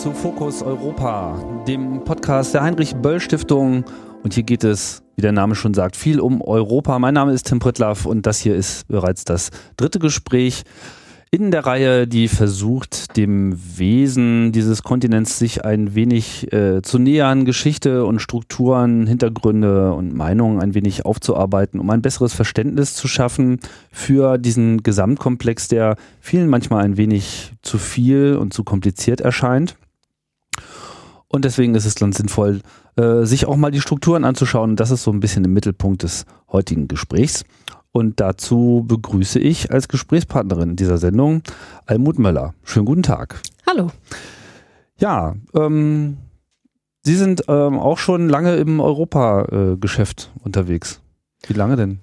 zu Fokus Europa, dem Podcast der Heinrich Böll Stiftung. Und hier geht es, wie der Name schon sagt, viel um Europa. Mein Name ist Tim Prittlaff und das hier ist bereits das dritte Gespräch in der Reihe, die versucht, dem Wesen dieses Kontinents sich ein wenig äh, zu nähern, Geschichte und Strukturen, Hintergründe und Meinungen ein wenig aufzuarbeiten, um ein besseres Verständnis zu schaffen für diesen Gesamtkomplex, der vielen manchmal ein wenig zu viel und zu kompliziert erscheint. Und deswegen ist es dann sinnvoll, äh, sich auch mal die Strukturen anzuschauen. Das ist so ein bisschen im Mittelpunkt des heutigen Gesprächs. Und dazu begrüße ich als Gesprächspartnerin dieser Sendung Almut Möller. Schönen guten Tag. Hallo. Ja, ähm, Sie sind ähm, auch schon lange im Europageschäft äh, unterwegs. Wie lange denn?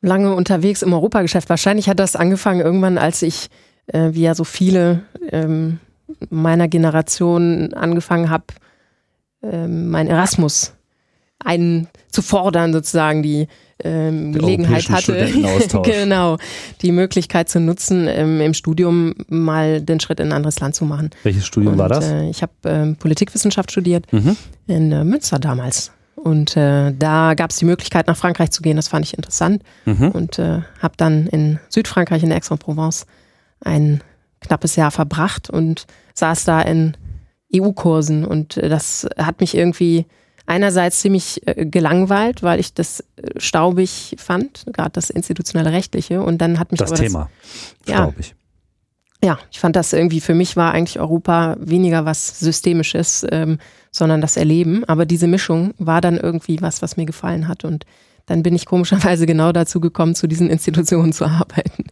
Lange unterwegs im Europageschäft. Wahrscheinlich hat das angefangen irgendwann, als ich, äh, wie ja so viele ähm, meiner Generation, angefangen habe, ähm, mein Erasmus einzufordern, sozusagen die ähm, Gelegenheit hatte, genau, die Möglichkeit zu nutzen, ähm, im Studium mal den Schritt in ein anderes Land zu machen. Welches Studium und, war das? Äh, ich habe ähm, Politikwissenschaft studiert mhm. in äh, Münster damals. Und äh, da gab es die Möglichkeit, nach Frankreich zu gehen. Das fand ich interessant. Mhm. Und äh, habe dann in Südfrankreich, in der Aix-en-Provence, ein knappes Jahr verbracht und saß da in EU-Kursen. Und äh, das hat mich irgendwie einerseits ziemlich äh, gelangweilt, weil ich das äh, staubig fand, gerade das institutionelle Rechtliche. Und dann hat mich das Thema das, staubig. Ja, ja, ich fand das irgendwie, für mich war eigentlich Europa weniger was Systemisches, ähm, sondern das Erleben. Aber diese Mischung war dann irgendwie was, was mir gefallen hat. Und dann bin ich komischerweise genau dazu gekommen, zu diesen Institutionen zu arbeiten.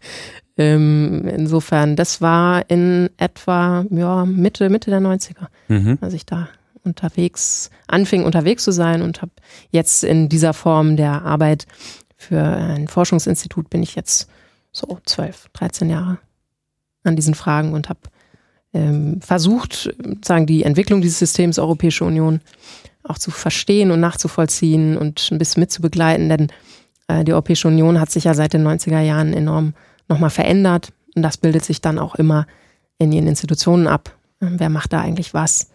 Ähm, insofern, das war in etwa ja, Mitte, Mitte der 90er, mhm. als ich da unterwegs, anfing unterwegs zu sein und habe jetzt in dieser Form der Arbeit für ein Forschungsinstitut bin ich jetzt so 12, 13 Jahre an diesen Fragen und habe ähm, versucht, sagen die Entwicklung dieses Systems Europäische Union auch zu verstehen und nachzuvollziehen und ein bisschen mitzubegleiten, denn äh, die Europäische Union hat sich ja seit den 90er Jahren enorm nochmal verändert und das bildet sich dann auch immer in ihren Institutionen ab. Wer macht da eigentlich was?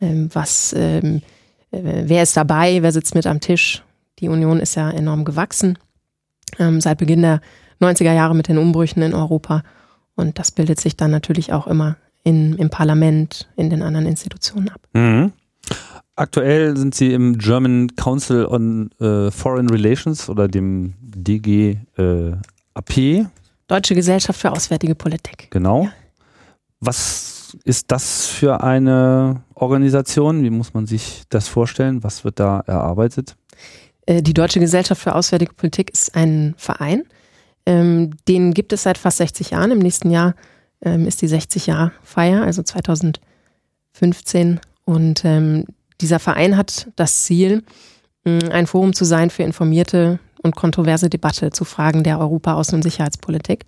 Ähm, was, ähm, äh, wer ist dabei, wer sitzt mit am Tisch. Die Union ist ja enorm gewachsen ähm, seit Beginn der 90er Jahre mit den Umbrüchen in Europa. Und das bildet sich dann natürlich auch immer in, im18, in den anderen Institutionen ab. Mhm. Aktuell sind Sie im German Council on äh, Foreign Relations oder dem DGAP. Äh, Deutsche Gesellschaft für Auswärtige Politik. Genau. Ja. Was ist das für eine Organisation? Wie muss man sich das vorstellen? Was wird da erarbeitet? Äh, die Deutsche Gesellschaft für Auswärtige Politik ist ein Verein. Ähm, den gibt es seit fast 60 Jahren. Im nächsten Jahr ähm, ist die 60-Jahr-Feier, also 2015. Und ähm, dieser Verein hat das Ziel, ein Forum zu sein für informierte und kontroverse Debatte zu Fragen der Europa-, Außen- und Sicherheitspolitik.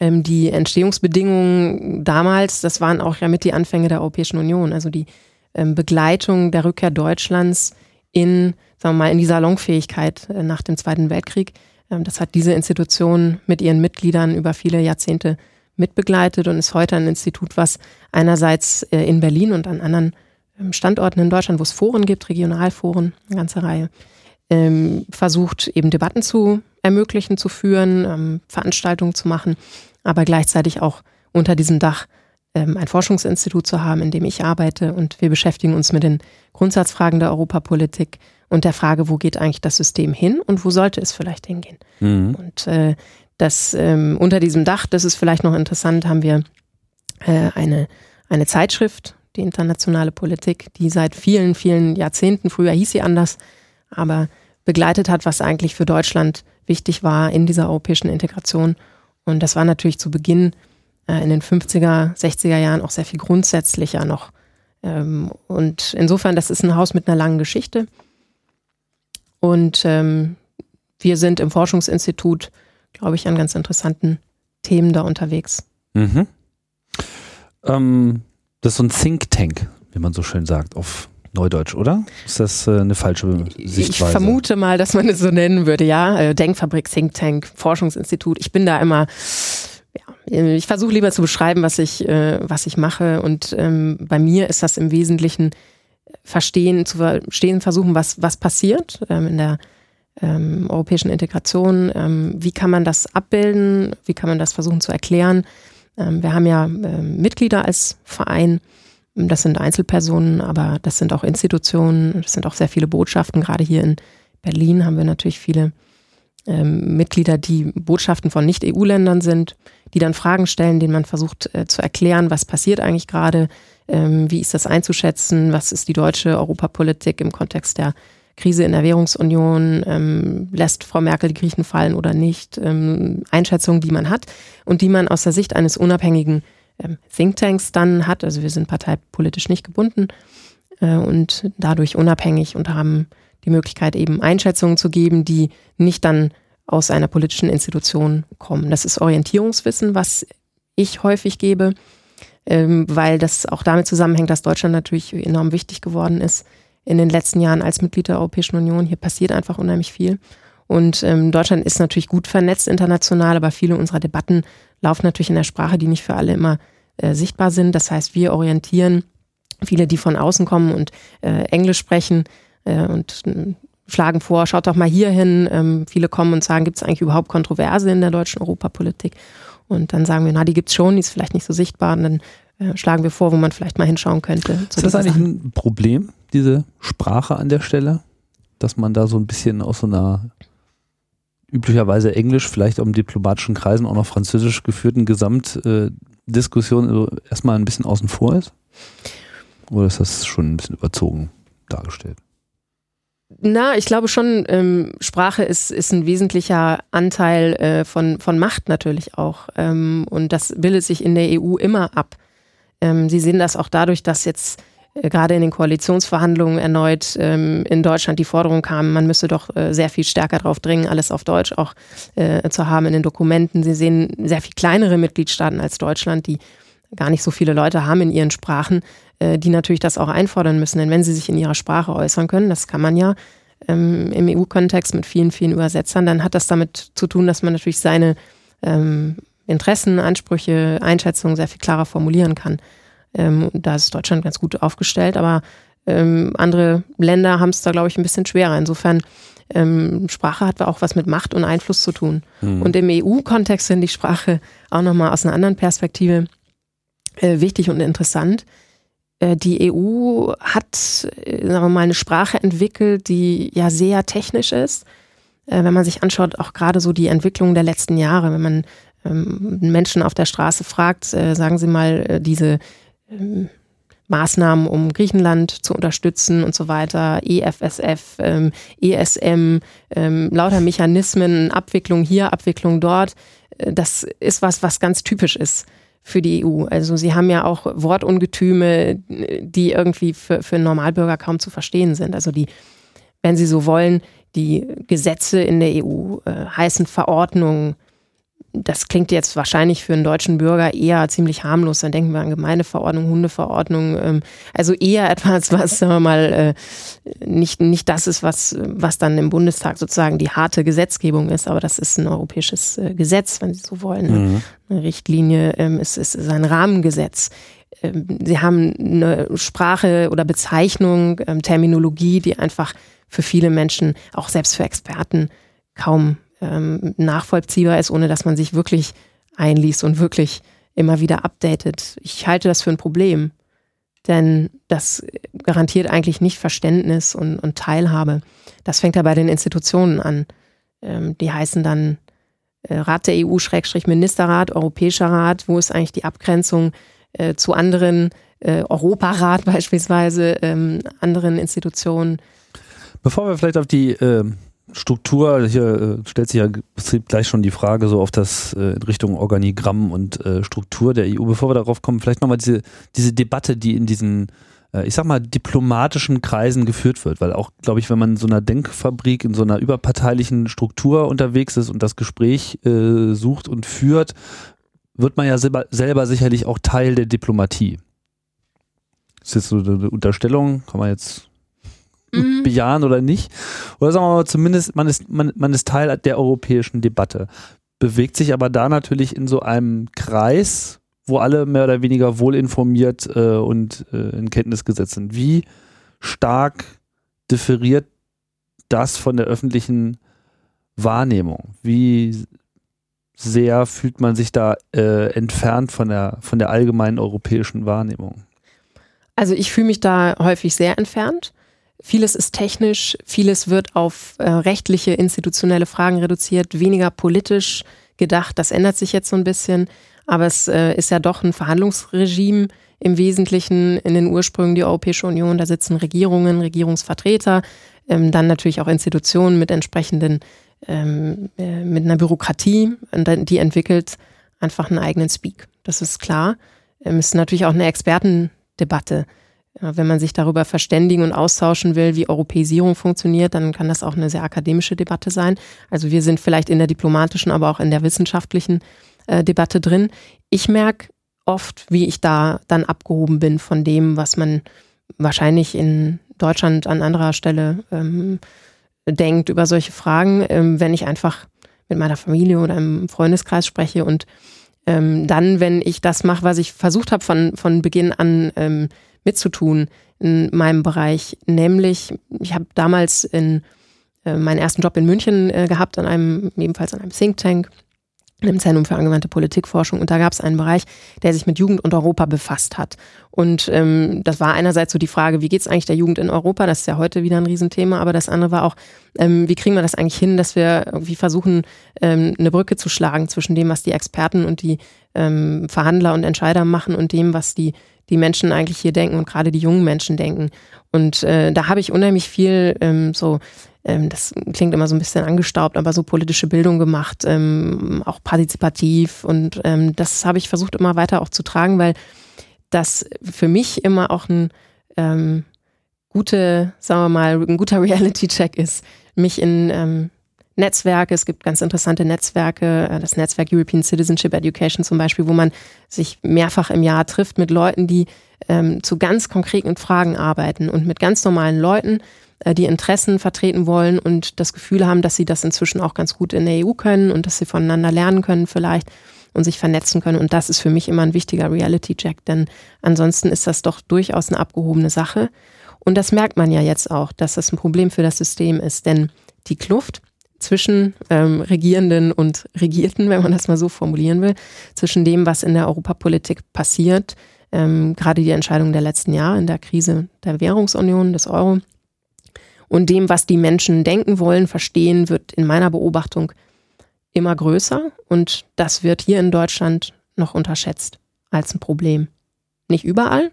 Ähm, die Entstehungsbedingungen damals, das waren auch ja mit die Anfänge der Europäischen Union, also die ähm, Begleitung der Rückkehr Deutschlands in, sagen wir mal, in die Salonfähigkeit äh, nach dem Zweiten Weltkrieg. Ähm, das hat diese Institution mit ihren Mitgliedern über viele Jahrzehnte mitbegleitet und ist heute ein Institut, was einerseits äh, in Berlin und an anderen Standorten in Deutschland, wo es Foren gibt, Regionalforen, eine ganze Reihe, versucht eben Debatten zu ermöglichen, zu führen, Veranstaltungen zu machen aber gleichzeitig auch unter diesem Dach ähm, ein Forschungsinstitut zu haben, in dem ich arbeite. Und wir beschäftigen uns mit den Grundsatzfragen der Europapolitik und der Frage, wo geht eigentlich das System hin und wo sollte es vielleicht hingehen. Mhm. Und äh, das ähm, unter diesem Dach, das ist vielleicht noch interessant, haben wir äh, eine, eine Zeitschrift, die internationale Politik, die seit vielen, vielen Jahrzehnten, früher hieß sie anders, aber begleitet hat, was eigentlich für Deutschland wichtig war in dieser europäischen Integration und das war natürlich zu Beginn äh, in den 50er, 60er Jahren auch sehr viel grundsätzlicher noch. Ähm, und insofern, das ist ein Haus mit einer langen Geschichte. Und ähm, wir sind im Forschungsinstitut, glaube ich, an ganz interessanten Themen da unterwegs. Mhm. Ähm, das ist so ein Think Tank, wie man so schön sagt, auf Neudeutsch, oder? Ist das äh, eine falsche Sichtweise? Ich vermute mal, dass man es so nennen würde, ja. Äh, Denkfabrik, Think Tank, Forschungsinstitut. Ich bin da immer, ja, ich versuche lieber zu beschreiben, was ich, äh, was ich mache. Und ähm, bei mir ist das im Wesentlichen verstehen, zu verstehen, versuchen, was, was passiert ähm, in der ähm, europäischen Integration. Wie kann man das abbilden? Wie kann man das versuchen zu erklären? Wir haben ja Mitglieder als Verein. Das sind Einzelpersonen, aber das sind auch Institutionen, das sind auch sehr viele Botschaften. Gerade hier in Berlin haben wir natürlich viele ähm, Mitglieder, die Botschaften von Nicht-EU-Ländern sind, die dann Fragen stellen, denen man versucht äh, zu erklären, was passiert eigentlich gerade, ähm, wie ist das einzuschätzen, was ist die deutsche Europapolitik im Kontext der Krise in der Währungsunion, ähm, lässt Frau Merkel die Griechen fallen oder nicht, ähm, Einschätzungen, die man hat und die man aus der Sicht eines unabhängigen ähm, Thinktanks dann hat. Also wir sind parteipolitisch nicht gebunden äh, und dadurch unabhängig und haben die Möglichkeit, eben Einschätzungen zu geben, die nicht dann aus einer politischen Institution kommen. Das ist Orientierungswissen, was ich häufig gebe, ähm, weil das auch damit zusammenhängt, dass Deutschland natürlich enorm wichtig geworden ist in den letzten Jahren als Mitglied der Europäischen Union. Hier passiert einfach unheimlich viel. Und ähm, Deutschland ist natürlich gut vernetzt international, aber viele unserer Debatten laufen natürlich in der Sprache, die nicht für alle immer äh, sichtbar sind. Das heißt, wir orientieren viele, die von außen kommen und äh, Englisch sprechen äh, und äh, schlagen vor, schaut doch mal hier hin. Ähm, viele kommen und sagen, gibt es eigentlich überhaupt Kontroverse in der deutschen Europapolitik? Und dann sagen wir, na, die gibt es schon, die ist vielleicht nicht so sichtbar. Und dann äh, schlagen wir vor, wo man vielleicht mal hinschauen könnte. Ist das eigentlich ein Problem, diese Sprache an der Stelle? Dass man da so ein bisschen aus so einer üblicherweise Englisch, vielleicht auch im diplomatischen Kreisen auch noch Französisch geführten Gesamtdiskussion also erstmal ein bisschen außen vor ist? Oder ist das schon ein bisschen überzogen dargestellt? Na, ich glaube schon, ähm, Sprache ist, ist ein wesentlicher Anteil äh, von, von Macht natürlich auch. Ähm, und das bildet sich in der EU immer ab. Ähm, Sie sehen das auch dadurch, dass jetzt äh, gerade in den Koalitionsverhandlungen erneut ähm, in Deutschland die Forderung kam, man müsse doch äh, sehr viel stärker darauf dringen, alles auf Deutsch auch äh, zu haben in den Dokumenten. Sie sehen sehr viel kleinere Mitgliedstaaten als Deutschland, die gar nicht so viele Leute haben in ihren Sprachen, äh, die natürlich das auch einfordern müssen. Denn wenn sie sich in ihrer Sprache äußern können, das kann man ja ähm, im EU-Kontext mit vielen, vielen Übersetzern, dann hat das damit zu tun, dass man natürlich seine ähm, Interessen, Ansprüche, Einschätzungen sehr viel klarer formulieren kann. Ähm, da ist Deutschland ganz gut aufgestellt, aber ähm, andere Länder haben es da, glaube ich, ein bisschen schwerer. Insofern, ähm, Sprache hat auch was mit Macht und Einfluss zu tun. Mhm. Und im EU-Kontext finde ich Sprache auch nochmal aus einer anderen Perspektive äh, wichtig und interessant. Äh, die EU hat, äh, sagen wir mal, eine Sprache entwickelt, die ja sehr technisch ist. Äh, wenn man sich anschaut, auch gerade so die Entwicklung der letzten Jahre, wenn man ähm, Menschen auf der Straße fragt, sagen Sie mal, diese ähm, Maßnahmen, um Griechenland zu unterstützen und so weiter, EFSF, ähm, ESM, lauter Mechanismen, Abwicklung hier, Abwicklung dort. Das ist was, was ganz typisch ist für die EU. Also sie haben ja auch Wortungetüme, die irgendwie für, für einen Normalbürger kaum zu verstehen sind. Also die, wenn Sie so wollen, die Gesetze in der EU äh, heißen Verordnungen, das klingt jetzt wahrscheinlich für einen deutschen Bürger eher ziemlich harmlos. Dann denken wir an Gemeindeverordnung, Hundeverordnung. Ähm, also eher etwas, was, sagen wir mal, äh, nicht, nicht das ist, was, was dann im Bundestag sozusagen die harte Gesetzgebung ist, aber das ist ein europäisches äh, Gesetz, wenn Sie so wollen. Mhm. Eine Richtlinie ähm, ist, ist, ist ein Rahmengesetz. Ähm, Sie haben eine Sprache oder Bezeichnung, Terminologie, die einfach für viele Menschen, auch selbst für Experten, kaum ähm, nachvollziehbar ist, ohne dass man sich wirklich einliest und wirklich immer wieder updatet. Ich halte das für ein Problem, denn das garantiert eigentlich nicht Verständnis und, und Teilhabe. Das fängt ja bei den Institutionen an. Ähm, die heißen dann äh, Rat der EU, Ministerrat, Europäischer Rat. Wo ist eigentlich die Abgrenzung äh, zu anderen, äh, Europarat beispielsweise, ähm, anderen Institutionen? Bevor wir vielleicht auf die äh, Struktur, hier äh, stellt sich ja gleich schon die Frage so auf das äh, in Richtung Organigramm und äh, Struktur der EU. Bevor wir darauf kommen, vielleicht nochmal diese, diese Debatte, die in diesen, ich sag mal, diplomatischen Kreisen geführt wird. Weil auch, glaube ich, wenn man in so einer Denkfabrik, in so einer überparteilichen Struktur unterwegs ist und das Gespräch sucht und führt, wird man ja selber, selber sicherlich auch Teil der Diplomatie. Das ist jetzt so eine Unterstellung, kann man jetzt mhm. bejahen oder nicht. Oder sagen wir mal zumindest, man ist, man, man ist Teil der europäischen Debatte. bewegt sich aber da natürlich in so einem Kreis, wo alle mehr oder weniger wohl informiert äh, und äh, in Kenntnis gesetzt sind. Wie stark differiert das von der öffentlichen Wahrnehmung? Wie sehr fühlt man sich da äh, entfernt von der, von der allgemeinen europäischen Wahrnehmung? Also ich fühle mich da häufig sehr entfernt. Vieles ist technisch, vieles wird auf äh, rechtliche, institutionelle Fragen reduziert, weniger politisch gedacht. Das ändert sich jetzt so ein bisschen, aber es äh, ist ja doch ein Verhandlungsregime im Wesentlichen in den Ursprüngen die Europäische Union. Da sitzen Regierungen, Regierungsvertreter, ähm, dann natürlich auch Institutionen mit entsprechenden, ähm, äh, mit einer Bürokratie, und die entwickelt einfach einen eigenen Speak. Das ist klar. Ähm, es ist natürlich auch eine Expertendebatte. Wenn man sich darüber verständigen und austauschen will, wie Europäisierung funktioniert, dann kann das auch eine sehr akademische Debatte sein. Also wir sind vielleicht in der diplomatischen, aber auch in der wissenschaftlichen äh, Debatte drin. Ich merke oft, wie ich da dann abgehoben bin von dem, was man wahrscheinlich in Deutschland an anderer Stelle ähm, denkt über solche Fragen, ähm, wenn ich einfach mit meiner Familie oder im Freundeskreis spreche und ähm, dann, wenn ich das mache, was ich versucht habe von, von Beginn an ähm, mitzutun in meinem Bereich. Nämlich, ich habe damals in äh, meinen ersten Job in München äh, gehabt, an einem, ebenfalls an einem Think Tank, im Zentrum für angewandte Politikforschung. Und da gab es einen Bereich, der sich mit Jugend und Europa befasst hat. Und ähm, das war einerseits so die Frage, wie geht es eigentlich der Jugend in Europa? Das ist ja heute wieder ein Riesenthema. Aber das andere war auch, ähm, wie kriegen wir das eigentlich hin, dass wir irgendwie versuchen, ähm, eine Brücke zu schlagen zwischen dem, was die Experten und die ähm, Verhandler und Entscheider machen und dem, was die die Menschen eigentlich hier denken und gerade die jungen Menschen denken. Und äh, da habe ich unheimlich viel ähm, so, ähm, das klingt immer so ein bisschen angestaubt, aber so politische Bildung gemacht, ähm, auch partizipativ. Und ähm, das habe ich versucht immer weiter auch zu tragen, weil das für mich immer auch ein ähm, gute, sagen wir mal, ein guter Reality-Check ist, mich in ähm, Netzwerke. Es gibt ganz interessante Netzwerke, äh, das Netzwerk European Citizenship Education zum Beispiel, wo man sich mehrfach im Jahr trifft mit Leuten, die ähm, zu ganz konkreten Fragen arbeiten und mit ganz normalen Leuten, äh, die Interessen vertreten wollen und das Gefühl haben, dass sie das inzwischen auch ganz gut in der EU können und dass sie voneinander lernen können vielleicht und sich vernetzen können. Und das ist für mich immer ein wichtiger Reality-Check, denn ansonsten ist das doch durchaus eine abgehobene Sache. Und das merkt man ja jetzt auch, dass das ein Problem für das System ist, denn die Kluft zwischen ähm, Regierenden und Regierten, wenn man das mal so formulieren will, zwischen dem, was in der Europapolitik passiert, ähm, gerade die Entscheidung der letzten Jahre in der Krise der Währungsunion, des Euro, und dem, was die Menschen denken wollen, verstehen, wird in meiner Beobachtung immer größer. Und das wird hier in Deutschland noch unterschätzt als ein Problem. Nicht überall,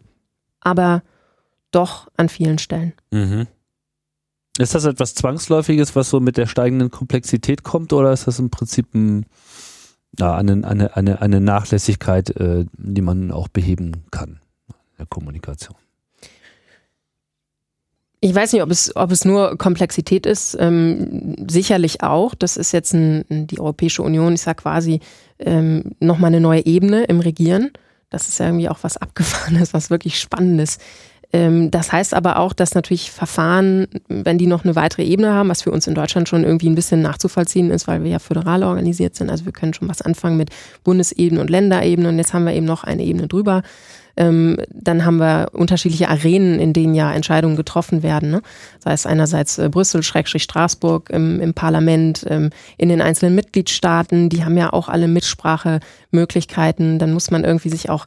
aber doch an vielen Stellen. Mhm. Ist das etwas Zwangsläufiges, was so mit der steigenden Komplexität kommt, oder ist das im Prinzip ein, ja, eine, eine, eine, eine Nachlässigkeit, äh, die man auch beheben kann in der Kommunikation? Ich weiß nicht, ob es, ob es nur Komplexität ist. Ähm, sicherlich auch. Das ist jetzt ein, die Europäische Union, ich sage quasi, ähm, nochmal eine neue Ebene im Regieren. Das ist ja irgendwie auch was Abgefahrenes, was wirklich Spannendes. Ähm, das heißt aber auch, dass natürlich Verfahren, wenn die noch eine weitere Ebene haben, was für uns in Deutschland schon irgendwie ein bisschen nachzuvollziehen ist, weil wir ja föderal organisiert sind. Also wir können schon was anfangen mit Bundesebene und Länderebene und jetzt haben wir eben noch eine Ebene drüber. Ähm, dann haben wir unterschiedliche Arenen, in denen ja Entscheidungen getroffen werden. Ne? Sei es einerseits äh, Brüssel, Schrägstrich Straßburg im, im Parlament, ähm, in den einzelnen Mitgliedstaaten, die haben ja auch alle Mitsprachemöglichkeiten. Dann muss man irgendwie sich auch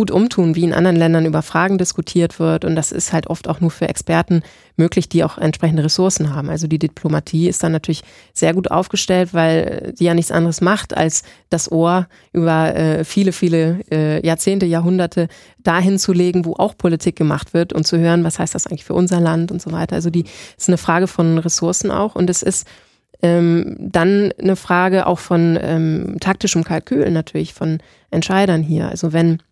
gut umtun, wie in anderen Ländern über Fragen diskutiert wird. Und das ist halt oft auch nur für Experten möglich, die auch entsprechende Ressourcen haben. Also die Diplomatie ist dann natürlich sehr gut aufgestellt, weil die ja nichts anderes macht, als das Ohr über äh, viele, viele äh, Jahrzehnte, Jahrhunderte dahin zu legen, wo auch Politik gemacht wird und zu hören, was heißt das eigentlich für unser Land und so weiter. Also die ist eine Frage von Ressourcen auch. Und es ist ähm, dann eine Frage auch von ähm, taktischem Kalkül natürlich von Entscheidern hier. Also wenn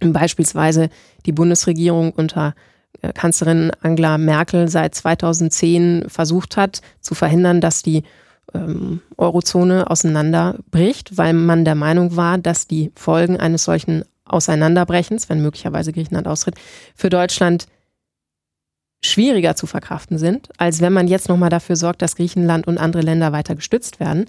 beispielsweise die Bundesregierung unter äh, Kanzlerin Angela Merkel seit 2010 versucht hat zu verhindern, dass die ähm, Eurozone auseinanderbricht, weil man der Meinung war, dass die Folgen eines solchen Auseinanderbrechens, wenn möglicherweise Griechenland austritt, für Deutschland schwieriger zu verkraften sind, als wenn man jetzt nochmal dafür sorgt, dass Griechenland und andere Länder weiter gestützt werden.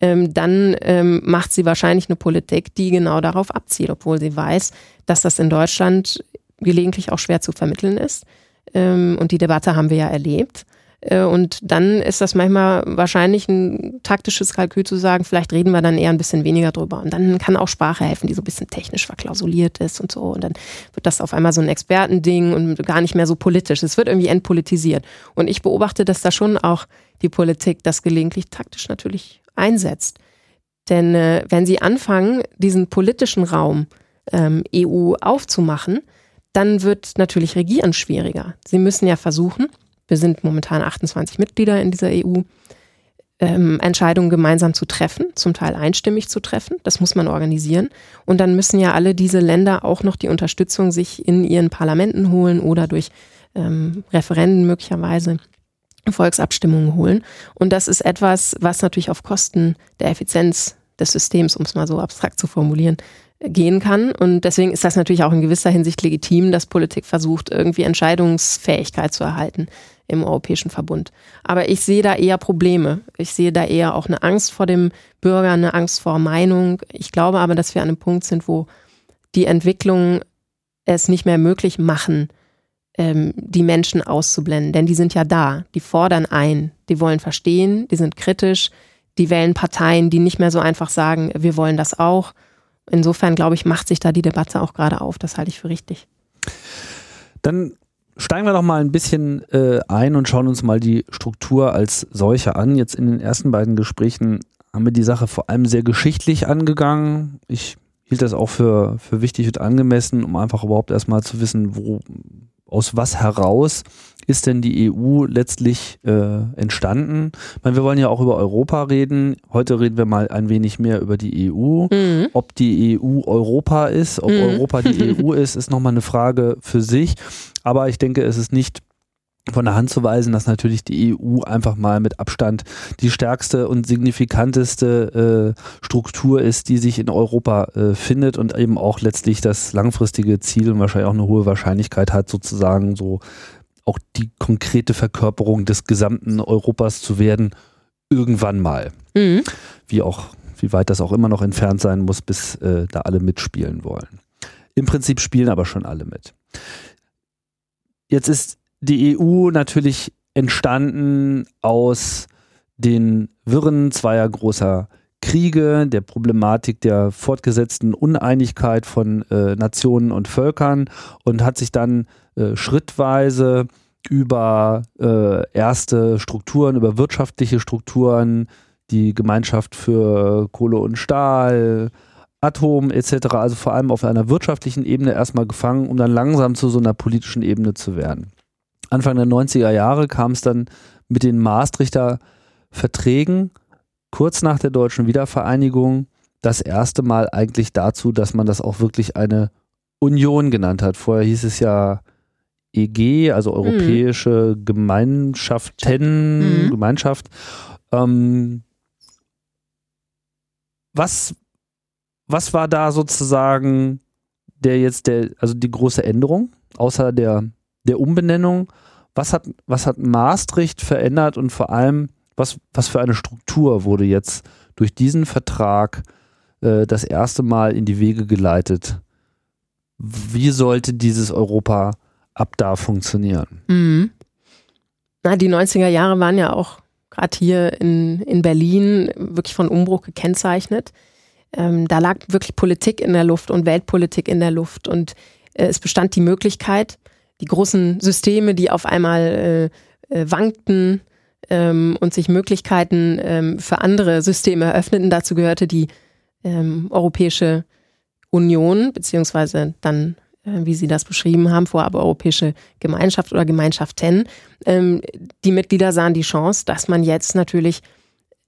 Ähm, dann ähm, macht sie wahrscheinlich eine Politik, die genau darauf abzielt, obwohl sie weiß, dass das in Deutschland gelegentlich auch schwer zu vermitteln ist. Ähm, und die Debatte haben wir ja erlebt. Äh, und dann ist das manchmal wahrscheinlich ein taktisches Kalkül zu sagen, vielleicht reden wir dann eher ein bisschen weniger drüber. Und dann kann auch Sprache helfen, die so ein bisschen technisch verklausuliert ist und so. Und dann wird das auf einmal so ein Expertending und gar nicht mehr so politisch. Es wird irgendwie entpolitisiert. Und ich beobachte, dass da schon auch die Politik das gelegentlich taktisch natürlich einsetzt. Denn äh, wenn sie anfangen, diesen politischen Raum ähm, EU aufzumachen, dann wird natürlich Regieren schwieriger. Sie müssen ja versuchen, wir sind momentan 28 Mitglieder in dieser EU, ähm, Entscheidungen gemeinsam zu treffen, zum Teil einstimmig zu treffen. Das muss man organisieren. Und dann müssen ja alle diese Länder auch noch die Unterstützung sich in ihren Parlamenten holen oder durch ähm, Referenden möglicherweise Volksabstimmungen holen. Und das ist etwas, was natürlich auf Kosten der Effizienz des Systems, um es mal so abstrakt zu formulieren, gehen kann. Und deswegen ist das natürlich auch in gewisser Hinsicht legitim, dass Politik versucht, irgendwie Entscheidungsfähigkeit zu erhalten im Europäischen Verbund. Aber ich sehe da eher Probleme. Ich sehe da eher auch eine Angst vor dem Bürger, eine Angst vor Meinung. Ich glaube aber, dass wir an einem Punkt sind, wo die Entwicklungen es nicht mehr möglich machen, ähm, die Menschen auszublenden. Denn die sind ja da, die fordern ein, die wollen verstehen, die sind kritisch, die wählen Parteien, die nicht mehr so einfach sagen, wir wollen das auch. Insofern, glaube ich, macht sich da die Debatte auch gerade auf. Das halte ich für richtig. Dann steigen wir noch mal ein bisschen äh, ein und schauen uns mal die Struktur als solche an. Jetzt in den ersten beiden Gesprächen haben wir die Sache vor allem sehr geschichtlich angegangen. Ich hielt das auch für, für wichtig und angemessen, um einfach überhaupt erstmal zu wissen, wo, aus was heraus ist denn die EU letztlich äh, entstanden? Ich meine, wir wollen ja auch über Europa reden. Heute reden wir mal ein wenig mehr über die EU. Mhm. Ob die EU Europa ist, ob mhm. Europa die EU ist, ist nochmal eine Frage für sich. Aber ich denke, es ist nicht von der Hand zu weisen, dass natürlich die EU einfach mal mit Abstand die stärkste und signifikanteste äh, Struktur ist, die sich in Europa äh, findet und eben auch letztlich das langfristige Ziel und wahrscheinlich auch eine hohe Wahrscheinlichkeit hat, sozusagen so auch die konkrete Verkörperung des gesamten Europas zu werden, irgendwann mal. Mhm. Wie auch, wie weit das auch immer noch entfernt sein muss, bis äh, da alle mitspielen wollen. Im Prinzip spielen aber schon alle mit. Jetzt ist die EU natürlich entstanden aus den Wirren zweier großer Kriege, der Problematik der fortgesetzten Uneinigkeit von äh, Nationen und Völkern und hat sich dann äh, schrittweise über äh, erste Strukturen, über wirtschaftliche Strukturen, die Gemeinschaft für Kohle und Stahl, Atom etc., also vor allem auf einer wirtschaftlichen Ebene erstmal gefangen, um dann langsam zu so einer politischen Ebene zu werden. Anfang der 90er Jahre kam es dann mit den Maastrichter Verträgen kurz nach der deutschen Wiedervereinigung das erste Mal eigentlich dazu, dass man das auch wirklich eine Union genannt hat. Vorher hieß es ja EG, also mhm. Europäische mhm. Gemeinschaften, mhm. Gemeinschaft. Ähm, was, was war da sozusagen der jetzt der, also die große Änderung, außer der, der Umbenennung? Was hat, was hat Maastricht verändert und vor allem, was, was für eine Struktur wurde jetzt durch diesen Vertrag äh, das erste Mal in die Wege geleitet? Wie sollte dieses Europa ab da funktionieren. Mhm. Na, die 90er Jahre waren ja auch gerade hier in, in Berlin wirklich von Umbruch gekennzeichnet. Ähm, da lag wirklich Politik in der Luft und Weltpolitik in der Luft und äh, es bestand die Möglichkeit, die großen Systeme, die auf einmal äh, äh, wankten ähm, und sich Möglichkeiten ähm, für andere Systeme eröffneten. Dazu gehörte die ähm, Europäische Union, beziehungsweise dann äh, wie Sie das beschrieben haben, vorab Europäische Gemeinschaft oder Gemeinschaften. Ähm, die Mitglieder sahen die Chance, dass man jetzt natürlich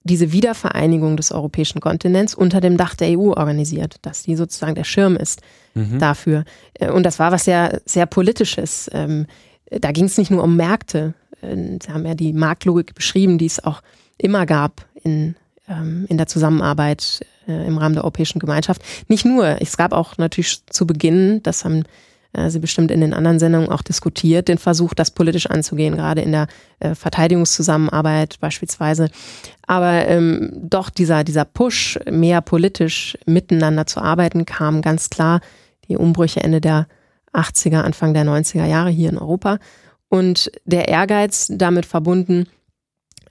diese Wiedervereinigung des europäischen Kontinents unter dem Dach der EU organisiert, dass die sozusagen der Schirm ist mhm. dafür. Äh, und das war was sehr, sehr politisches. Ähm, da ging es nicht nur um Märkte. Äh, Sie haben ja die Marktlogik beschrieben, die es auch immer gab in ähm, in der Zusammenarbeit äh, im Rahmen der Europäischen Gemeinschaft. Nicht nur, es gab auch natürlich zu Beginn, das haben äh, Sie bestimmt in den anderen Sendungen auch diskutiert, den Versuch, das politisch anzugehen, gerade in der Verteidigungszusammenarbeit beispielsweise. Aber ähm, doch dieser, dieser Push, mehr politisch miteinander zu arbeiten, kam ganz klar die Umbrüche Ende der 80er, Anfang der 90er Jahre hier in Europa. Und der Ehrgeiz damit verbunden,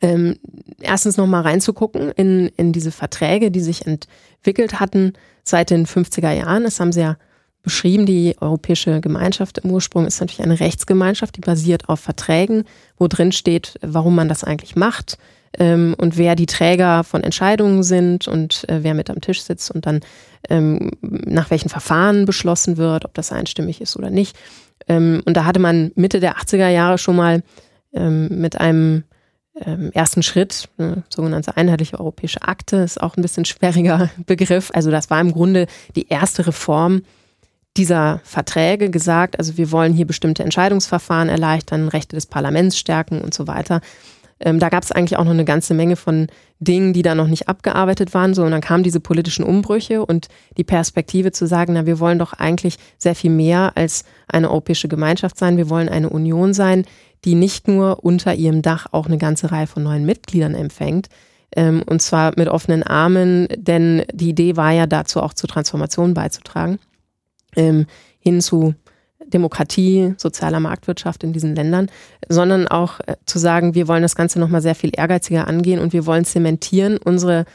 ähm, erstens nochmal reinzugucken in, in diese Verträge, die sich entwickelt hatten seit den 50er Jahren. Das haben sie ja beschrieben. Die Europäische Gemeinschaft im Ursprung ist natürlich eine Rechtsgemeinschaft, die basiert auf Verträgen, wo drin steht, warum man das eigentlich macht ähm, und wer die Träger von Entscheidungen sind und äh, wer mit am Tisch sitzt und dann ähm, nach welchen Verfahren beschlossen wird, ob das einstimmig ist oder nicht. Ähm, und da hatte man Mitte der 80er Jahre schon mal ähm, mit einem ähm, ersten Schritt, eine sogenannte einheitliche europäische Akte, ist auch ein bisschen sperriger Begriff. Also das war im Grunde die erste Reform dieser Verträge gesagt, also wir wollen hier bestimmte Entscheidungsverfahren erleichtern, Rechte des Parlaments stärken und so weiter. Ähm, da gab es eigentlich auch noch eine ganze Menge von Dingen, die da noch nicht abgearbeitet waren. So, und dann kamen diese politischen Umbrüche und die Perspektive zu sagen, na, wir wollen doch eigentlich sehr viel mehr als eine europäische Gemeinschaft sein. Wir wollen eine Union sein, die nicht nur unter ihrem Dach auch eine ganze Reihe von neuen Mitgliedern empfängt, ähm, und zwar mit offenen Armen, denn die Idee war ja dazu auch zur Transformation beizutragen ähm, hin zu Demokratie, sozialer Marktwirtschaft in diesen Ländern, sondern auch äh, zu sagen, wir wollen das Ganze nochmal sehr viel ehrgeiziger angehen und wir wollen zementieren, unsere,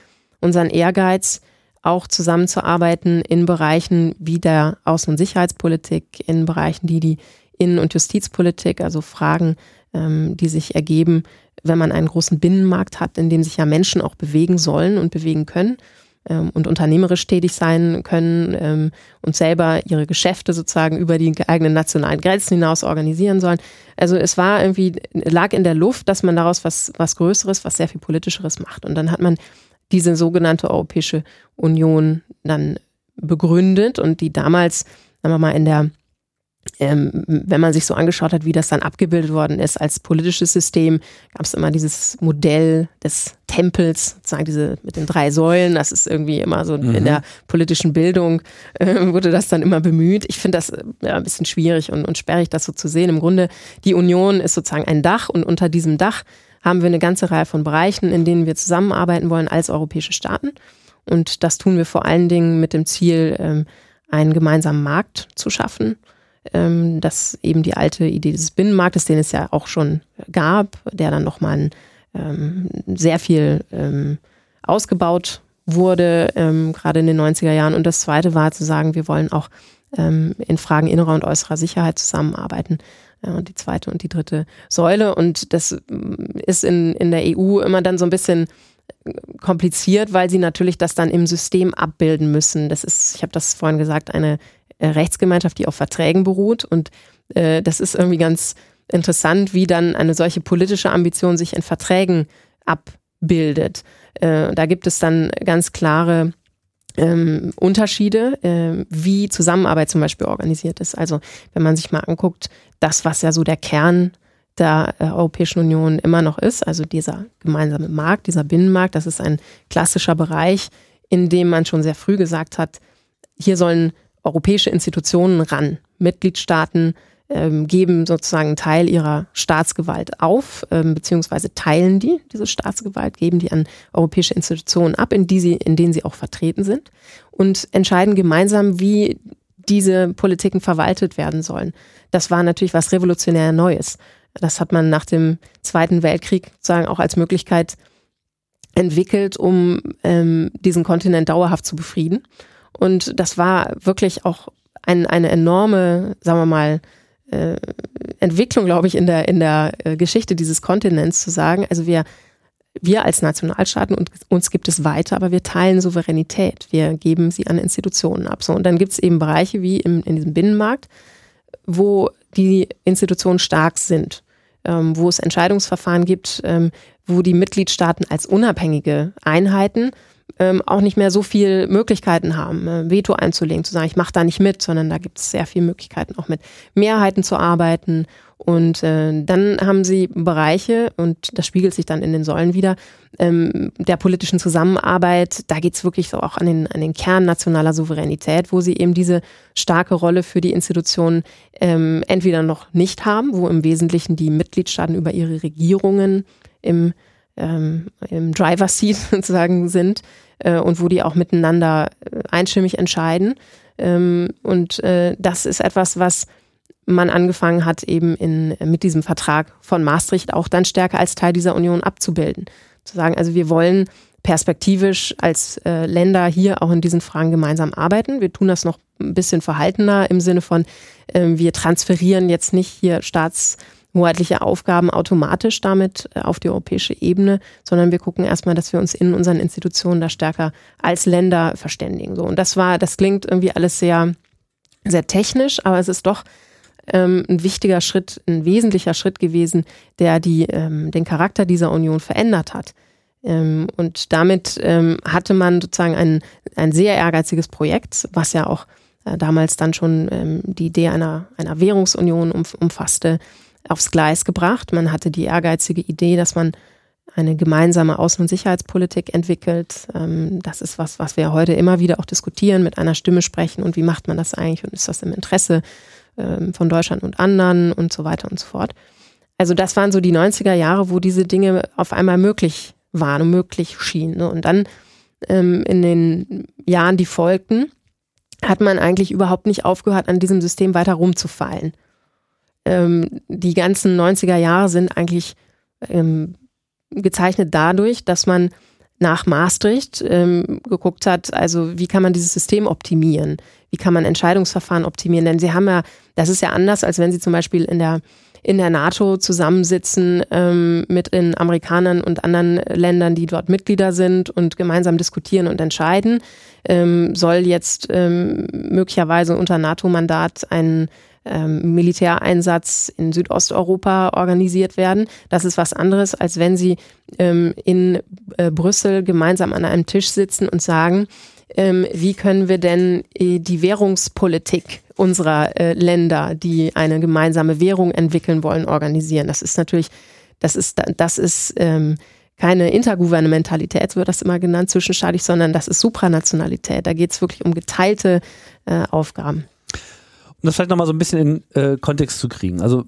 unseren Ehrgeiz auch zusammenzuarbeiten in Bereichen wie der Außen- und Sicherheitspolitik, in Bereichen, die die Innen- und Justizpolitik, also Fragen, ähm, die sich ergeben, wenn man einen großen Binnenmarkt hat, in dem sich ja Menschen auch bewegen sollen und bewegen können und unternehmerisch tätig sein können ähm, und selber ihre Geschäfte sozusagen über die eigenen nationalen Grenzen hinaus organisieren sollen. Also es war irgendwie, lag in der Luft, dass man daraus was, was Größeres, was sehr viel Politischeres macht. Und dann hat man diese sogenannte Europäische Union dann begründet und die damals, sagen wir mal, in der ähm, wenn man sich so angeschaut hat, wie das dann abgebildet worden ist als politisches System, gab es immer dieses Modell des Tempels, sozusagen diese mit den drei Säulen. Das ist irgendwie immer so mhm. in der politischen Bildung äh, wurde das dann immer bemüht. Ich finde das äh, ja, ein bisschen schwierig und, und sperrig, das so zu sehen. Im Grunde, die Union ist sozusagen ein Dach und unter diesem Dach haben wir eine ganze Reihe von Bereichen, in denen wir zusammenarbeiten wollen als europäische Staaten. Und das tun wir vor allen Dingen mit dem Ziel, ähm, einen gemeinsamen Markt zu schaffen ähm, dass eben die alte Idee des Binnenmarktes, den es ja auch schon gab, der dann nochmal ähm, sehr viel ähm, ausgebaut wurde, ähm, gerade in den 90er Jahren. Und das zweite war zu sagen, wir wollen auch ähm, in Fragen innerer und äußerer Sicherheit zusammenarbeiten. Ja, und die zweite und die dritte Säule. Und das mm, ist in, in der EU immer dann so ein bisschen kompliziert, weil sie natürlich das dann im System abbilden müssen. Das ist, ich habe das vorhin gesagt, eine äh, Rechtsgemeinschaft, die auf Verträgen beruht. Und äh, das ist irgendwie ganz interessant, wie dann eine solche politische Ambition sich in Verträgen abbildet. Äh, da gibt es dann ganz klare ähm, Unterschiede, äh, wie Zusammenarbeit zum Beispiel organisiert ist. Also wenn man sich mal anguckt, das, was ja so der Kern der äh, Europäischen Union immer noch ist, also dieser gemeinsame Markt, dieser Binnenmarkt, das ist ein klassischer Bereich, in dem man schon sehr früh gesagt hat, hier sollen europäische Institutionen ran. Mitgliedstaaten ähm, geben sozusagen Teil ihrer Staatsgewalt auf, ähm, beziehungsweise teilen die, diese Staatsgewalt, geben die an europäische Institutionen ab, in, die sie, in denen sie auch vertreten sind und entscheiden gemeinsam, wie diese Politiken verwaltet werden sollen. Das war natürlich was revolutionär Neues. Das hat man nach dem Zweiten Weltkrieg sozusagen auch als Möglichkeit entwickelt, um ähm, diesen Kontinent dauerhaft zu befrieden. Und das war wirklich auch ein, eine enorme, sagen wir mal, äh, Entwicklung, glaube ich, in der, in der äh, Geschichte dieses Kontinents zu sagen, also wir, wir als Nationalstaaten und uns gibt es weiter, aber wir teilen Souveränität. Wir geben sie an Institutionen ab. So, und dann gibt es eben Bereiche wie im, in diesem Binnenmarkt, wo die Institutionen stark sind, ähm, wo es Entscheidungsverfahren gibt, ähm, wo die Mitgliedstaaten als unabhängige Einheiten ähm, auch nicht mehr so viel Möglichkeiten haben, äh, Veto einzulegen, zu sagen, ich mache da nicht mit, sondern da gibt es sehr viele Möglichkeiten, auch mit Mehrheiten zu arbeiten Und äh, dann haben sie Bereiche, und das spiegelt sich dann in den Säulen wieder, ähm, der politischen Zusammenarbeit. Da geht's wirklich so auch an den, an den Kern nationaler Souveränität, wo sie eben diese starke Rolle für die Institutionen ähm, entweder noch nicht haben, wo im Wesentlichen die Mitgliedstaaten über ihre Regierungen im, ähm, im Driver Seat sozusagen sind äh, und wo die auch miteinander äh, einstimmig entscheiden. Ähm, und äh, das ist etwas, was man angefangen hat, eben in, mit diesem Vertrag von Maastricht auch dann stärker als Teil dieser Union abzubilden. Zu sagen, also wir wollen perspektivisch als äh, Länder hier auch in diesen Fragen gemeinsam arbeiten. Wir tun das noch ein bisschen verhaltener im Sinne von, äh, wir transferieren jetzt nicht hier staatshoheitliche Aufgaben automatisch damit äh, auf die europäische Ebene, sondern wir gucken erstmal, dass wir uns in unseren Institutionen da stärker als Länder verständigen. So. Und das war, das klingt irgendwie alles sehr, sehr technisch, aber es ist doch ähm, ein wichtiger Schritt, ein wesentlicher Schritt gewesen, der die, ähm, den Charakter dieser Union verändert hat. Ähm, und damit ähm, hatte man sozusagen ein, ein sehr ehrgeiziges Projekt, was ja auch äh, damals dann schon ähm, die Idee einer, einer Währungsunion um, umfasste, aufs Gleis gebracht. Man hatte die ehrgeizige Idee, dass man eine gemeinsame Außen- und Sicherheitspolitik entwickelt. Ähm, das ist was, was wir heute immer wieder auch diskutieren, mit einer Stimme sprechen und wie macht man das eigentlich und ist das im Interesse ähm, von Deutschland und anderen und so weiter und so fort. Also das waren so die 90er Jahre, wo diese Dinge auf einmal möglich waren und möglich schienen. Ne? Und dann ähm, in den Jahren, die folgten, hat man eigentlich überhaupt nicht aufgehört, an diesem System weiter rumzufallen. Ähm, die ganzen 90er Jahre sind eigentlich ähm, gezeichnet dadurch, dass man nach Maastricht ähm, geguckt hat, also wie kann man dieses System optimieren? Wie kann man Entscheidungsverfahren optimieren? Denn sie haben ja, das ist ja anders, als wenn sie zum Beispiel in der in der NATO zusammensitzen ähm, mit den Amerikanern und anderen Ländern, die dort Mitglieder sind und gemeinsam diskutieren und entscheiden. Ähm, soll jetzt ähm, möglicherweise unter NATO-Mandat ein ähm, Militäreinsatz in Südosteuropa organisiert werden. Das ist was anderes, als wenn sie ähm, in äh, Brüssel gemeinsam an einem Tisch sitzen und sagen, ähm, wie können wir denn äh, die Währungspolitik unserer äh, Länder, die eine gemeinsame Währung entwickeln wollen, organisieren. Das ist natürlich, das ist, das ist ähm, keine Intergouvernementalität, wird das immer genannt, zwischenstaatlich, sondern das ist Supranationalität. Da geht es wirklich um geteilte äh, Aufgaben. Um das vielleicht nochmal so ein bisschen in äh, Kontext zu kriegen. Also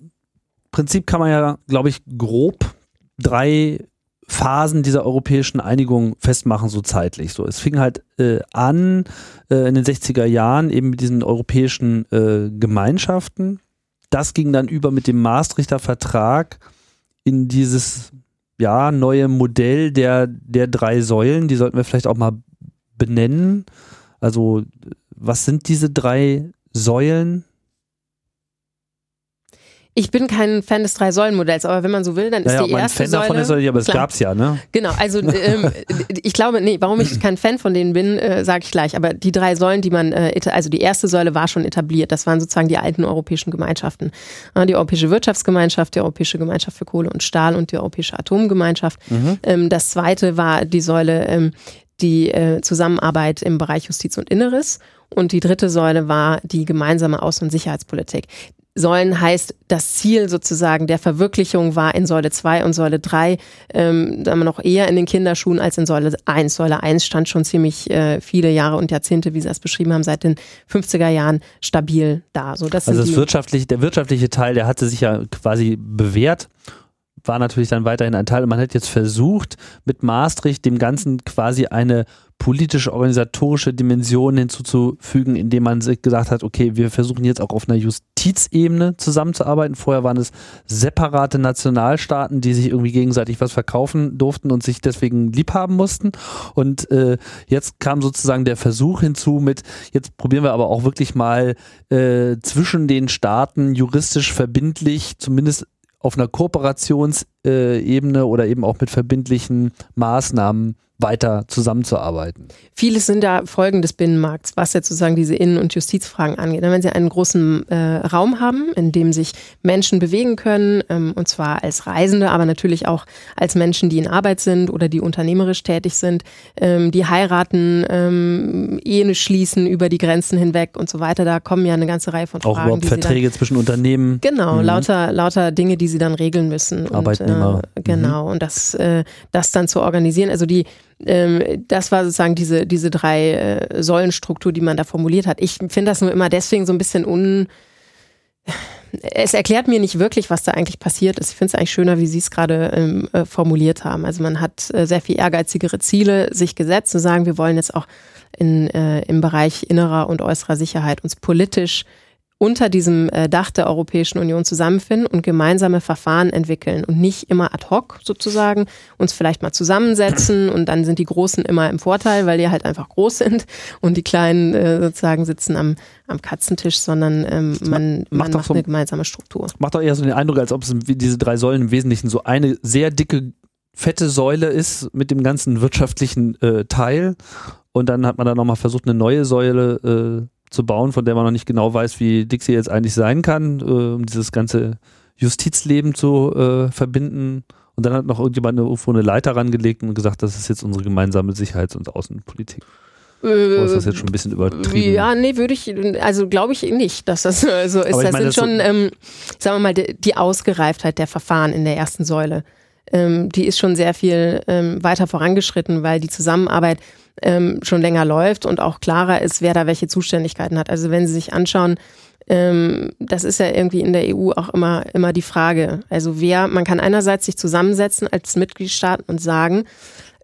Prinzip kann man ja, glaube ich, grob drei Phasen dieser europäischen Einigung festmachen, so zeitlich. So, es fing halt äh, an äh, in den 60er Jahren eben mit diesen europäischen äh, Gemeinschaften. Das ging dann über mit dem Maastrichter Vertrag in dieses ja, neue Modell der, der drei Säulen. Die sollten wir vielleicht auch mal benennen. Also, was sind diese drei Säulen? Ich bin kein Fan des Drei-Säulen-Modells, aber wenn man so will, dann ist naja, die erste Fan Säule. Davon ist, aber es gab es ja, ne? Genau, also ähm, ich glaube, nee, warum ich kein Fan von denen bin, äh, sage ich gleich. Aber die drei Säulen, die man, äh, also die erste Säule war schon etabliert. Das waren sozusagen die alten europäischen Gemeinschaften. Die Europäische Wirtschaftsgemeinschaft, die Europäische Gemeinschaft für Kohle und Stahl und die Europäische Atomgemeinschaft. Mhm. Ähm, das zweite war die Säule, ähm, die äh, Zusammenarbeit im Bereich Justiz und Inneres. Und die dritte Säule war die gemeinsame Außen- und Sicherheitspolitik. Säulen heißt, das Ziel sozusagen der Verwirklichung war in Säule 2 und Säule 3 ähm, da man noch eher in den Kinderschuhen als in Säule 1. Säule 1 stand schon ziemlich äh, viele Jahre und Jahrzehnte, wie Sie das beschrieben haben, seit den 50er Jahren stabil da. So, das also das wirtschaftliche, der wirtschaftliche Teil, der hatte sich ja quasi bewährt war natürlich dann weiterhin ein Teil. Und man hat jetzt versucht, mit Maastricht dem Ganzen quasi eine politisch-organisatorische Dimension hinzuzufügen, indem man gesagt hat, okay, wir versuchen jetzt auch auf einer Justizebene zusammenzuarbeiten. Vorher waren es separate Nationalstaaten, die sich irgendwie gegenseitig was verkaufen durften und sich deswegen liebhaben mussten. Und äh, jetzt kam sozusagen der Versuch hinzu mit, jetzt probieren wir aber auch wirklich mal äh, zwischen den Staaten juristisch verbindlich, zumindest auf einer Kooperationsebene Ebene oder eben auch mit verbindlichen Maßnahmen weiter zusammenzuarbeiten. Vieles sind da Folgen des Binnenmarkts, was jetzt sozusagen diese Innen- und Justizfragen angeht. Wenn Sie einen großen äh, Raum haben, in dem sich Menschen bewegen können, ähm, und zwar als Reisende, aber natürlich auch als Menschen, die in Arbeit sind oder die unternehmerisch tätig sind, ähm, die heiraten, ähm, Ehen schließen über die Grenzen hinweg und so weiter, da kommen ja eine ganze Reihe von Fragen. Auch überhaupt Verträge dann, zwischen Unternehmen. Genau, mhm. lauter, lauter Dinge, die sie dann regeln müssen. Arbeitnehmer. Und, äh, genau, mhm. und das, äh, das dann zu organisieren. Also die ähm, das war sozusagen diese, diese drei äh, Säulenstruktur, die man da formuliert hat. Ich finde das nur immer deswegen so ein bisschen un. Es erklärt mir nicht wirklich, was da eigentlich passiert ist. Ich finde es eigentlich schöner, wie Sie es gerade ähm, äh, formuliert haben. Also man hat äh, sehr viel ehrgeizigere Ziele sich gesetzt, zu sagen, wir wollen jetzt auch in, äh, im Bereich innerer und äußerer Sicherheit uns politisch unter diesem äh, Dach der Europäischen Union zusammenfinden und gemeinsame Verfahren entwickeln und nicht immer ad hoc sozusagen uns vielleicht mal zusammensetzen und dann sind die Großen immer im Vorteil, weil die halt einfach groß sind und die Kleinen äh, sozusagen sitzen am, am Katzentisch, sondern ähm, man, macht, man macht so, eine gemeinsame Struktur. Macht doch eher so den Eindruck, als ob es diese drei Säulen im Wesentlichen so eine sehr dicke fette Säule ist mit dem ganzen wirtschaftlichen äh, Teil und dann hat man da nochmal versucht, eine neue Säule äh, zu bauen, von der man noch nicht genau weiß, wie dick sie jetzt eigentlich sein kann, äh, um dieses ganze Justizleben zu äh, verbinden. Und dann hat noch irgendjemand eine, irgendwo eine Leiter rangelegt und gesagt, das ist jetzt unsere gemeinsame Sicherheits- und Außenpolitik. Oder ist das jetzt schon ein bisschen übertrieben? Ja, nee, würde ich, also glaube ich nicht, dass das so ist. das meine, sind schon, so ähm, sagen wir mal, die, die, Ausgereiftheit der Verfahren in der ersten Säule. Ähm, die ist schon sehr viel ähm, weiter vorangeschritten, weil die Zusammenarbeit ähm, schon länger läuft und auch klarer ist, wer da welche Zuständigkeiten hat. Also wenn Sie sich anschauen, ähm, das ist ja irgendwie in der EU auch immer, immer die Frage. Also wer, man kann einerseits sich zusammensetzen als Mitgliedstaat und sagen,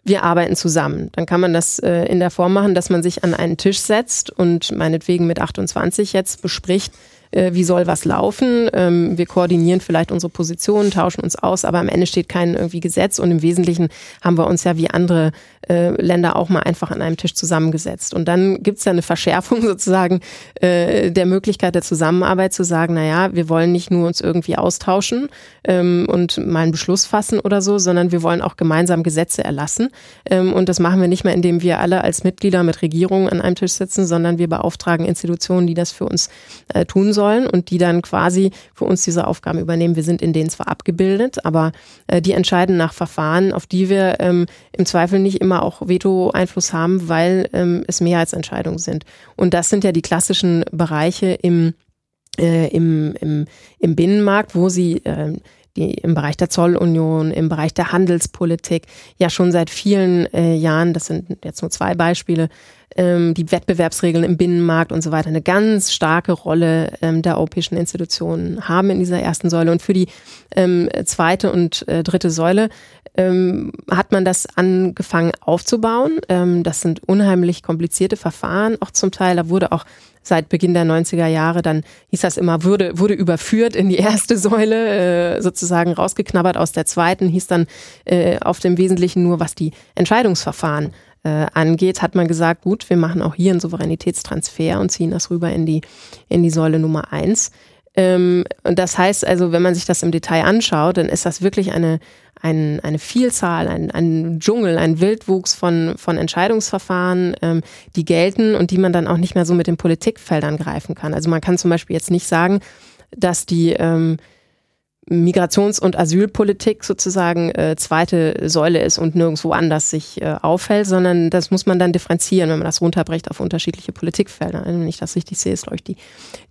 wir arbeiten zusammen. Dann kann man das äh, in der Form machen, dass man sich an einen Tisch setzt und meinetwegen mit 28 jetzt bespricht, äh, wie soll was laufen. Ähm, wir koordinieren vielleicht unsere Positionen, tauschen uns aus, aber am Ende steht kein irgendwie Gesetz und im Wesentlichen haben wir uns ja wie andere äh, Länder auch mal einfach an einem Tisch zusammengesetzt. Und dann gibt es ja eine Verschärfung sozusagen äh, der Möglichkeit der Zusammenarbeit zu sagen, naja, wir wollen nicht nur uns irgendwie austauschen ähm, und mal einen Beschluss fassen oder so, sondern wir wollen auch gemeinsam Gesetze erlassen. Ähm, und das machen wir nicht mehr, indem wir alle als Mitglieder mit Regierungen an einem Tisch sitzen, sondern wir beauftragen Institutionen, die das für uns äh, tun sollen und die dann quasi für uns diese Aufgaben übernehmen. Wir sind in denen zwar abgebildet, aber äh, die entscheiden nach Verfahren, auf die wir ähm, im Zweifel nicht immer auch Veto-Einfluss haben, weil ähm, es Mehrheitsentscheidungen sind. Und das sind ja die klassischen Bereiche im, äh, im, im, im Binnenmarkt, wo sie äh, die im Bereich der Zollunion, im Bereich der Handelspolitik ja schon seit vielen äh, Jahren, das sind jetzt nur zwei Beispiele, ähm, die Wettbewerbsregeln im Binnenmarkt und so weiter eine ganz starke Rolle ähm, der europäischen Institutionen haben in dieser ersten Säule. Und für die ähm, zweite und äh, dritte Säule ähm, hat man das angefangen aufzubauen. Ähm, das sind unheimlich komplizierte Verfahren, auch zum Teil. Da wurde auch seit Beginn der 90er Jahre, dann hieß das immer, wurde, wurde überführt in die erste Säule, äh, sozusagen rausgeknabbert aus der zweiten, hieß dann äh, auf dem Wesentlichen nur, was die Entscheidungsverfahren äh, angeht, hat man gesagt, gut, wir machen auch hier einen Souveränitätstransfer und ziehen das rüber in die, in die Säule Nummer eins. Ähm, und das heißt also, wenn man sich das im Detail anschaut, dann ist das wirklich eine, ein, eine Vielzahl, ein, ein Dschungel, ein Wildwuchs von, von Entscheidungsverfahren, ähm, die gelten und die man dann auch nicht mehr so mit den Politikfeldern greifen kann. Also man kann zum Beispiel jetzt nicht sagen, dass die ähm, Migrations- und Asylpolitik sozusagen äh, zweite Säule ist und nirgendwo anders sich äh, aufhält, sondern das muss man dann differenzieren, wenn man das runterbricht auf unterschiedliche Politikfelder. Also wenn ich das richtig sehe, ist, glaube ich, die,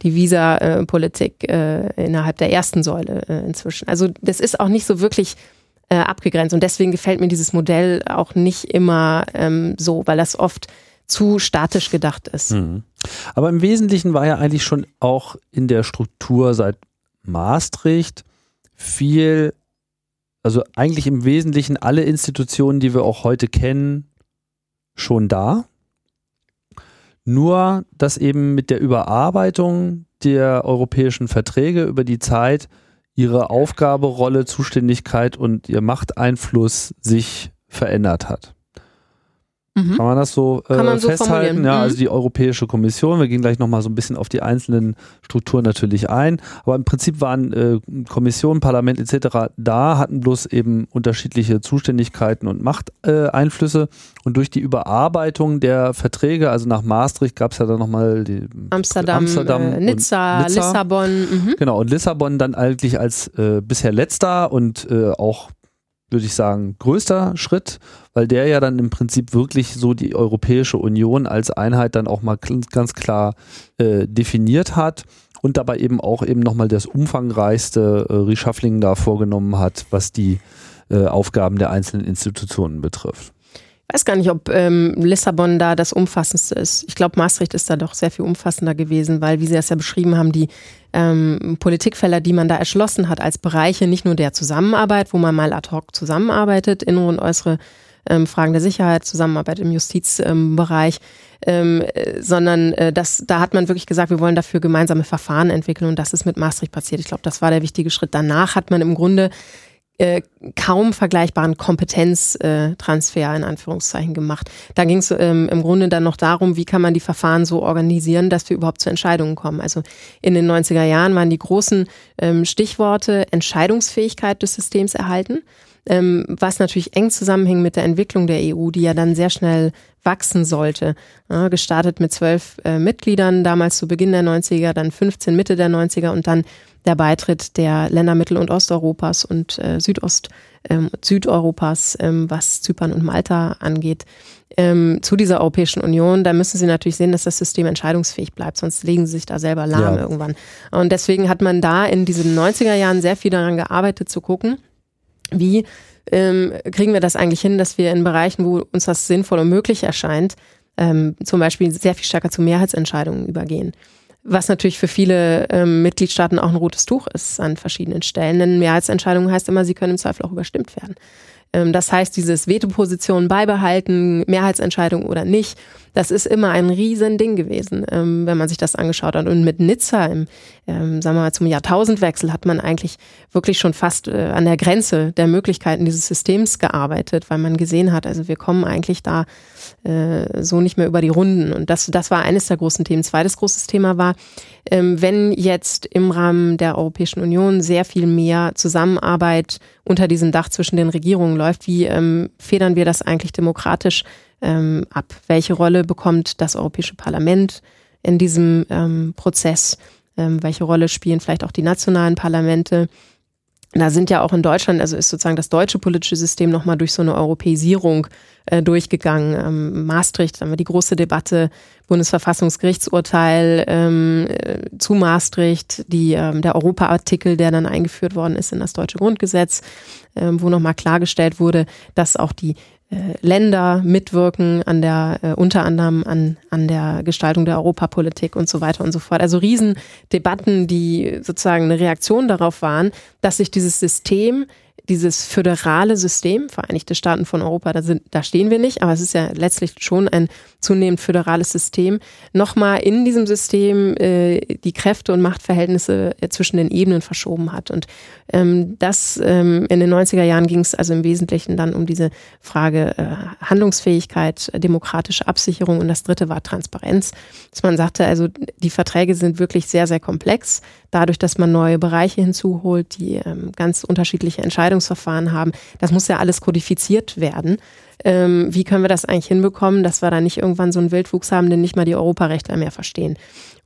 die Visa-Politik äh, innerhalb der ersten Säule äh, inzwischen. Also das ist auch nicht so wirklich äh, abgegrenzt und deswegen gefällt mir dieses Modell auch nicht immer ähm, so, weil das oft zu statisch gedacht ist. Mhm. Aber im Wesentlichen war ja eigentlich schon auch in der Struktur seit Maastricht viel, also eigentlich im Wesentlichen alle Institutionen, die wir auch heute kennen, schon da. Nur, dass eben mit der Überarbeitung der europäischen Verträge über die Zeit ihre Aufgabe, Rolle, Zuständigkeit und ihr Machteinfluss sich verändert hat. Mhm. Kann man das so, äh, man so festhalten? Ja, also mhm. also die Europäische Kommission. Wir gehen gleich nochmal so ein bisschen auf die einzelnen Strukturen natürlich ein. Aber im Prinzip waren äh, Kommission, Parlament etc. da, hatten bloß eben unterschiedliche Zuständigkeiten und Machteinflüsse. Äh, und durch die Überarbeitung der Verträge, also nach Maastricht gab es ja dann nochmal die Amsterdam, Amsterdam äh, Nizza, Nizza, Lissabon. Mhm. Genau, und Lissabon dann eigentlich als äh, bisher letzter und äh, auch würde ich sagen, größter Schritt, weil der ja dann im Prinzip wirklich so die Europäische Union als Einheit dann auch mal ganz klar äh, definiert hat und dabei eben auch eben nochmal das umfangreichste äh, Reshuffling da vorgenommen hat, was die äh, Aufgaben der einzelnen Institutionen betrifft. Ich weiß gar nicht, ob ähm, Lissabon da das umfassendste ist. Ich glaube, Maastricht ist da doch sehr viel umfassender gewesen, weil, wie Sie das ja beschrieben haben, die ähm, Politikfelder, die man da erschlossen hat als Bereiche nicht nur der Zusammenarbeit, wo man mal ad hoc zusammenarbeitet, innere und äußere ähm, Fragen der Sicherheit, Zusammenarbeit im Justizbereich, ähm, äh, sondern äh, das, da hat man wirklich gesagt, wir wollen dafür gemeinsame Verfahren entwickeln und das ist mit Maastricht passiert. Ich glaube, das war der wichtige Schritt. Danach hat man im Grunde äh, kaum vergleichbaren Kompetenztransfer in Anführungszeichen gemacht. Da ging es ähm, im Grunde dann noch darum, wie kann man die Verfahren so organisieren, dass wir überhaupt zu Entscheidungen kommen. Also in den 90er Jahren waren die großen ähm, Stichworte Entscheidungsfähigkeit des Systems erhalten, ähm, was natürlich eng zusammenhing mit der Entwicklung der EU, die ja dann sehr schnell wachsen sollte. Ja, gestartet mit zwölf äh, Mitgliedern, damals zu Beginn der 90er, dann 15 Mitte der 90er und dann der Beitritt der Länder Mittel- und Osteuropas und äh, Südost, ähm, Südeuropas, ähm, was Zypern und Malta angeht, ähm, zu dieser Europäischen Union, da müssen sie natürlich sehen, dass das System entscheidungsfähig bleibt, sonst legen sie sich da selber lahm ja. irgendwann. Und deswegen hat man da in diesen 90er Jahren sehr viel daran gearbeitet, zu gucken, wie ähm, kriegen wir das eigentlich hin, dass wir in Bereichen, wo uns das sinnvoll und möglich erscheint, ähm, zum Beispiel sehr viel stärker zu Mehrheitsentscheidungen übergehen was natürlich für viele ähm, Mitgliedstaaten auch ein rotes Tuch ist an verschiedenen Stellen. Denn Mehrheitsentscheidungen heißt immer, sie können im Zweifel auch überstimmt werden. Ähm, das heißt, dieses Veto-Position beibehalten, Mehrheitsentscheidung oder nicht, das ist immer ein Riesending gewesen, ähm, wenn man sich das angeschaut hat. Und mit Nizza im, ähm, sagen wir mal, zum Jahrtausendwechsel hat man eigentlich wirklich schon fast äh, an der Grenze der Möglichkeiten dieses Systems gearbeitet, weil man gesehen hat, also wir kommen eigentlich da äh, so nicht mehr über die Runden. Und das, das war eines der großen Themen. Zweites großes Thema war, wenn jetzt im Rahmen der Europäischen Union sehr viel mehr Zusammenarbeit unter diesem Dach zwischen den Regierungen läuft, wie ähm, federn wir das eigentlich demokratisch ähm, ab? Welche Rolle bekommt das Europäische Parlament in diesem ähm, Prozess? Ähm, welche Rolle spielen vielleicht auch die nationalen Parlamente? Da sind ja auch in Deutschland, also ist sozusagen das deutsche politische System nochmal durch so eine Europäisierung äh, durchgegangen. Ähm, Maastricht, haben wir die große Debatte, Bundesverfassungsgerichtsurteil ähm, äh, zu Maastricht, die, ähm, der Europa-Artikel, der dann eingeführt worden ist in das deutsche Grundgesetz, ähm, wo nochmal klargestellt wurde, dass auch die Länder mitwirken an der, äh, unter anderem an, an der Gestaltung der Europapolitik und so weiter und so fort. Also Riesendebatten, die sozusagen eine Reaktion darauf waren, dass sich dieses System dieses föderale System, Vereinigte Staaten von Europa, da, sind, da stehen wir nicht, aber es ist ja letztlich schon ein zunehmend föderales System, nochmal in diesem System äh, die Kräfte und Machtverhältnisse äh, zwischen den Ebenen verschoben hat. Und ähm, das ähm, in den 90er Jahren ging es also im Wesentlichen dann um diese Frage äh, Handlungsfähigkeit, demokratische Absicherung und das dritte war Transparenz. Dass man sagte, also die Verträge sind wirklich sehr, sehr komplex. Dadurch, dass man neue Bereiche hinzuholt, die ähm, ganz unterschiedliche Entscheidungsverfahren haben, das muss ja alles kodifiziert werden ähm, wie können wir das eigentlich hinbekommen, dass wir da nicht irgendwann so einen Wildwuchs haben, den nicht mal die Europarechtler mehr verstehen.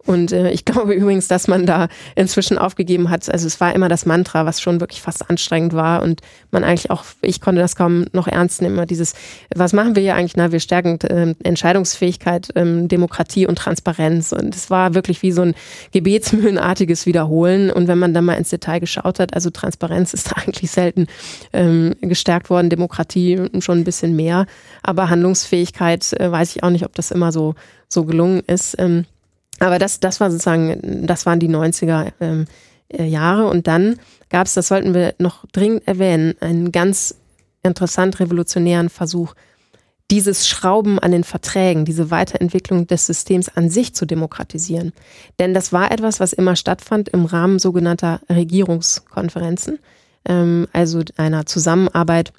Und äh, ich glaube übrigens, dass man da inzwischen aufgegeben hat. Also es war immer das Mantra, was schon wirklich fast anstrengend war und man eigentlich auch, ich konnte das kaum noch ernst nehmen. Dieses, was machen wir hier eigentlich? Na, wir stärken äh, Entscheidungsfähigkeit, ähm, Demokratie und Transparenz. Und es war wirklich wie so ein gebetsmühlenartiges Wiederholen. Und wenn man dann mal ins Detail geschaut hat, also Transparenz ist da eigentlich selten ähm, gestärkt worden, Demokratie schon ein bisschen mehr. Aber Handlungsfähigkeit äh, weiß ich auch nicht, ob das immer so, so gelungen ist. Ähm, aber das, das war sozusagen, das waren die 90er ähm, äh, Jahre. Und dann gab es, das sollten wir noch dringend erwähnen, einen ganz interessant revolutionären Versuch, dieses Schrauben an den Verträgen, diese Weiterentwicklung des Systems an sich zu demokratisieren. Denn das war etwas, was immer stattfand im Rahmen sogenannter Regierungskonferenzen, ähm, also einer Zusammenarbeit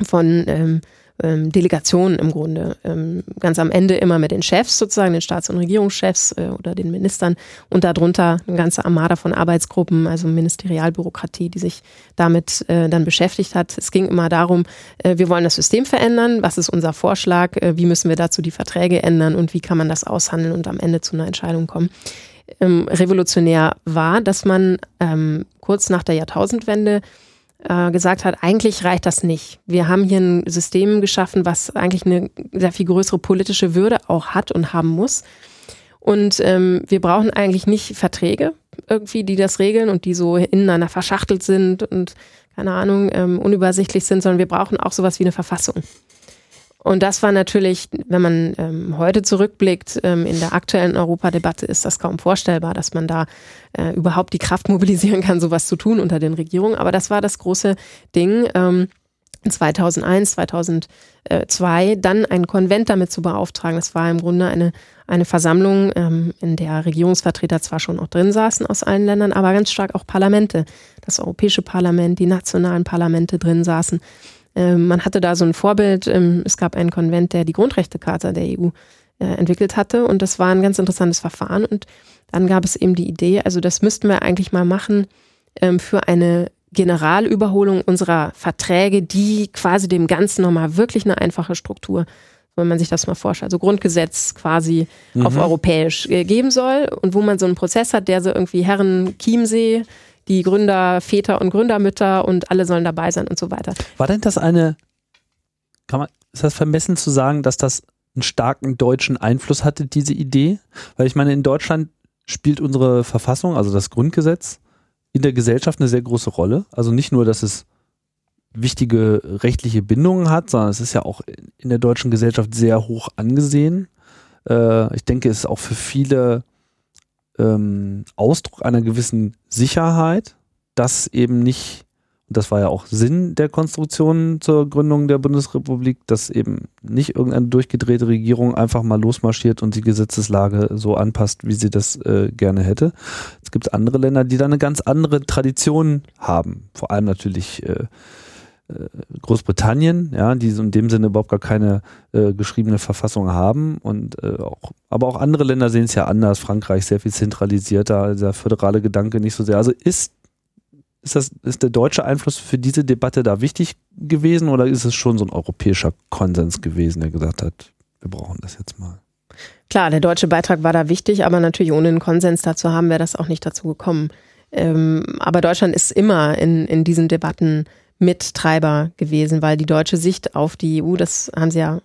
von ähm, ähm, Delegationen im Grunde. Ähm, ganz am Ende immer mit den Chefs sozusagen, den Staats- und Regierungschefs äh, oder den Ministern und darunter eine ganze Armada von Arbeitsgruppen, also Ministerialbürokratie, die sich damit äh, dann beschäftigt hat. Es ging immer darum, äh, wir wollen das System verändern, was ist unser Vorschlag, äh, wie müssen wir dazu die Verträge ändern und wie kann man das aushandeln und am Ende zu einer Entscheidung kommen. Ähm, revolutionär war, dass man ähm, kurz nach der Jahrtausendwende äh, gesagt hat, eigentlich reicht das nicht. Wir haben hier ein System geschaffen, was eigentlich eine sehr viel größere politische Würde auch hat und haben muss. Und ähm, wir brauchen eigentlich nicht Verträge irgendwie, die das regeln und die so ineinander verschachtelt sind und keine Ahnung, ähm, unübersichtlich sind, sondern wir brauchen auch sowas wie eine Verfassung. Und das war natürlich, wenn man ähm, heute zurückblickt, ähm, in der aktuellen Europadebatte ist das kaum vorstellbar, dass man da äh, überhaupt die Kraft mobilisieren kann, sowas zu tun unter den Regierungen. Aber das war das große Ding. Ähm, 2001, 2002 dann einen Konvent damit zu beauftragen. Das war im Grunde eine, eine Versammlung, ähm, in der Regierungsvertreter zwar schon auch drin saßen aus allen Ländern, aber ganz stark auch Parlamente. Das Europäische Parlament, die nationalen Parlamente drin saßen. Ähm, man hatte da so ein Vorbild. Ähm, es gab einen Konvent, der die Grundrechtecharta der EU äh, entwickelt hatte und das war ein ganz interessantes Verfahren. Und dann gab es eben die Idee, also das müssten wir eigentlich mal machen ähm, für eine Generalüberholung unserer Verträge, die quasi dem Ganzen nochmal wirklich eine einfache Struktur wenn man sich das mal vorstellt, also Grundgesetz quasi mhm. auf europäisch äh, geben soll und wo man so einen Prozess hat, der so irgendwie Herren Chiemsee die Gründer, Väter und Gründermütter und alle sollen dabei sein und so weiter. War denn das eine, kann man, ist das vermessen zu sagen, dass das einen starken deutschen Einfluss hatte, diese Idee? Weil ich meine, in Deutschland spielt unsere Verfassung, also das Grundgesetz, in der Gesellschaft eine sehr große Rolle. Also nicht nur, dass es wichtige rechtliche Bindungen hat, sondern es ist ja auch in der deutschen Gesellschaft sehr hoch angesehen. Äh, ich denke, es ist auch für viele ähm, Ausdruck einer gewissen Sicherheit, dass eben nicht, und das war ja auch Sinn der Konstruktion zur Gründung der Bundesrepublik, dass eben nicht irgendeine durchgedrehte Regierung einfach mal losmarschiert und die Gesetzeslage so anpasst, wie sie das äh, gerne hätte. Es gibt andere Länder, die da eine ganz andere Tradition haben, vor allem natürlich äh, Großbritannien, ja, die in dem Sinne überhaupt gar keine äh, geschriebene Verfassung haben und äh, auch, aber auch andere Länder sehen es ja anders. Frankreich sehr viel zentralisierter, der föderale Gedanke nicht so sehr. Also ist ist das ist der deutsche Einfluss für diese Debatte da wichtig gewesen oder ist es schon so ein europäischer Konsens gewesen, der gesagt hat, wir brauchen das jetzt mal? Klar, der deutsche Beitrag war da wichtig, aber natürlich ohne einen Konsens dazu haben wäre das auch nicht dazu gekommen. Ähm, aber Deutschland ist immer in, in diesen Debatten Mittreiber gewesen, weil die deutsche Sicht auf die EU, das haben sie ja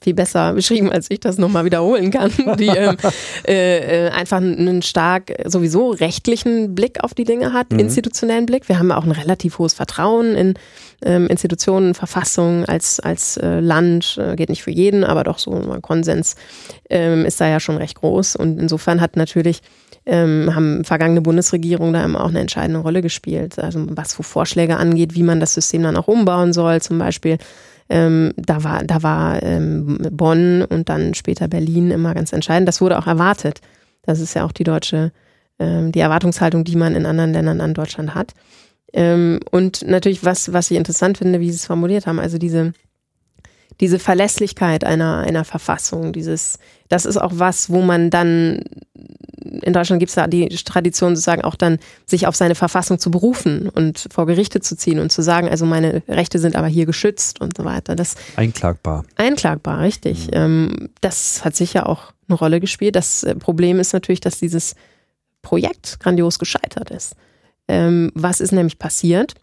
viel besser beschrieben, als ich das nochmal wiederholen kann, die ähm, äh, äh, einfach einen stark sowieso rechtlichen Blick auf die Dinge hat, mhm. institutionellen Blick. Wir haben auch ein relativ hohes Vertrauen in ähm, Institutionen, Verfassung als, als äh, Land, äh, geht nicht für jeden, aber doch so ein Konsens ähm, ist da ja schon recht groß. Und insofern hat natürlich ähm, haben vergangene Bundesregierungen da immer auch eine entscheidende Rolle gespielt. Also was für Vorschläge angeht, wie man das System dann auch umbauen soll, zum Beispiel. Ähm, da war, da war ähm, Bonn und dann später Berlin immer ganz entscheidend. Das wurde auch erwartet. Das ist ja auch die deutsche, ähm, die Erwartungshaltung, die man in anderen Ländern an Deutschland hat. Ähm, und natürlich, was, was ich interessant finde, wie Sie es formuliert haben, also diese, diese Verlässlichkeit einer, einer Verfassung, dieses, das ist auch was, wo man dann, in Deutschland gibt es ja die Tradition sozusagen auch dann, sich auf seine Verfassung zu berufen und vor Gerichte zu ziehen und zu sagen, also meine Rechte sind aber hier geschützt und so weiter. Das, einklagbar. Einklagbar, richtig. Mhm. Das hat sicher auch eine Rolle gespielt. Das äh, Problem ist natürlich, dass dieses Projekt grandios gescheitert ist. Ähm, was ist nämlich passiert?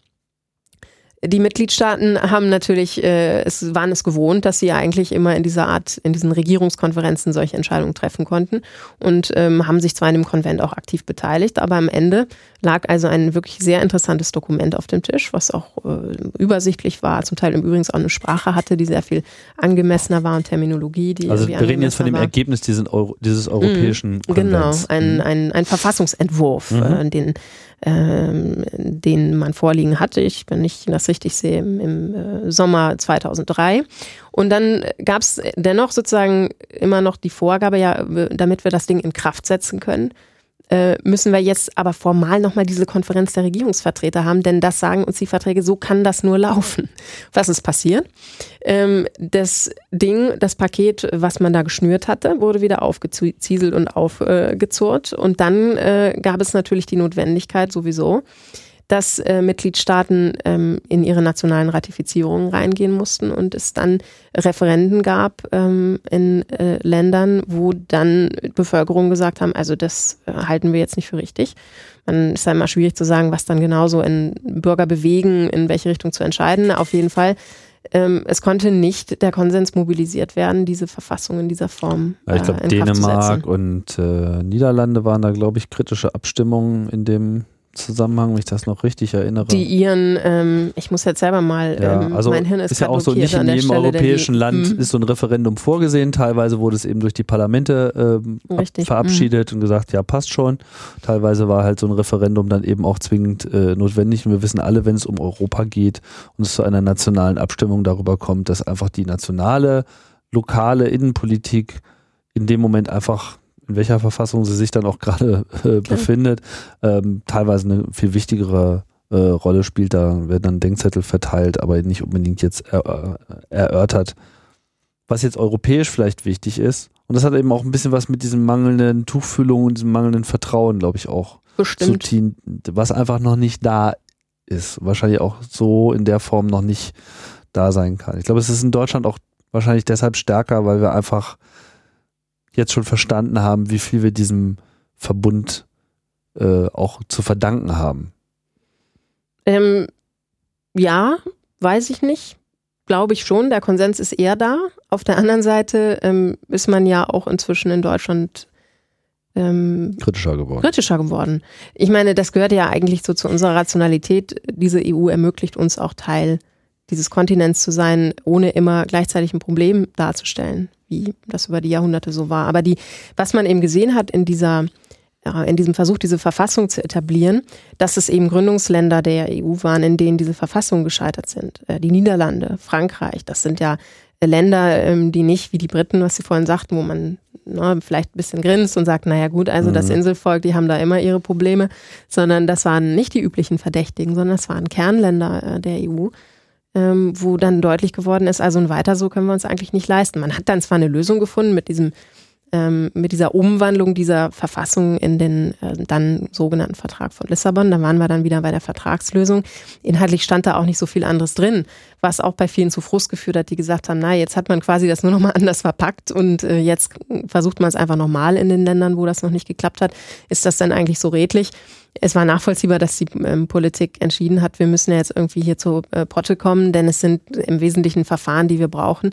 Die Mitgliedstaaten haben natürlich, äh, es waren es gewohnt, dass sie eigentlich immer in dieser Art, in diesen Regierungskonferenzen solche Entscheidungen treffen konnten und ähm, haben sich zwar in dem Konvent auch aktiv beteiligt, aber am Ende lag also ein wirklich sehr interessantes Dokument auf dem Tisch, was auch äh, übersichtlich war, zum Teil im Übrigen auch eine Sprache hatte, die sehr viel angemessener war und Terminologie, die Also wir reden jetzt von dem war. Ergebnis dieses, Euro, dieses europäischen mhm, Genau, ein, ein, ein Verfassungsentwurf, mhm. äh, den ähm, den man vorliegen hatte. Ich, wenn ich das richtig sehe, im, im äh, Sommer 2003. Und dann gab es dennoch sozusagen immer noch die Vorgabe, ja, damit wir das Ding in Kraft setzen können, äh, müssen wir jetzt aber formal nochmal diese Konferenz der Regierungsvertreter haben, denn das sagen uns die Verträge, so kann das nur laufen. Was ist passiert? Ähm, das Ding, das Paket, was man da geschnürt hatte, wurde wieder aufgezieselt und aufgezurrt. und dann äh, gab es natürlich die Notwendigkeit sowieso, dass äh, Mitgliedstaaten ähm, in ihre nationalen Ratifizierungen reingehen mussten und es dann Referenden gab ähm, in äh, Ländern, wo dann Bevölkerung gesagt haben, also das äh, halten wir jetzt nicht für richtig. Man ist ja immer schwierig zu sagen, was dann genauso in Bürger bewegen, in welche Richtung zu entscheiden. Auf jeden Fall ähm, es konnte nicht der Konsens mobilisiert werden, diese Verfassung in dieser Form. Äh, ich glaube, Dänemark und äh, Niederlande waren da, glaube ich, kritische Abstimmungen in dem Zusammenhang, wenn ich das noch richtig erinnere. Die ihren, ähm, ich muss jetzt selber mal, ja, ähm, also mein Hirn ist, ist ja auch so, nicht in jedem europäischen Land mhm. ist so ein Referendum vorgesehen. Teilweise wurde es eben durch die Parlamente ähm, verabschiedet mhm. und gesagt, ja, passt schon. Teilweise war halt so ein Referendum dann eben auch zwingend äh, notwendig. Und wir wissen alle, wenn es um Europa geht und es zu einer nationalen Abstimmung darüber kommt, dass einfach die nationale, lokale Innenpolitik in dem Moment einfach in welcher Verfassung sie sich dann auch gerade äh, befindet, ähm, teilweise eine viel wichtigere äh, Rolle spielt. Da werden dann Denkzettel verteilt, aber nicht unbedingt jetzt er, äh, erörtert. Was jetzt europäisch vielleicht wichtig ist, und das hat eben auch ein bisschen was mit diesem mangelnden Tuchfühlung und diesem mangelnden Vertrauen, glaube ich, auch Bestimmt. zu tun, was einfach noch nicht da ist. Wahrscheinlich auch so in der Form noch nicht da sein kann. Ich glaube, es ist in Deutschland auch wahrscheinlich deshalb stärker, weil wir einfach jetzt schon verstanden haben, wie viel wir diesem Verbund äh, auch zu verdanken haben? Ähm, ja, weiß ich nicht. Glaube ich schon. Der Konsens ist eher da. Auf der anderen Seite ähm, ist man ja auch inzwischen in Deutschland ähm, kritischer geworden. Kritischer geworden. Ich meine, das gehört ja eigentlich so zu unserer Rationalität. Diese EU ermöglicht uns auch Teil dieses Kontinents zu sein, ohne immer gleichzeitig ein Problem darzustellen wie das über die Jahrhunderte so war. Aber die, was man eben gesehen hat in dieser in diesem Versuch, diese Verfassung zu etablieren, dass es eben Gründungsländer der EU waren, in denen diese Verfassungen gescheitert sind. Äh, die Niederlande, Frankreich, das sind ja Länder, ähm, die nicht wie die Briten, was Sie vorhin sagten, wo man ne, vielleicht ein bisschen grinst und sagt, naja gut, also mhm. das Inselvolk, die haben da immer ihre Probleme, sondern das waren nicht die üblichen Verdächtigen, sondern das waren Kernländer äh, der EU ähm, wo dann deutlich geworden ist, also ein weiter so können wir uns eigentlich nicht leisten. Man hat dann zwar eine Lösung gefunden mit diesem ähm, mit dieser Umwandlung dieser Verfassung in den äh, dann sogenannten Vertrag von Lissabon. Da waren wir dann wieder bei der Vertragslösung. Inhaltlich stand da auch nicht so viel anderes drin, was auch bei vielen zu Frust geführt hat, die gesagt haben, na, jetzt hat man quasi das nur nochmal anders verpackt und äh, jetzt versucht man es einfach nochmal in den Ländern, wo das noch nicht geklappt hat. Ist das dann eigentlich so redlich? es war nachvollziehbar, dass die ähm, Politik entschieden hat, wir müssen ja jetzt irgendwie hier zu äh, Potte kommen, denn es sind im Wesentlichen Verfahren, die wir brauchen.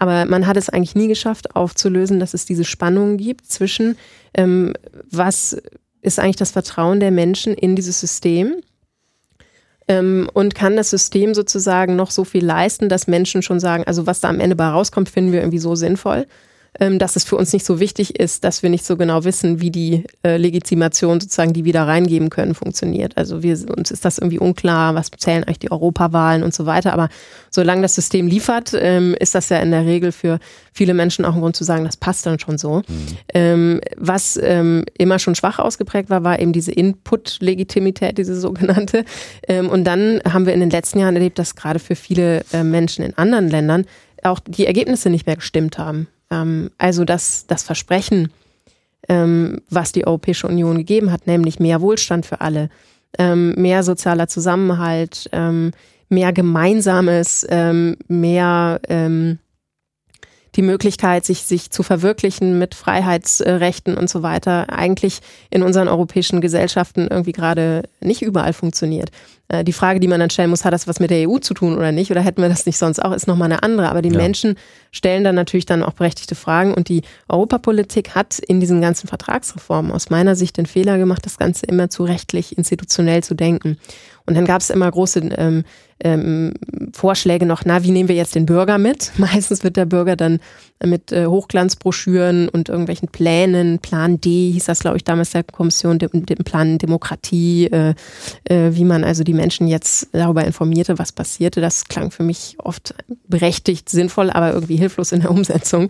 Aber man hat es eigentlich nie geschafft, aufzulösen, dass es diese Spannung gibt zwischen, ähm, was ist eigentlich das Vertrauen der Menschen in dieses System ähm, und kann das System sozusagen noch so viel leisten, dass Menschen schon sagen, also was da am Ende bei rauskommt, finden wir irgendwie so sinnvoll dass es für uns nicht so wichtig ist, dass wir nicht so genau wissen, wie die äh, Legitimation sozusagen, die wir da reingeben können, funktioniert. Also wir, uns ist das irgendwie unklar, was zählen eigentlich die Europawahlen und so weiter. Aber solange das System liefert, ähm, ist das ja in der Regel für viele Menschen auch ein Grund zu sagen, das passt dann schon so. Mhm. Ähm, was ähm, immer schon schwach ausgeprägt war, war eben diese Input-Legitimität, diese sogenannte. Ähm, und dann haben wir in den letzten Jahren erlebt, dass gerade für viele äh, Menschen in anderen Ländern auch die Ergebnisse nicht mehr gestimmt haben. Ähm, also das, das Versprechen, ähm, was die Europäische Union gegeben hat, nämlich mehr Wohlstand für alle, ähm, mehr sozialer Zusammenhalt, ähm, mehr Gemeinsames, ähm, mehr ähm, die Möglichkeit, sich, sich zu verwirklichen mit Freiheitsrechten und so weiter, eigentlich in unseren europäischen Gesellschaften irgendwie gerade nicht überall funktioniert. Äh, die Frage, die man dann stellen muss, hat das was mit der EU zu tun oder nicht? Oder hätten wir das nicht sonst auch, ist nochmal eine andere. Aber die ja. Menschen stellen dann natürlich dann auch berechtigte Fragen. Und die Europapolitik hat in diesen ganzen Vertragsreformen aus meiner Sicht den Fehler gemacht, das Ganze immer zu rechtlich, institutionell zu denken. Und dann gab es immer große ähm, ähm, Vorschläge noch, na, wie nehmen wir jetzt den Bürger mit? Meistens wird der Bürger dann mit äh, Hochglanzbroschüren und irgendwelchen Plänen, Plan D hieß das, glaube ich, damals der Kommission, dem, dem Plan Demokratie, äh, äh, wie man also die Menschen jetzt darüber informierte, was passierte. Das klang für mich oft berechtigt, sinnvoll, aber irgendwie hilflos in der Umsetzung.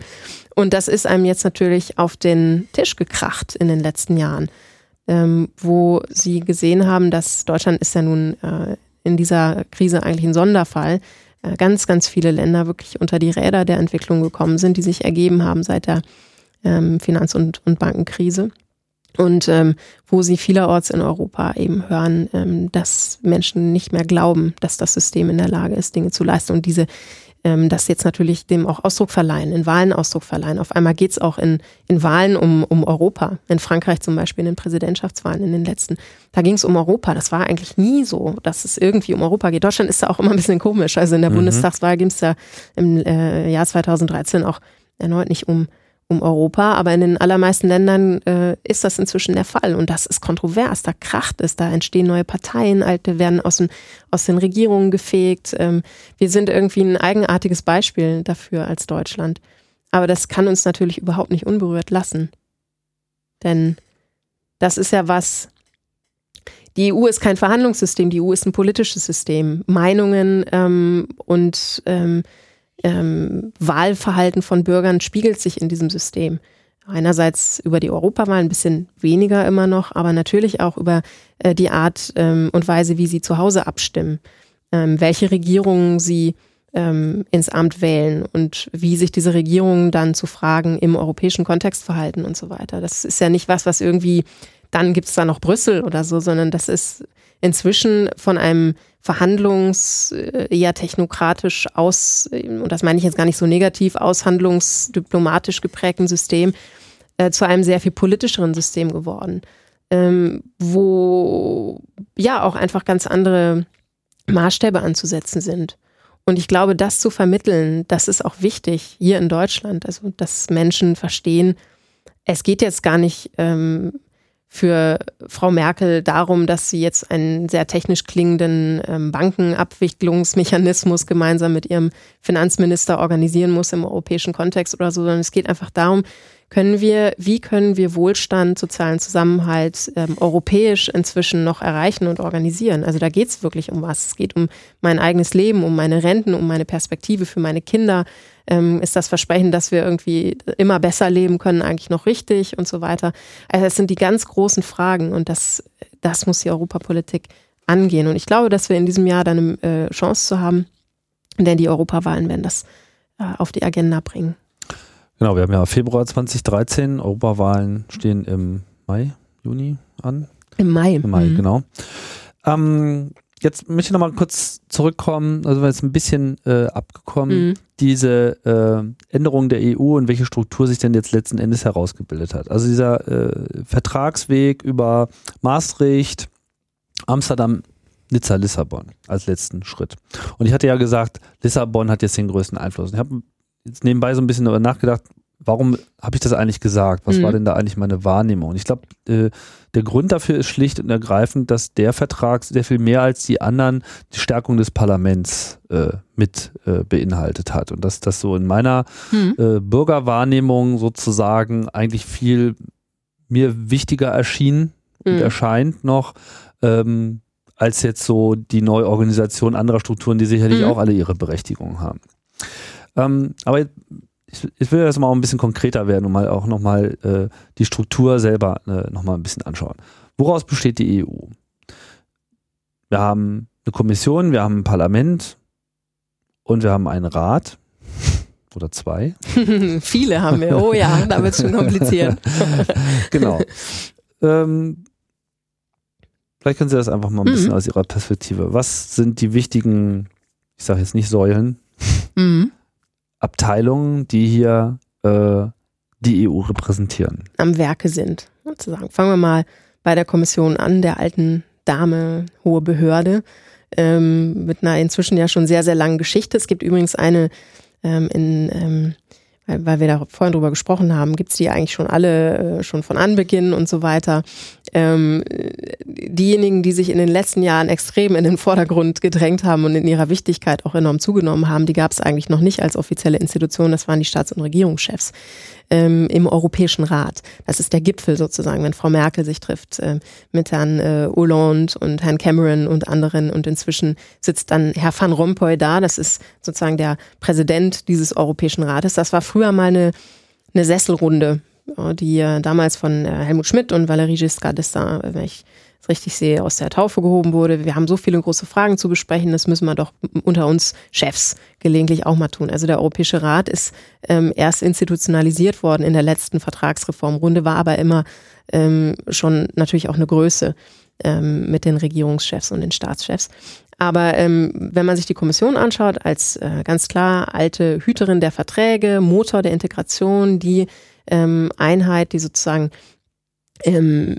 Und das ist einem jetzt natürlich auf den Tisch gekracht in den letzten Jahren. ähm, wo sie gesehen haben, dass Deutschland ist ja nun äh, in dieser Krise eigentlich ein Sonderfall. Äh, ganz, ganz viele Länder wirklich unter die Räder der Entwicklung gekommen sind, die sich ergeben haben seit der ähm, Finanz- und, und Bankenkrise. Und ähm, wo sie vielerorts in Europa eben hören, ähm, dass Menschen nicht mehr glauben, dass das System in der Lage ist, Dinge zu leisten. Und diese ähm, das jetzt natürlich dem auch Ausdruck verleihen, in Wahlen Ausdruck verleihen. Auf einmal geht es auch in, in Wahlen um, um Europa. In Frankreich zum Beispiel in den Präsidentschaftswahlen in den letzten. Da ging es um Europa. Das war eigentlich nie so, dass es irgendwie um Europa geht. Deutschland ist da auch immer ein bisschen komisch. Also in der mhm. Bundestagswahl ging es ja im äh, Jahr 2013 auch erneut nicht um um Europa, aber in den allermeisten Ländern äh, ist das inzwischen der Fall und das ist kontrovers, da kracht es, da entstehen neue Parteien, alte werden aus den, aus den Regierungen gefegt. Ähm, wir sind irgendwie ein eigenartiges Beispiel dafür als Deutschland. Aber das kann uns natürlich überhaupt nicht unberührt lassen. Denn das ist ja was, die EU ist kein Verhandlungssystem, die EU ist ein politisches System. Meinungen ähm, und ähm, ähm, Wahlverhalten von Bürgern spiegelt sich in diesem System. Einerseits über die Europawahl ein bisschen weniger immer noch, aber natürlich auch über äh, die Art ähm, und Weise, wie sie zu Hause abstimmen, ähm, welche Regierungen sie ähm, ins Amt wählen und wie sich diese Regierungen dann zu Fragen im europäischen Kontext verhalten und so weiter. Das ist ja nicht was, was irgendwie, dann gibt es da noch Brüssel oder so, sondern das ist inzwischen von einem Verhandlungs, äh, eher technokratisch aus, und das meine ich jetzt gar nicht so negativ, aushandlungsdiplomatisch geprägten System äh, zu einem sehr viel politischeren System geworden, ähm, wo ja auch einfach ganz andere Maßstäbe anzusetzen sind. Und ich glaube, das zu vermitteln, das ist auch wichtig hier in Deutschland, also dass Menschen verstehen, es geht jetzt gar nicht ähm, für Frau Merkel darum, dass sie jetzt einen sehr technisch klingenden ähm, Bankenabwicklungsmechanismus gemeinsam mit ihrem Finanzminister organisieren muss im europäischen Kontext oder so, sondern es geht einfach darum, können wir, wie können wir Wohlstand, sozialen Zusammenhalt ähm, europäisch inzwischen noch erreichen und organisieren? Also da geht es wirklich um was. Es geht um mein eigenes Leben, um meine Renten, um meine Perspektive für meine Kinder. Ähm, ist das Versprechen, dass wir irgendwie immer besser leben können, eigentlich noch richtig und so weiter? Also es sind die ganz großen Fragen und das, das muss die Europapolitik angehen. Und ich glaube, dass wir in diesem Jahr dann eine äh, Chance zu haben, denn die Europawahlen werden das äh, auf die Agenda bringen. Genau, wir haben ja Februar 2013, Europawahlen stehen im Mai, Juni an. Im Mai. Im Mai, mhm. genau. Ähm, jetzt möchte ich nochmal kurz zurückkommen, also wir jetzt ein bisschen äh, abgekommen, mhm. diese äh, Änderung der EU und welche Struktur sich denn jetzt letzten Endes herausgebildet hat. Also dieser äh, Vertragsweg über Maastricht, Amsterdam, Nizza, Lissabon als letzten Schritt. Und ich hatte ja gesagt, Lissabon hat jetzt den größten Einfluss. ich habe jetzt nebenbei so ein bisschen darüber nachgedacht, warum habe ich das eigentlich gesagt? Was mhm. war denn da eigentlich meine Wahrnehmung? Und ich glaube, äh, der Grund dafür ist schlicht und ergreifend, dass der Vertrag sehr viel mehr als die anderen die Stärkung des Parlaments äh, mit äh, beinhaltet hat. Und dass das so in meiner mhm. äh, Bürgerwahrnehmung sozusagen eigentlich viel mir wichtiger erschien mhm. und erscheint noch, ähm, als jetzt so die Neuorganisation anderer Strukturen, die sicherlich mhm. auch alle ihre Berechtigung haben. Ähm, aber ich, ich, will jetzt mal ein bisschen konkreter werden und mal auch nochmal äh, die Struktur selber äh, nochmal ein bisschen anschauen. Woraus besteht die EU? Wir haben eine Kommission, wir haben ein Parlament und wir haben einen Rat oder zwei. Viele haben wir, oh ja, da wird es schon kompliziert. genau. Ähm, vielleicht können Sie das einfach mal ein bisschen mhm. aus Ihrer Perspektive. Was sind die wichtigen, ich sage jetzt nicht Säulen, mhm. Abteilungen, die hier äh, die EU repräsentieren. Am Werke sind, sozusagen. Fangen wir mal bei der Kommission an, der alten Dame, hohe Behörde, ähm, mit einer inzwischen ja schon sehr, sehr langen Geschichte. Es gibt übrigens eine ähm, in ähm, weil, weil wir da vorhin drüber gesprochen haben, gibt's die eigentlich schon alle äh, schon von Anbeginn und so weiter. Ähm, diejenigen, die sich in den letzten Jahren extrem in den Vordergrund gedrängt haben und in ihrer Wichtigkeit auch enorm zugenommen haben, die gab's eigentlich noch nicht als offizielle Institution. Das waren die Staats- und Regierungschefs ähm, im Europäischen Rat. Das ist der Gipfel sozusagen, wenn Frau Merkel sich trifft äh, mit Herrn äh, Hollande und Herrn Cameron und anderen. Und inzwischen sitzt dann Herr Van Rompuy da. Das ist sozusagen der Präsident dieses Europäischen Rates. Das war früher mal eine, eine Sesselrunde die äh, damals von äh, Helmut Schmidt und Valérie Giscard d'Estaing, wenn ich richtig sehe, aus der Taufe gehoben wurde. Wir haben so viele große Fragen zu besprechen, das müssen wir doch unter uns Chefs gelegentlich auch mal tun. Also der Europäische Rat ist ähm, erst institutionalisiert worden in der letzten Vertragsreformrunde, war aber immer ähm, schon natürlich auch eine Größe ähm, mit den Regierungschefs und den Staatschefs. Aber ähm, wenn man sich die Kommission anschaut, als äh, ganz klar alte Hüterin der Verträge, Motor der Integration, die ähm, Einheit, die sozusagen ähm,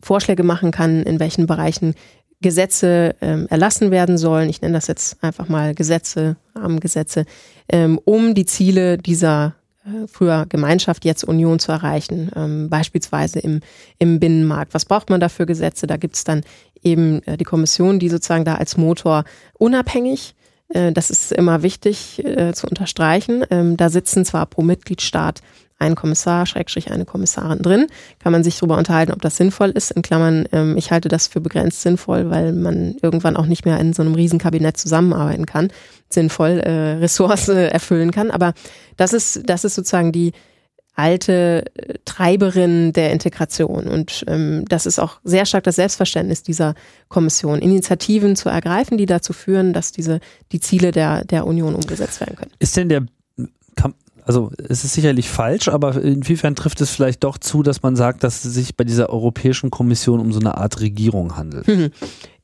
Vorschläge machen kann, in welchen Bereichen Gesetze ähm, erlassen werden sollen. Ich nenne das jetzt einfach mal Gesetze, Rahmengesetze, ähm, um die Ziele dieser äh, früher Gemeinschaft, jetzt Union zu erreichen, ähm, beispielsweise im, im Binnenmarkt. Was braucht man da für Gesetze? Da gibt es dann eben äh, die Kommission, die sozusagen da als Motor unabhängig äh, das ist immer wichtig äh, zu unterstreichen. Ähm, da sitzen zwar pro Mitgliedstaat ein Kommissar, Schrägstrich eine Kommissarin drin. Kann man sich darüber unterhalten, ob das sinnvoll ist. In Klammern, ähm, ich halte das für begrenzt sinnvoll, weil man irgendwann auch nicht mehr in so einem Riesenkabinett zusammenarbeiten kann, sinnvoll äh, Ressource erfüllen kann. Aber das ist, das ist sozusagen die alte äh, Treiberin der Integration. Und ähm, das ist auch sehr stark das Selbstverständnis dieser Kommission, Initiativen zu ergreifen, die dazu führen, dass diese die Ziele der, der Union umgesetzt werden können. Ist denn der also es ist sicherlich falsch, aber inwiefern trifft es vielleicht doch zu, dass man sagt, dass es sich bei dieser Europäischen Kommission um so eine Art Regierung handelt? Mhm.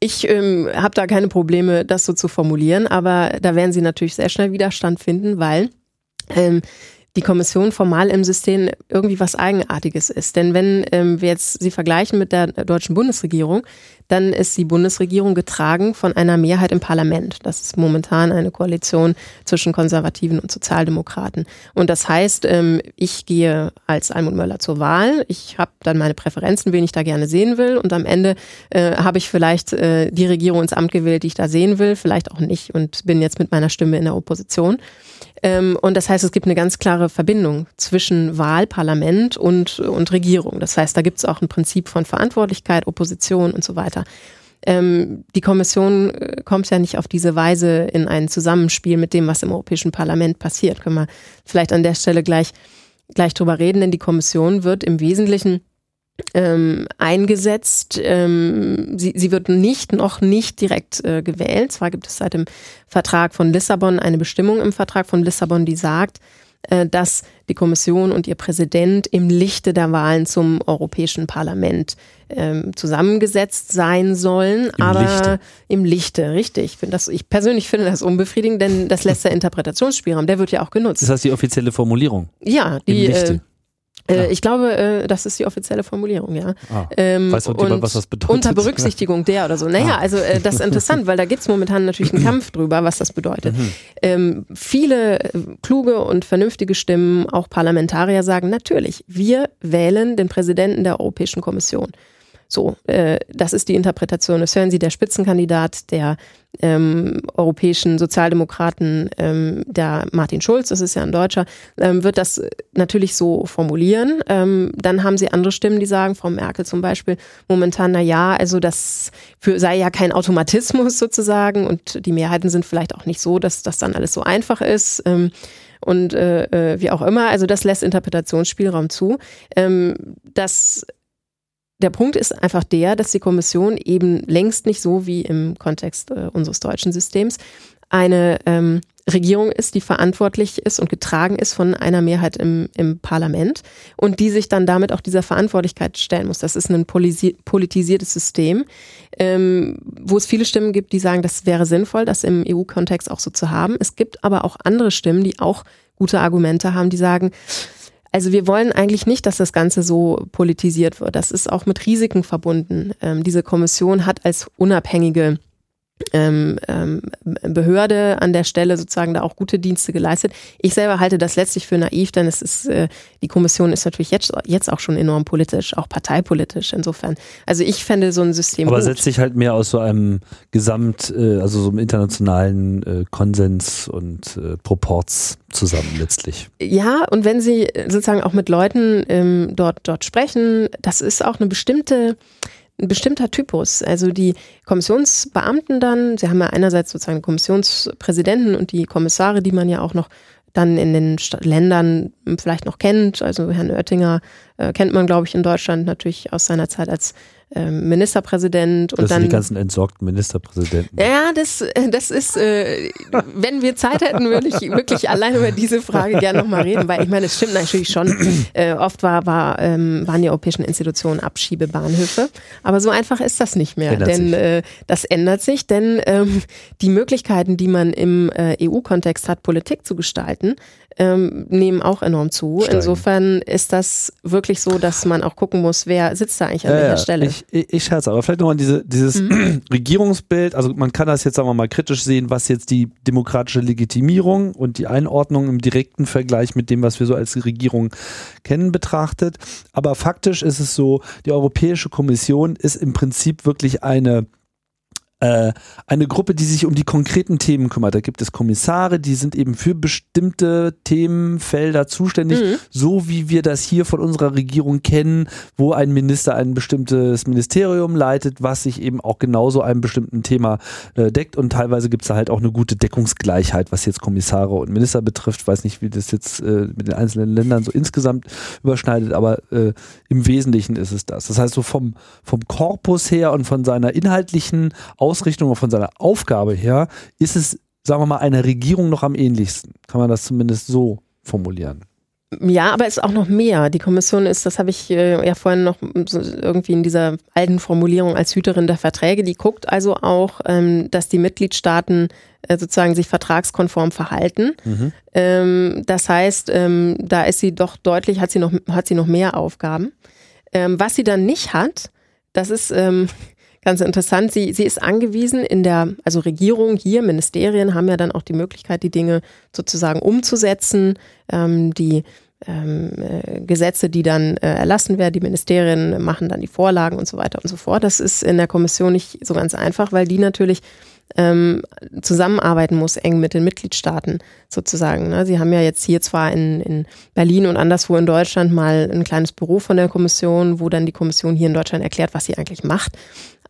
Ich ähm, habe da keine Probleme, das so zu formulieren, aber da werden Sie natürlich sehr schnell Widerstand finden, weil ähm, die Kommission formal im System irgendwie was Eigenartiges ist. Denn wenn ähm, wir jetzt sie vergleichen mit der deutschen Bundesregierung, dann ist die Bundesregierung getragen von einer Mehrheit im Parlament. Das ist momentan eine Koalition zwischen Konservativen und Sozialdemokraten. Und das heißt, ähm, ich gehe als Almut Möller zur Wahl. Ich habe dann meine Präferenzen, wen ich da gerne sehen will. Und am Ende äh, habe ich vielleicht äh, die Regierung ins Amt gewählt, die ich da sehen will, vielleicht auch nicht und bin jetzt mit meiner Stimme in der Opposition. Ähm, und das heißt, es gibt eine ganz klare Verbindung zwischen Wahl, Parlament und, und Regierung. Das heißt, da gibt es auch ein Prinzip von Verantwortlichkeit, Opposition und so weiter. Ähm, die Kommission äh, kommt ja nicht auf diese Weise in ein Zusammenspiel mit dem, was im Europäischen Parlament passiert. Können wir vielleicht an der Stelle gleich, gleich drüber reden, denn die Kommission wird im Wesentlichen ähm, eingesetzt. Ähm, sie, sie wird nicht, noch nicht direkt äh, gewählt. Zwar gibt es seit dem Vertrag von Lissabon eine Bestimmung im Vertrag von Lissabon, die sagt, äh, dass die Kommission und ihr Präsident im Lichte der Wahlen zum Europäischen Parlament ähm, zusammengesetzt sein sollen. Im aber Lichte. im Lichte, richtig. Ich, das, ich persönlich finde das unbefriedigend, denn das lässt der Interpretationsspielraum, der wird ja auch genutzt. Das heißt die offizielle Formulierung. Ja, die, äh, äh, ich glaube, äh, das ist die offizielle Formulierung, ja. Ah, ähm, weiß und jemand, was das bedeutet? Unter Berücksichtigung der oder so. Naja, ah. also äh, das ist interessant, weil da gibt es momentan natürlich einen Kampf drüber, was das bedeutet. Mhm. Ähm, viele kluge und vernünftige Stimmen, auch Parlamentarier sagen, natürlich, wir wählen den Präsidenten der Europäischen Kommission. So, äh, das ist die Interpretation. Das hören Sie, der Spitzenkandidat der ähm, europäischen Sozialdemokraten, ähm, der Martin Schulz, das ist ja ein Deutscher, ähm, wird das natürlich so formulieren. Ähm, dann haben Sie andere Stimmen, die sagen, Frau Merkel zum Beispiel, momentan, na ja, also das für, sei ja kein Automatismus sozusagen und die Mehrheiten sind vielleicht auch nicht so, dass das dann alles so einfach ist. Ähm, und äh, äh wie auch immer. Also das lässt Interpretationsspielraum zu. Ähm, das der Punkt ist einfach der, dass die Kommission eben längst nicht so wie im Kontext äh, unseres deutschen Systems eine ähm, Regierung ist, die verantwortlich ist und getragen ist von einer Mehrheit im, im Parlament und die sich dann damit auch dieser Verantwortlichkeit stellen muss. Das ist ein politisiertes System, ähm, wo es viele Stimmen gibt, die sagen, das wäre sinnvoll, das im EU-Kontext auch so zu haben. Es gibt aber auch andere Stimmen, die auch gute Argumente haben, die sagen, also wir wollen eigentlich nicht, dass das Ganze so politisiert wird. Das ist auch mit Risiken verbunden. Ähm, diese Kommission hat als unabhängige ähm, ähm, Behörde an der Stelle sozusagen da auch gute Dienste geleistet. Ich selber halte das letztlich für naiv, denn es ist, äh, die Kommission ist natürlich jetzt, jetzt auch schon enorm politisch, auch parteipolitisch insofern. Also ich fände so ein System. Aber gut. setzt sich halt mehr aus so einem Gesamt, äh, also so einem internationalen äh, Konsens und äh, Proports zusammen letztlich. Ja, und wenn Sie sozusagen auch mit Leuten ähm, dort, dort sprechen, das ist auch eine bestimmte ein bestimmter Typus. Also die Kommissionsbeamten dann, sie haben ja einerseits sozusagen Kommissionspräsidenten und die Kommissare, die man ja auch noch dann in den St Ländern vielleicht noch kennt. Also Herrn Oettinger äh, kennt man, glaube ich, in Deutschland natürlich aus seiner Zeit als ähm, Ministerpräsident und das dann sind die ganzen entsorgten Ministerpräsidenten. Ja, das, äh, das ist, äh, wenn wir Zeit hätten, würde ich wirklich allein über diese Frage gerne nochmal reden, weil ich meine, es stimmt natürlich schon. Äh, oft war, war, ähm, waren die europäischen Institutionen Abschiebebahnhöfe, aber so einfach ist das nicht mehr, ändert denn äh, das ändert sich, denn ähm, die Möglichkeiten, die man im äh, EU-Kontext hat, Politik zu gestalten, ähm, nehmen auch enorm zu. Steigen. Insofern ist das wirklich so, dass man auch gucken muss, wer sitzt da eigentlich an ja, welcher Stelle. Ich, ich, ich scherze, aber vielleicht nochmal diese, dieses mhm. Regierungsbild, also man kann das jetzt sagen wir mal kritisch sehen, was jetzt die demokratische Legitimierung und die Einordnung im direkten Vergleich mit dem, was wir so als Regierung kennen, betrachtet. Aber faktisch ist es so, die Europäische Kommission ist im Prinzip wirklich eine äh, eine Gruppe, die sich um die konkreten Themen kümmert. Da gibt es Kommissare, die sind eben für bestimmte Themenfelder zuständig, mhm. so wie wir das hier von unserer Regierung kennen, wo ein Minister ein bestimmtes Ministerium leitet, was sich eben auch genauso einem bestimmten Thema äh, deckt. Und teilweise gibt es da halt auch eine gute Deckungsgleichheit, was jetzt Kommissare und Minister betrifft. Ich weiß nicht, wie das jetzt äh, mit den einzelnen Ländern so insgesamt überschneidet, aber äh, im Wesentlichen ist es das. Das heißt, so vom, vom Korpus her und von seiner inhaltlichen Ausrichtung und von seiner Aufgabe her ist es, sagen wir mal, einer Regierung noch am ähnlichsten. Kann man das zumindest so formulieren? Ja, aber es ist auch noch mehr. Die Kommission ist, das habe ich äh, ja vorhin noch irgendwie in dieser alten Formulierung als Hüterin der Verträge, die guckt also auch, ähm, dass die Mitgliedstaaten äh, sozusagen sich vertragskonform verhalten. Mhm. Ähm, das heißt, ähm, da ist sie doch deutlich, hat sie noch, hat sie noch mehr Aufgaben. Was sie dann nicht hat, das ist, ähm, ganz interessant. Sie, sie ist angewiesen in der, also Regierung hier, Ministerien haben ja dann auch die Möglichkeit, die Dinge sozusagen umzusetzen, ähm, die ähm, äh, Gesetze, die dann äh, erlassen werden, die Ministerien machen dann die Vorlagen und so weiter und so fort. Das ist in der Kommission nicht so ganz einfach, weil die natürlich ähm, zusammenarbeiten muss, eng mit den Mitgliedstaaten sozusagen. Ne? Sie haben ja jetzt hier zwar in, in Berlin und anderswo in Deutschland mal ein kleines Büro von der Kommission, wo dann die Kommission hier in Deutschland erklärt, was sie eigentlich macht.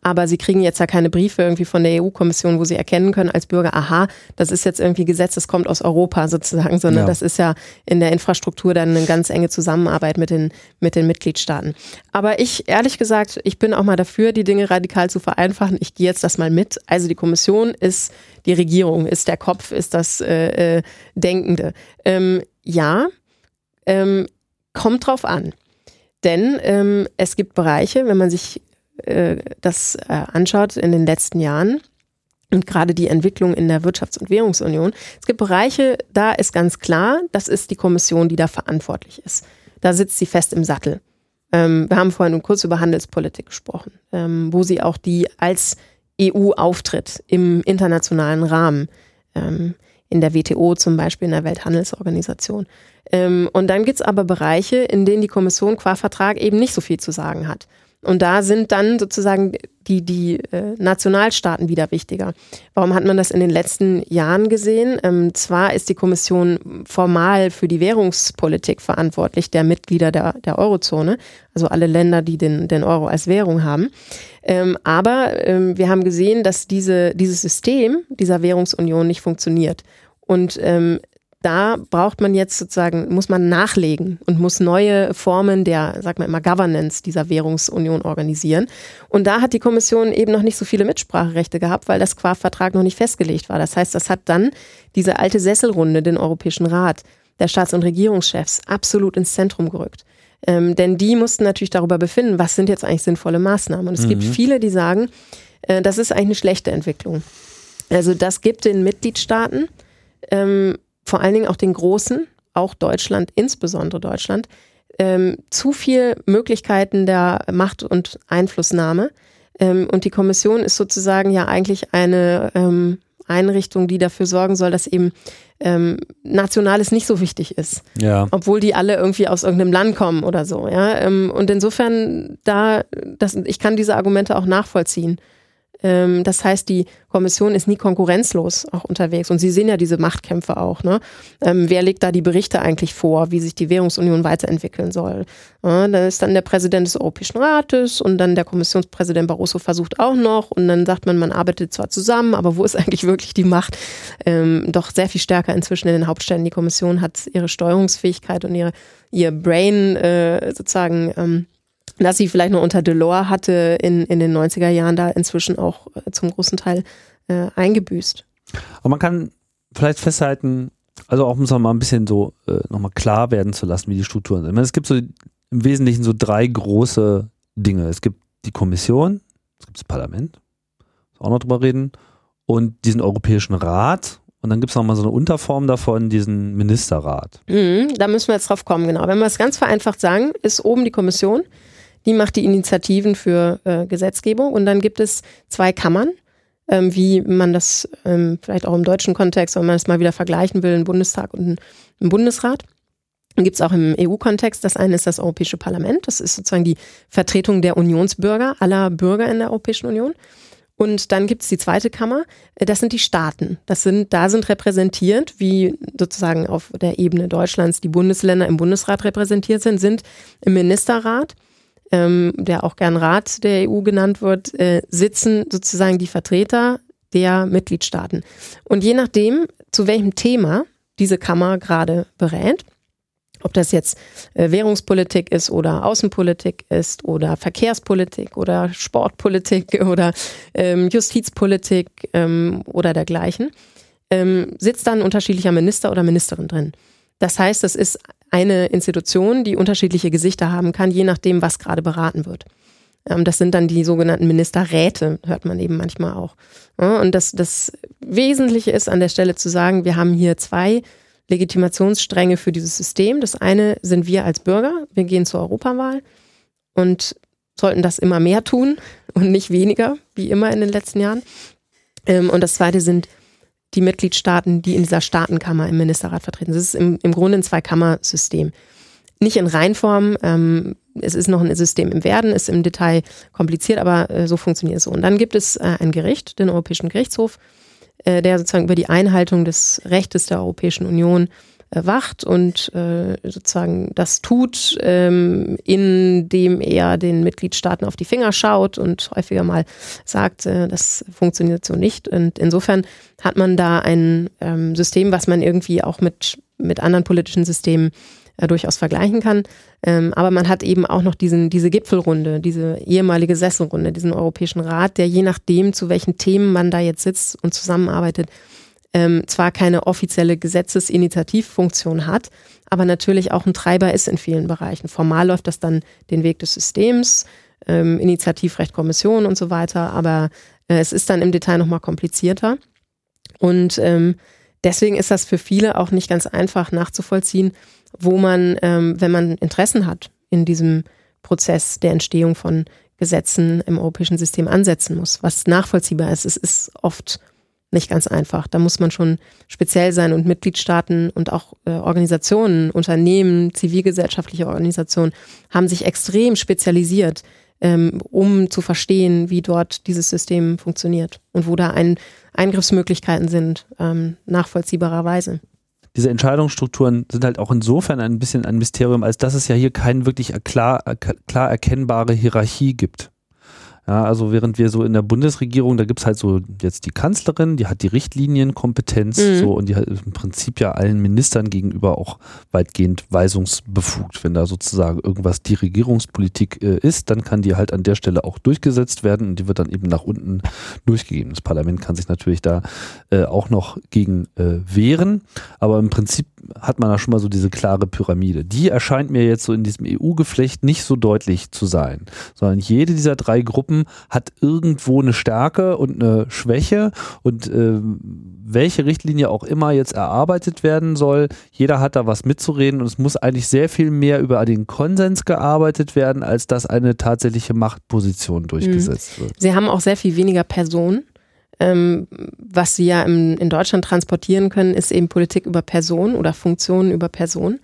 Aber sie kriegen jetzt ja keine Briefe irgendwie von der EU-Kommission, wo sie erkennen können als Bürger, aha, das ist jetzt irgendwie Gesetz, das kommt aus Europa sozusagen, sondern ja. das ist ja in der Infrastruktur dann eine ganz enge Zusammenarbeit mit den, mit den Mitgliedstaaten. Aber ich, ehrlich gesagt, ich bin auch mal dafür, die Dinge radikal zu vereinfachen. Ich gehe jetzt das mal mit. Also die Kommission ist die Regierung, ist der Kopf, ist das äh, äh, Denkende. Ähm, ja, ähm, kommt drauf an. Denn ähm, es gibt Bereiche, wenn man sich äh, das äh, anschaut in den letzten Jahren und gerade die Entwicklung in der Wirtschafts- und Währungsunion, es gibt Bereiche, da ist ganz klar, das ist die Kommission, die da verantwortlich ist. Da sitzt sie fest im Sattel. Ähm, wir haben vorhin kurz über Handelspolitik gesprochen, ähm, wo sie auch die als EU auftritt im internationalen Rahmen, ähm, in der WTO zum Beispiel, in der Welthandelsorganisation. und dann gibt es aber Bereiche, in denen die Kommission qua Vertrag eben nicht so viel zu sagen hat. Und da sind dann sozusagen die, die äh, Nationalstaaten wieder wichtiger. Warum hat man das in den letzten Jahren gesehen? Ähm, zwar ist die Kommission formal für die Währungspolitik verantwortlich der Mitglieder der, der Eurozone, also alle Länder, die den, den Euro als Währung haben. Ähm, aber ähm, wir haben gesehen, dass diese, dieses System dieser Währungsunion nicht funktioniert. Und ähm, da braucht man jetzt sozusagen, muss man nachlegen und muss neue Formen der, sag mal immer, Governance dieser Währungsunion organisieren. Und da hat die Kommission eben noch nicht so viele Mitspracherechte gehabt, weil das Qua-Vertrag noch nicht festgelegt war. Das heißt, das hat dann diese alte Sesselrunde, den Europäischen Rat, der Staats- und Regierungschefs, absolut ins Zentrum gerückt. Ähm, denn die mussten natürlich darüber befinden, was sind jetzt eigentlich sinnvolle Maßnahmen. Und es mhm. gibt viele, die sagen, äh, das ist eigentlich eine schlechte Entwicklung. Also das gibt den Mitgliedstaaten ähm, vor allen Dingen auch den Großen, auch Deutschland, insbesondere Deutschland, ähm, zu viel Möglichkeiten der Macht und Einflussnahme. Ähm, und die Kommission ist sozusagen ja eigentlich eine ähm, Einrichtung, die dafür sorgen soll, dass eben ähm, Nationales nicht so wichtig ist. Ja. Obwohl die alle irgendwie aus irgendeinem Land kommen oder so. Ja? Ähm, und insofern, da, das, ich kann diese Argumente auch nachvollziehen. Ähm, das heißt, die Kommission ist nie konkurrenzlos auch unterwegs. Und Sie sehen ja diese Machtkämpfe auch. Ne? Ähm, wer legt da die Berichte eigentlich vor, wie sich die Währungsunion weiterentwickeln soll? Ja, da ist dann der Präsident des Europäischen Rates und dann der Kommissionspräsident Barroso versucht auch noch. Und dann sagt man, man arbeitet zwar zusammen, aber wo ist eigentlich wirklich die Macht? Ähm, doch sehr viel stärker inzwischen in den Hauptstädten. Die Kommission hat ihre Steuerungsfähigkeit und ihre, ihr Brain äh, sozusagen ähm, dass sie vielleicht noch unter Delors hatte in, in den 90er Jahren da inzwischen auch äh, zum großen Teil äh, eingebüßt. Aber man kann vielleicht festhalten, also auch um es mal ein bisschen so äh, nochmal klar werden zu lassen, wie die Strukturen sind. Meine, es gibt so im Wesentlichen so drei große Dinge. Es gibt die Kommission, es gibt das Parlament, auch noch drüber reden, und diesen Europäischen Rat und dann gibt es nochmal so eine Unterform davon, diesen Ministerrat. Mhm, da müssen wir jetzt drauf kommen, genau. Wenn wir es ganz vereinfacht sagen, ist oben die Kommission, die macht die Initiativen für äh, Gesetzgebung und dann gibt es zwei Kammern, ähm, wie man das ähm, vielleicht auch im deutschen Kontext, wenn man es mal wieder vergleichen will, einen Bundestag und einen Bundesrat. Gibt es auch im EU-Kontext. Das eine ist das Europäische Parlament. Das ist sozusagen die Vertretung der Unionsbürger, aller Bürger in der Europäischen Union. Und dann gibt es die zweite Kammer, das sind die Staaten. Das sind, da sind repräsentiert, wie sozusagen auf der Ebene Deutschlands die Bundesländer im Bundesrat repräsentiert sind, sind im Ministerrat ähm, der auch gern Rat der EU genannt wird, äh, sitzen sozusagen die Vertreter der Mitgliedstaaten. Und je nachdem, zu welchem Thema diese Kammer gerade berät, ob das jetzt äh, Währungspolitik ist oder Außenpolitik ist oder Verkehrspolitik oder Sportpolitik oder ähm, Justizpolitik ähm, oder dergleichen, ähm, sitzt dann unterschiedlicher Minister oder Ministerin drin. Das heißt, es ist eine Institution, die unterschiedliche Gesichter haben kann, je nachdem, was gerade beraten wird. Ähm, das sind dann die sogenannten Ministerräte, hört man eben manchmal auch. Und das, das Wesentliche ist an der Stelle zu sagen, wir haben hier zwei Legitimationsstränge für dieses System. Das eine sind wir als Bürger. Wir gehen zur Europawahl und sollten das immer mehr tun und nicht weniger, wie immer in den letzten Jahren. Ähm, und das zweite sind die Mitgliedstaaten, die in dieser Staatenkammer im Ministerrat vertreten sind. Es ist im, im Grunde ein Zweikammersystem. Nicht in Reinform, ähm, es ist noch ein System im Werden, ist im Detail kompliziert, aber äh, so funktioniert es so. Und dann gibt es äh, ein Gericht, den Europäischen Gerichtshof, äh, der sozusagen über die Einhaltung des Rechtes der Europäischen Union wacht und äh, sozusagen das tut, ähm, indem er den Mitgliedstaaten auf die Finger schaut und häufiger mal sagt, äh, das funktioniert so nicht. Und insofern hat man da ein ähm, System, was man irgendwie auch mit, mit anderen politischen Systemen äh, durchaus vergleichen kann. Ähm, aber man hat eben auch noch diesen, diese Gipfelrunde, diese ehemalige Sesselrunde, diesen Europäischen Rat, der je nachdem, zu welchen Themen man da jetzt sitzt und zusammenarbeitet, ähm, zwar keine offizielle Gesetzesinitiativfunktion hat, aber natürlich auch ein Treiber ist in vielen Bereichen. Formal läuft das dann den Weg des Systems, ähm, Initiativrecht, Kommission und so weiter, aber äh, es ist dann im Detail nochmal komplizierter. Und ähm, deswegen ist das für viele auch nicht ganz einfach nachzuvollziehen, wo man, ähm, wenn man Interessen hat in diesem Prozess der Entstehung von Gesetzen im europäischen System ansetzen muss, was nachvollziehbar ist. Es ist oft nicht ganz einfach. Da muss man schon speziell sein und Mitgliedstaaten und auch äh, Organisationen, Unternehmen, zivilgesellschaftliche Organisationen haben sich extrem spezialisiert, ähm, um zu verstehen, wie dort dieses System funktioniert und wo da ein, Eingriffsmöglichkeiten sind, ähm, nachvollziehbarerweise diese Entscheidungsstrukturen sind halt auch insofern ein bisschen ein Mysterium, als dass es ja hier keine wirklich klar, klar erkennbare Hierarchie gibt. Ja, also während wir so in der Bundesregierung, da gibt es halt so jetzt die Kanzlerin, die hat die Richtlinienkompetenz mhm. so und die hat im Prinzip ja allen Ministern gegenüber auch weitgehend weisungsbefugt. Wenn da sozusagen irgendwas die Regierungspolitik äh, ist, dann kann die halt an der Stelle auch durchgesetzt werden und die wird dann eben nach unten durchgegeben. Das Parlament kann sich natürlich da äh, auch noch gegen äh, wehren, aber im Prinzip hat man da schon mal so diese klare Pyramide. Die erscheint mir jetzt so in diesem EU-Geflecht nicht so deutlich zu sein, sondern jede dieser drei Gruppen hat irgendwo eine Stärke und eine Schwäche und äh, welche Richtlinie auch immer jetzt erarbeitet werden soll, jeder hat da was mitzureden und es muss eigentlich sehr viel mehr über den Konsens gearbeitet werden, als dass eine tatsächliche Machtposition durchgesetzt mhm. wird. Sie haben auch sehr viel weniger Personen. Ähm, was sie ja im, in Deutschland transportieren können, ist eben Politik über Personen oder Funktionen über Personen.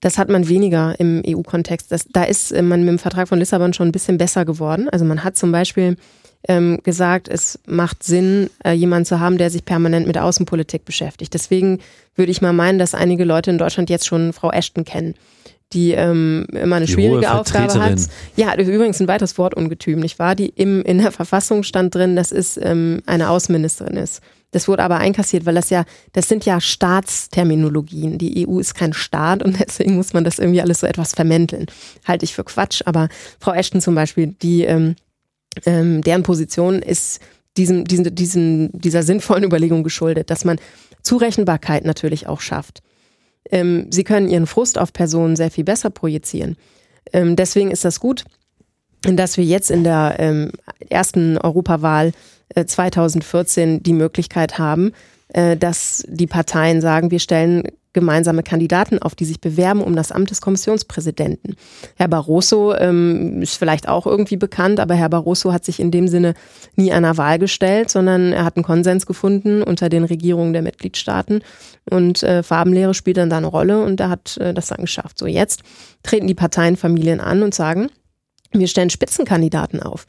Das hat man weniger im EU-Kontext. Da ist man mit dem Vertrag von Lissabon schon ein bisschen besser geworden. Also man hat zum Beispiel ähm, gesagt, es macht Sinn, äh, jemanden zu haben, der sich permanent mit Außenpolitik beschäftigt. Deswegen würde ich mal meinen, dass einige Leute in Deutschland jetzt schon Frau Ashton kennen die ähm, immer eine die schwierige Aufgabe hat. Ja, übrigens ein weiteres Wortungetüm, nicht wahr? Die im, in der Verfassung stand drin, dass es ähm, eine Außenministerin ist. Das wurde aber einkassiert, weil das ja, das sind ja Staatsterminologien. Die EU ist kein Staat und deswegen muss man das irgendwie alles so etwas vermänteln. Halte ich für Quatsch, aber Frau Ashton zum Beispiel, die, ähm, ähm, deren Position ist diesem, diesen, diesen, dieser sinnvollen Überlegung geschuldet, dass man Zurechenbarkeit natürlich auch schafft. Ähm, sie können ihren Frust auf Personen sehr viel besser projizieren. Ähm, deswegen ist das gut, dass wir jetzt in der ähm, ersten Europawahl 2014 äh, die Möglichkeit haben, äh, dass die Parteien sagen, wir stellen gemeinsame Kandidaten auf, die sich bewerben um das Amt des Kommissionspräsidenten. Herr Barroso ähm, ist vielleicht auch irgendwie bekannt, aber Herr Barroso hat sich in dem Sinne nie einer Wahl gestellt, sondern er hat einen Konsens gefunden unter den Regierungen der Mitgliedstaaten und äh, Farbenlehre spielt dann da eine Rolle und er hat äh, das dann geschafft. So jetzt treten die Parteienfamilien an und sagen, wir stellen Spitzenkandidaten auf.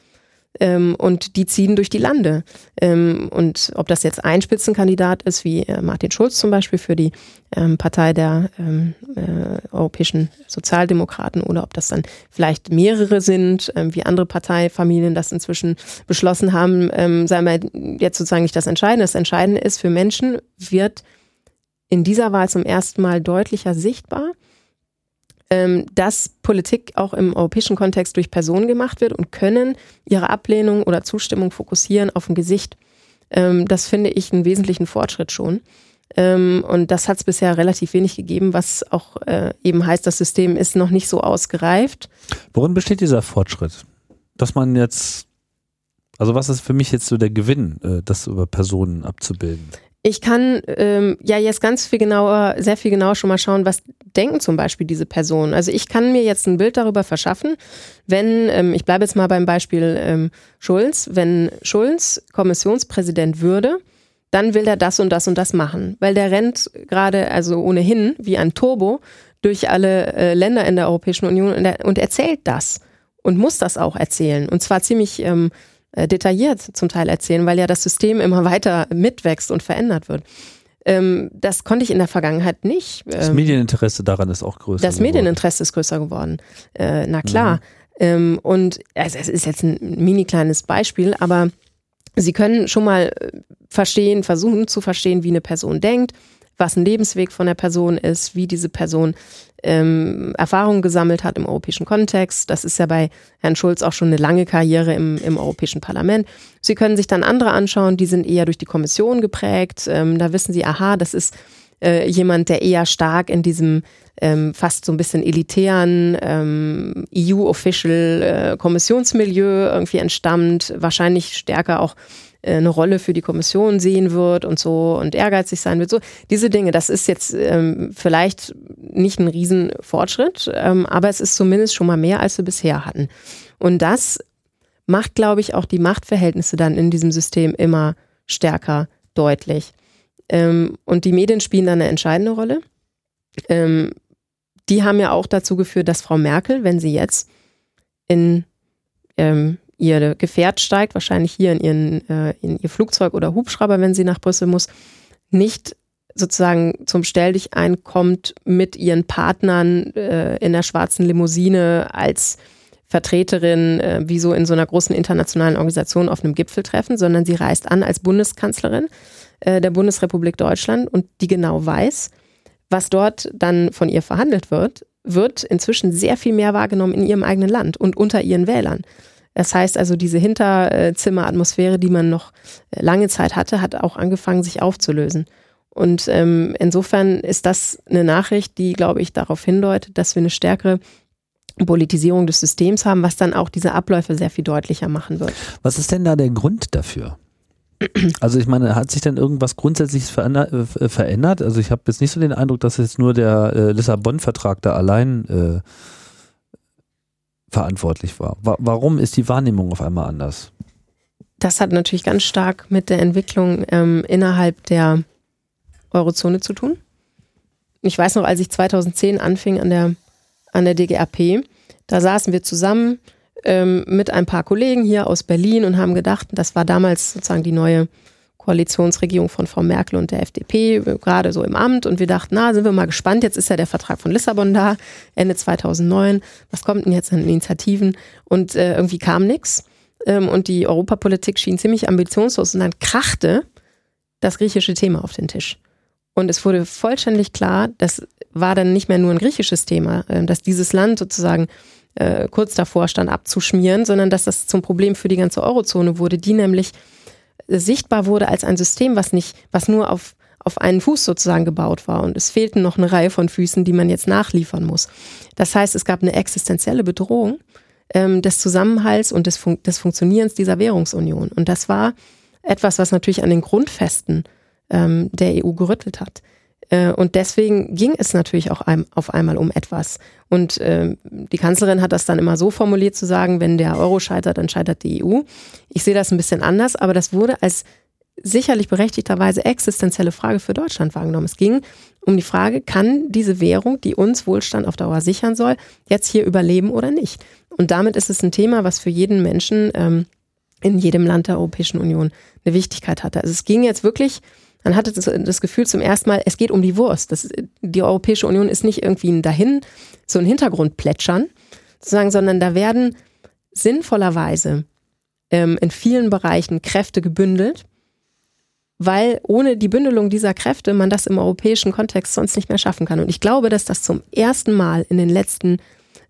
Ähm, und die ziehen durch die Lande. Ähm, und ob das jetzt ein Spitzenkandidat ist, wie äh, Martin Schulz zum Beispiel für die ähm, Partei der ähm, äh, europäischen Sozialdemokraten oder ob das dann vielleicht mehrere sind, ähm, wie andere Parteifamilien das inzwischen beschlossen haben, ähm, sei mal jetzt sozusagen nicht das Entscheidende. Das Entscheidende ist, für Menschen wird in dieser Wahl zum ersten Mal deutlicher sichtbar, dass Politik auch im europäischen Kontext durch Personen gemacht wird und können ihre Ablehnung oder Zustimmung fokussieren auf ein Gesicht. Ähm, das finde ich einen wesentlichen Fortschritt schon. Ähm, und das hat es bisher relativ wenig gegeben, was auch äh, eben heißt, das System ist noch nicht so ausgereift. Worin besteht dieser Fortschritt? Dass man jetzt, also was ist für mich jetzt so der Gewinn, äh, das über Personen abzubilden? Ich kann ähm, ja jetzt ganz viel genauer, sehr viel genauer schon mal schauen, was denken zum Beispiel diese Personen. Also ich kann mir jetzt ein Bild darüber verschaffen, wenn, ähm, ich bleibe jetzt mal beim Beispiel ähm, Schulz, wenn Schulz Kommissionspräsident würde, dann will er das und das und das machen, weil der rennt gerade also ohnehin wie ein Turbo durch alle äh, Länder in der Europäischen Union und, er, und erzählt das und muss das auch erzählen. Und zwar ziemlich ähm, äh, detailliert zum Teil erzählen, weil ja das System immer weiter mitwächst und verändert wird. Ähm, das konnte ich in der Vergangenheit nicht. das ähm, Medieninteresse daran ist auch größer. Das geworden. Medieninteresse ist größer geworden. Äh, na klar. Mhm. Ähm, und also es ist jetzt ein mini kleines Beispiel, aber Sie können schon mal äh, verstehen, versuchen zu verstehen, wie eine Person denkt, was ein Lebensweg von der Person ist, wie diese Person ähm, Erfahrungen gesammelt hat im europäischen Kontext. Das ist ja bei Herrn Schulz auch schon eine lange Karriere im, im Europäischen Parlament. Sie können sich dann andere anschauen, die sind eher durch die Kommission geprägt. Ähm, da wissen Sie, aha, das ist äh, jemand, der eher stark in diesem ähm, fast so ein bisschen elitären ähm, EU-Official äh, Kommissionsmilieu irgendwie entstammt, wahrscheinlich stärker auch eine Rolle für die Kommission sehen wird und so und ehrgeizig sein wird. So diese Dinge, das ist jetzt ähm, vielleicht nicht ein Riesenfortschritt, ähm, aber es ist zumindest schon mal mehr, als wir bisher hatten. Und das macht, glaube ich, auch die Machtverhältnisse dann in diesem System immer stärker deutlich. Ähm, und die Medien spielen da eine entscheidende Rolle. Ähm, die haben ja auch dazu geführt, dass Frau Merkel, wenn sie jetzt in ähm, ihr Gefährt steigt, wahrscheinlich hier in, ihren, äh, in ihr Flugzeug oder Hubschrauber, wenn sie nach Brüssel muss, nicht sozusagen zum Stelldichein kommt mit ihren Partnern äh, in der schwarzen Limousine als Vertreterin, äh, wie so in so einer großen internationalen Organisation auf einem Gipfeltreffen, sondern sie reist an als Bundeskanzlerin äh, der Bundesrepublik Deutschland und die genau weiß, was dort dann von ihr verhandelt wird, wird inzwischen sehr viel mehr wahrgenommen in ihrem eigenen Land und unter ihren Wählern. Das heißt also, diese Hinterzimmeratmosphäre, die man noch äh, lange Zeit hatte, hat auch angefangen, sich aufzulösen. Und ähm, insofern ist das eine Nachricht, die, glaube ich, darauf hindeutet, dass wir eine stärkere Politisierung des Systems haben, was dann auch diese Abläufe sehr viel deutlicher machen wird. Was ist denn da der Grund dafür? Also ich meine, hat sich denn irgendwas Grundsätzliches äh, verändert? Also ich habe jetzt nicht so den Eindruck, dass jetzt nur der äh, Lissabon-Vertrag da allein äh, verantwortlich war. Wa warum ist die Wahrnehmung auf einmal anders? Das hat natürlich ganz stark mit der Entwicklung ähm, innerhalb der Eurozone zu tun. ich weiß noch, als ich 2010 anfing an der, an der DGRP, da saßen wir zusammen ähm, mit ein paar Kollegen hier aus Berlin und haben gedacht, das war damals sozusagen die neue Koalitionsregierung von Frau Merkel und der FDP, gerade so im Amt. Und wir dachten, na, sind wir mal gespannt. Jetzt ist ja der Vertrag von Lissabon da, Ende 2009. Was kommt denn jetzt an Initiativen? Und äh, irgendwie kam nichts. Ähm, und die Europapolitik schien ziemlich ambitionslos. Und dann krachte das griechische Thema auf den Tisch. Und es wurde vollständig klar, das war dann nicht mehr nur ein griechisches Thema, äh, dass dieses Land sozusagen äh, kurz davor stand abzuschmieren, sondern dass das zum Problem für die ganze Eurozone wurde, die nämlich sichtbar wurde als ein System, was nicht, was nur auf, auf einen Fuß sozusagen gebaut war. Und es fehlten noch eine Reihe von Füßen, die man jetzt nachliefern muss. Das heißt, es gab eine existenzielle Bedrohung ähm, des Zusammenhalts und des, Fun des Funktionierens dieser Währungsunion. Und das war etwas, was natürlich an den Grundfesten ähm, der EU gerüttelt hat. Äh, und deswegen ging es natürlich auch auf einmal um etwas. Und äh, die Kanzlerin hat das dann immer so formuliert zu sagen, wenn der Euro scheitert, dann scheitert die EU. Ich sehe das ein bisschen anders, aber das wurde als sicherlich berechtigterweise existenzielle Frage für Deutschland wahrgenommen. Es ging um die Frage, kann diese Währung, die uns Wohlstand auf Dauer sichern soll, jetzt hier überleben oder nicht? Und damit ist es ein Thema, was für jeden Menschen ähm, in jedem Land der Europäischen Union eine Wichtigkeit hatte. Also es ging jetzt wirklich man hatte das, Gefühl zum ersten Mal, es geht um die Wurst. Das, die Europäische Union ist nicht irgendwie ein dahin, so ein Hintergrundplätschern, sozusagen, sondern da werden sinnvollerweise ähm, in vielen Bereichen Kräfte gebündelt, weil ohne die Bündelung dieser Kräfte man das im europäischen Kontext sonst nicht mehr schaffen kann. Und ich glaube, dass das zum ersten Mal in den letzten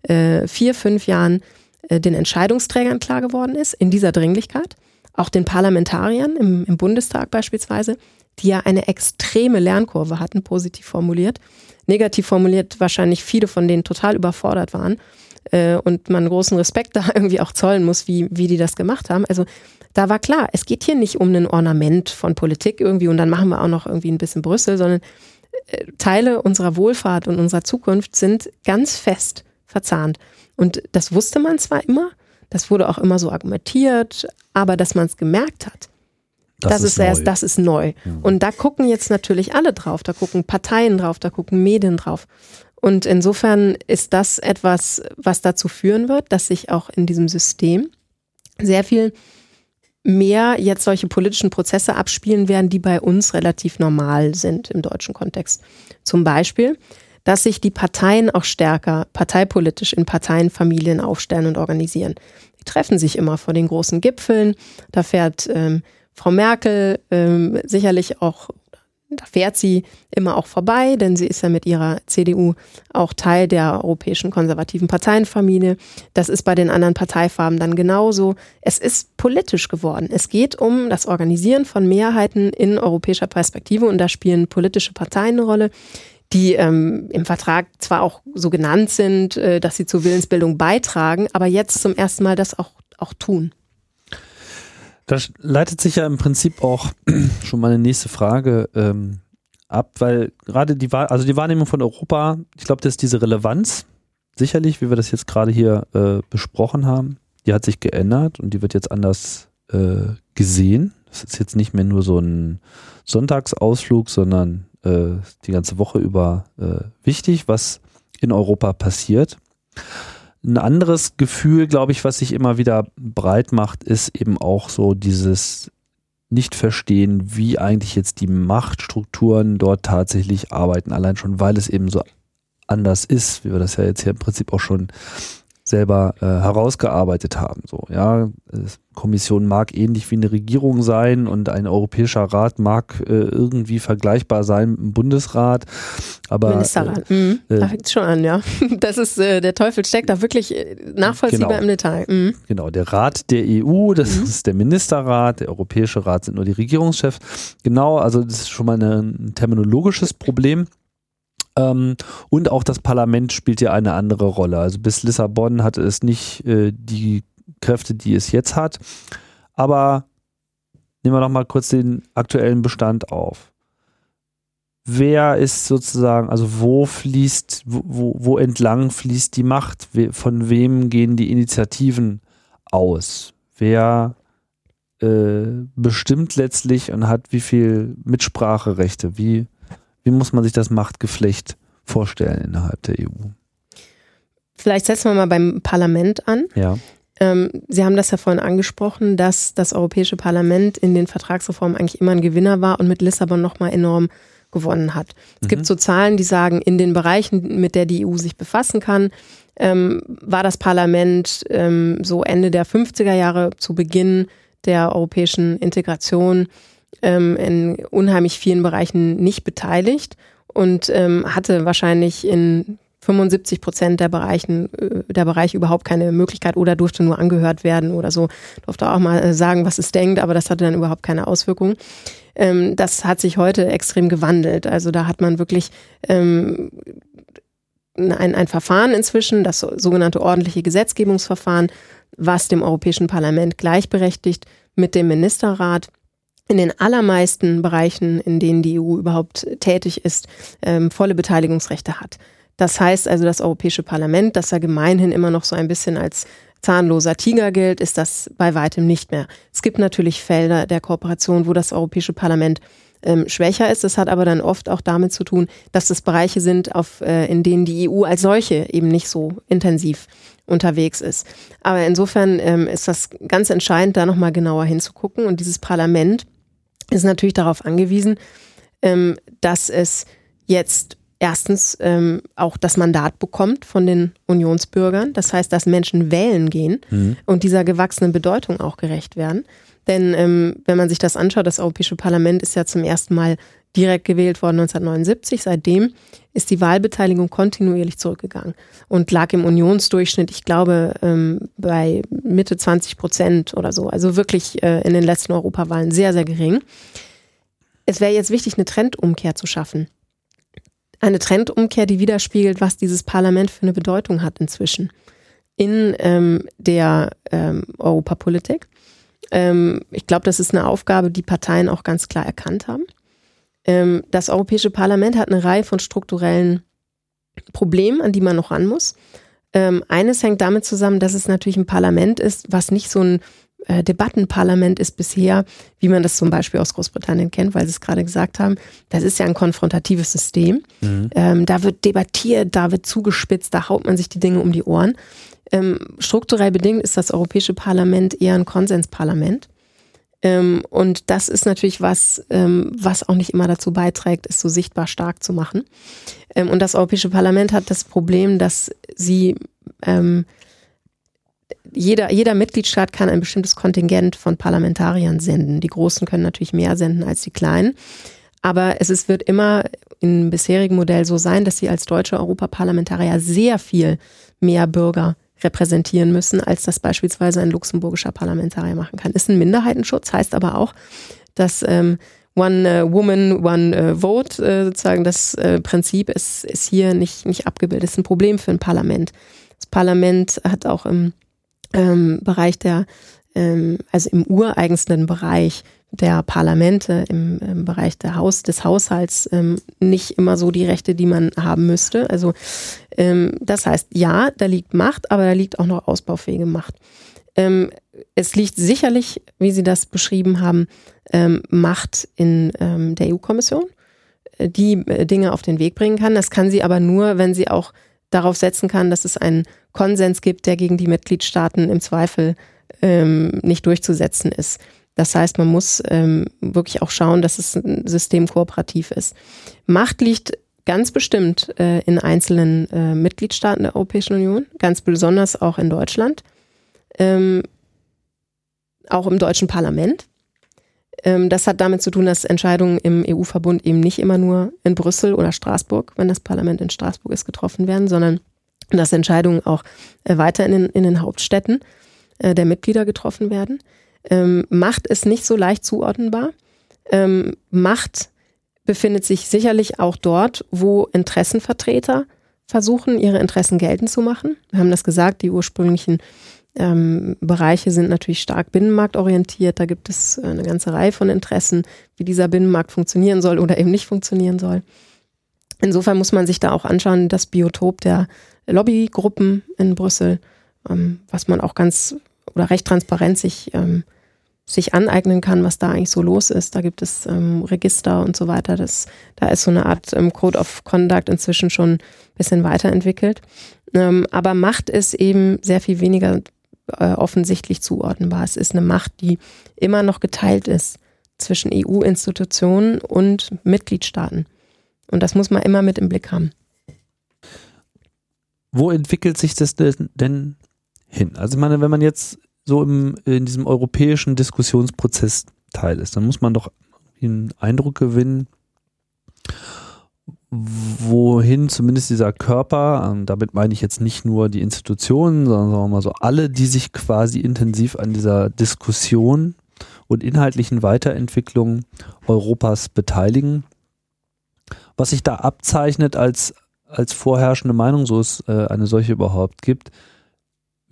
äh, vier, fünf Jahren äh, den Entscheidungsträgern klar geworden ist, in dieser Dringlichkeit, auch den Parlamentariern im, im Bundestag beispielsweise, die ja eine extreme Lernkurve hatten, positiv formuliert. Negativ formuliert wahrscheinlich viele von denen total überfordert waren äh, und man großen Respekt da irgendwie auch zollen muss, wie, wie die das gemacht haben. Also da war klar, es geht hier nicht um ein Ornament von Politik irgendwie und dann machen wir auch noch irgendwie ein bisschen Brüssel, sondern äh, Teile unserer Wohlfahrt und unserer Zukunft sind ganz fest verzahnt. Und das wusste man zwar immer, das wurde auch immer so argumentiert, aber dass man es gemerkt hat, das, das ist, ist erst, das ist neu. Mhm. Und da gucken jetzt natürlich alle drauf, da gucken Parteien drauf, da gucken Medien drauf. Und insofern ist das etwas, was dazu führen wird, dass sich auch in diesem System sehr viel mehr jetzt solche politischen Prozesse abspielen werden, die bei uns relativ normal sind im deutschen Kontext. Zum Beispiel, dass sich die Parteien auch stärker parteipolitisch in Parteienfamilien aufstellen und organisieren. Die treffen sich immer vor den großen Gipfeln. Da fährt ähm, Frau Merkel ähm, sicherlich auch, da fährt sie immer auch vorbei, denn sie ist ja mit ihrer CDU auch Teil der europäischen konservativen Parteienfamilie. Das ist bei den anderen Parteifarben dann genauso. Es ist politisch geworden. Es geht um das Organisieren von Mehrheiten in europäischer Perspektive und da spielen politische Parteien eine Rolle die ähm, im Vertrag zwar auch so genannt sind, äh, dass sie zur Willensbildung beitragen, aber jetzt zum ersten Mal das auch, auch tun. Das leitet sich ja im Prinzip auch schon mal eine nächste Frage ähm, ab, weil gerade die, also die Wahrnehmung von Europa, ich glaube, dass diese Relevanz, sicherlich, wie wir das jetzt gerade hier äh, besprochen haben, die hat sich geändert und die wird jetzt anders äh, gesehen. Das ist jetzt nicht mehr nur so ein Sonntagsausflug, sondern äh, die ganze Woche über äh, wichtig, was in Europa passiert. Ein anderes Gefühl, glaube ich, was sich immer wieder breit macht, ist eben auch so dieses nicht verstehen, wie eigentlich jetzt die Machtstrukturen dort tatsächlich arbeiten, allein schon, weil es eben so anders ist, wie wir das ja jetzt hier im Prinzip auch schon selber äh, herausgearbeitet haben. So, ja, Kommission mag ähnlich wie eine Regierung sein und ein europäischer Rat mag äh, irgendwie vergleichbar sein mit dem Bundesrat. Aber Ministerrat, äh, mhm. da fängt schon an, ja. Das ist äh, der Teufel steckt da wirklich äh, nachvollziehbar genau. im Detail. Mhm. Genau, der Rat der EU, das mhm. ist der Ministerrat, der Europäische Rat sind nur die Regierungschefs. Genau, also das ist schon mal ein terminologisches Problem. Ähm, und auch das Parlament spielt ja eine andere Rolle. Also bis Lissabon hatte es nicht äh, die Kräfte, die es jetzt hat. Aber nehmen wir noch mal kurz den aktuellen Bestand auf. Wer ist sozusagen, also wo fließt, wo, wo entlang fließt die Macht? Von wem gehen die Initiativen aus? Wer äh, bestimmt letztlich und hat wie viel Mitspracherechte? Wie, wie muss man sich das Machtgeflecht vorstellen innerhalb der EU? Vielleicht setzen wir mal beim Parlament an. Ja. Ähm, Sie haben das ja vorhin angesprochen, dass das Europäische Parlament in den Vertragsreformen eigentlich immer ein Gewinner war und mit Lissabon nochmal enorm gewonnen hat. Es mhm. gibt so Zahlen, die sagen, in den Bereichen, mit der die EU sich befassen kann, ähm, war das Parlament ähm, so Ende der 50er Jahre zu Beginn der europäischen Integration ähm, in unheimlich vielen Bereichen nicht beteiligt und ähm, hatte wahrscheinlich in 75 Prozent der Bereichen, äh, der Bereich überhaupt keine Möglichkeit oder durfte nur angehört werden oder so. Durfte auch mal äh, sagen, was es denkt, aber das hatte dann überhaupt keine Auswirkung. Ähm, das hat sich heute extrem gewandelt. Also da hat man wirklich ähm, ein, ein Verfahren inzwischen, das sogenannte ordentliche Gesetzgebungsverfahren, was dem Europäischen Parlament gleichberechtigt mit dem Ministerrat in den allermeisten Bereichen, in denen die EU überhaupt tätig ist, ähm, volle Beteiligungsrechte hat. Das heißt also, das Europäische Parlament, das ja gemeinhin immer noch so ein bisschen als zahnloser Tiger gilt, ist das bei weitem nicht mehr. Es gibt natürlich Felder der Kooperation, wo das Europäische Parlament ähm, schwächer ist. Das hat aber dann oft auch damit zu tun, dass das Bereiche sind, auf, äh, in denen die EU als solche eben nicht so intensiv unterwegs ist. Aber insofern ähm, ist das ganz entscheidend, da nochmal genauer hinzugucken. Und dieses Parlament ist natürlich darauf angewiesen, ähm, dass es jetzt erstens ähm, auch das Mandat bekommt von den Unionsbürgern. Das heißt, dass Menschen wählen gehen mhm. und dieser gewachsenen Bedeutung auch gerecht werden. Denn ähm, wenn man sich das anschaut, das Europäische Parlament ist ja zum ersten Mal direkt gewählt worden 1979. Seitdem ist die Wahlbeteiligung kontinuierlich zurückgegangen und lag im Unionsdurchschnitt, ich glaube, ähm, bei Mitte 20 Prozent oder so. Also wirklich äh, in den letzten Europawahlen sehr, sehr gering. Es wäre jetzt wichtig, eine Trendumkehr zu schaffen. Eine Trendumkehr, die widerspiegelt, was dieses Parlament für eine Bedeutung hat inzwischen in ähm, der ähm, Europapolitik. Ähm, ich glaube, das ist eine Aufgabe, die Parteien auch ganz klar erkannt haben. Ähm, das Europäische Parlament hat eine Reihe von strukturellen Problemen, an die man noch ran muss. Ähm, eines hängt damit zusammen, dass es natürlich ein Parlament ist, was nicht so ein äh, Debattenparlament ist bisher, wie man das zum Beispiel aus Großbritannien kennt, weil Sie es gerade gesagt haben. Das ist ja ein konfrontatives System. Mhm. Ähm, da wird debattiert, da wird zugespitzt, da haut man sich die Dinge um die Ohren. Ähm, strukturell bedingt ist das Europäische Parlament eher ein Konsensparlament. Ähm, und das ist natürlich was, ähm, was auch nicht immer dazu beiträgt, es so sichtbar stark zu machen. Ähm, und das Europäische Parlament hat das Problem, dass sie ähm, jeder, jeder Mitgliedstaat kann ein bestimmtes Kontingent von Parlamentariern senden. Die Großen können natürlich mehr senden als die Kleinen. Aber es ist, wird immer im bisherigen Modell so sein, dass sie als deutsche Europaparlamentarier sehr viel mehr Bürger repräsentieren müssen, als das beispielsweise ein luxemburgischer Parlamentarier machen kann. Ist ein Minderheitenschutz, heißt aber auch, dass ähm, One uh, Woman, One uh, Vote äh, sozusagen das äh, Prinzip ist, ist hier nicht, nicht abgebildet. Ist ein Problem für ein Parlament. Das Parlament hat auch im ähm, Bereich der, ähm, also im ureigensten Bereich der Parlamente im, im Bereich Haus, des Haushalts ähm, nicht immer so die Rechte, die man haben müsste. Also ähm, das heißt, ja, da liegt Macht, aber da liegt auch noch ausbaufähige Macht. Ähm, es liegt sicherlich, wie Sie das beschrieben haben, ähm, Macht in ähm, der EU-Kommission, äh, die äh, Dinge auf den Weg bringen kann. Das kann sie aber nur, wenn sie auch darauf setzen kann, dass es einen Konsens gibt, der gegen die Mitgliedstaaten im Zweifel ähm, nicht durchzusetzen ist. Das heißt, man muss ähm, wirklich auch schauen, dass das System kooperativ ist. Macht liegt ganz bestimmt äh, in einzelnen äh, Mitgliedstaaten der Europäischen Union, ganz besonders auch in Deutschland, ähm, auch im deutschen Parlament. Ähm, das hat damit zu tun, dass Entscheidungen im EU-Verbund eben nicht immer nur in Brüssel oder Straßburg, wenn das Parlament in Straßburg ist, getroffen werden, sondern dass Entscheidungen auch äh, weiter in den, in den Hauptstädten äh, der Mitglieder getroffen werden. Ähm, Macht ist nicht so leicht zuordnenbar. Ähm, Macht befindet sich sicherlich auch dort, wo Interessenvertreter versuchen, ihre Interessen geltend zu machen. Wir haben das gesagt, die ursprünglichen ähm, Bereiche sind natürlich stark binnenmarktorientiert. Da gibt es eine ganze Reihe von Interessen, wie dieser Binnenmarkt funktionieren soll oder eben nicht funktionieren soll. Insofern muss man sich da auch anschauen, das Biotop der Lobbygruppen in Brüssel, ähm, was man auch ganz oder recht transparent sich ähm, sich aneignen kann, was da eigentlich so los ist. Da gibt es ähm, Register und so weiter. Das, da ist so eine Art ähm, Code of Conduct inzwischen schon ein bisschen weiterentwickelt. Ähm, aber Macht ist eben sehr viel weniger äh, offensichtlich zuordnenbar. Es ist eine Macht, die immer noch geteilt ist zwischen EU-Institutionen und Mitgliedstaaten. Und das muss man immer mit im Blick haben. Wo entwickelt sich das denn hin? Also ich meine, wenn man jetzt so im, in diesem europäischen Diskussionsprozess teil ist, dann muss man doch einen Eindruck gewinnen, wohin zumindest dieser Körper, ähm, damit meine ich jetzt nicht nur die Institutionen, sondern sagen wir mal so alle, die sich quasi intensiv an dieser Diskussion und inhaltlichen Weiterentwicklung Europas beteiligen. Was sich da abzeichnet als, als vorherrschende Meinung, so es äh, eine solche überhaupt gibt,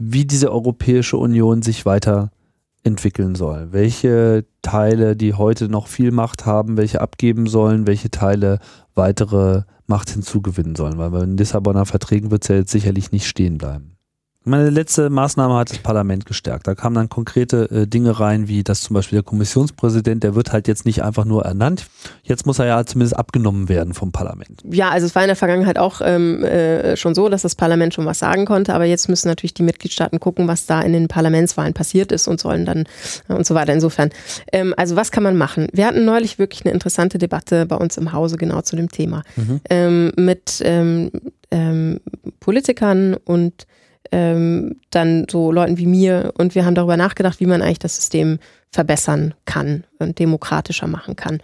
wie diese Europäische Union sich weiterentwickeln soll. Welche Teile, die heute noch viel Macht haben, welche abgeben sollen, welche Teile weitere Macht hinzugewinnen sollen. Weil bei den Lissabonner Verträgen wird es ja jetzt sicherlich nicht stehen bleiben. Meine letzte Maßnahme hat das Parlament gestärkt. Da kamen dann konkrete äh, Dinge rein, wie dass zum Beispiel der Kommissionspräsident, der wird halt jetzt nicht einfach nur ernannt. Jetzt muss er ja zumindest abgenommen werden vom Parlament. Ja, also es war in der Vergangenheit auch ähm, äh, schon so, dass das Parlament schon was sagen konnte, aber jetzt müssen natürlich die Mitgliedstaaten gucken, was da in den Parlamentswahlen passiert ist und sollen dann äh, und so weiter. Insofern, ähm, also was kann man machen? Wir hatten neulich wirklich eine interessante Debatte bei uns im Hause genau zu dem Thema mhm. ähm, mit ähm, ähm, Politikern und ähm, dann so Leuten wie mir und wir haben darüber nachgedacht, wie man eigentlich das System verbessern kann und demokratischer machen kann.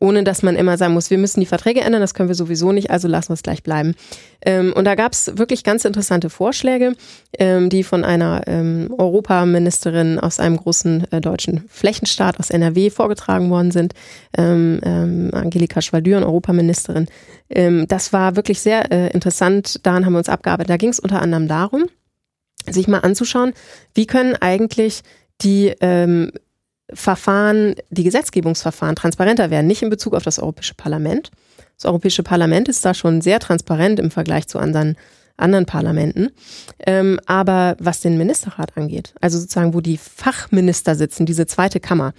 Ohne dass man immer sagen muss, wir müssen die Verträge ändern, das können wir sowieso nicht, also lassen wir es gleich bleiben. Ähm, und da gab es wirklich ganz interessante Vorschläge, ähm, die von einer ähm, Europaministerin aus einem großen äh, deutschen Flächenstaat aus NRW vorgetragen worden sind, ähm, ähm, Angelika Schwaldür, Europaministerin. Ähm, das war wirklich sehr äh, interessant, daran haben wir uns abgearbeitet. Da ging es unter anderem darum, sich mal anzuschauen, wie können eigentlich die ähm, Verfahren, die Gesetzgebungsverfahren transparenter werden, nicht in Bezug auf das Europäische Parlament. Das Europäische Parlament ist da schon sehr transparent im Vergleich zu anderen, anderen Parlamenten. Ähm, aber was den Ministerrat angeht, also sozusagen, wo die Fachminister sitzen, diese zweite Kammer,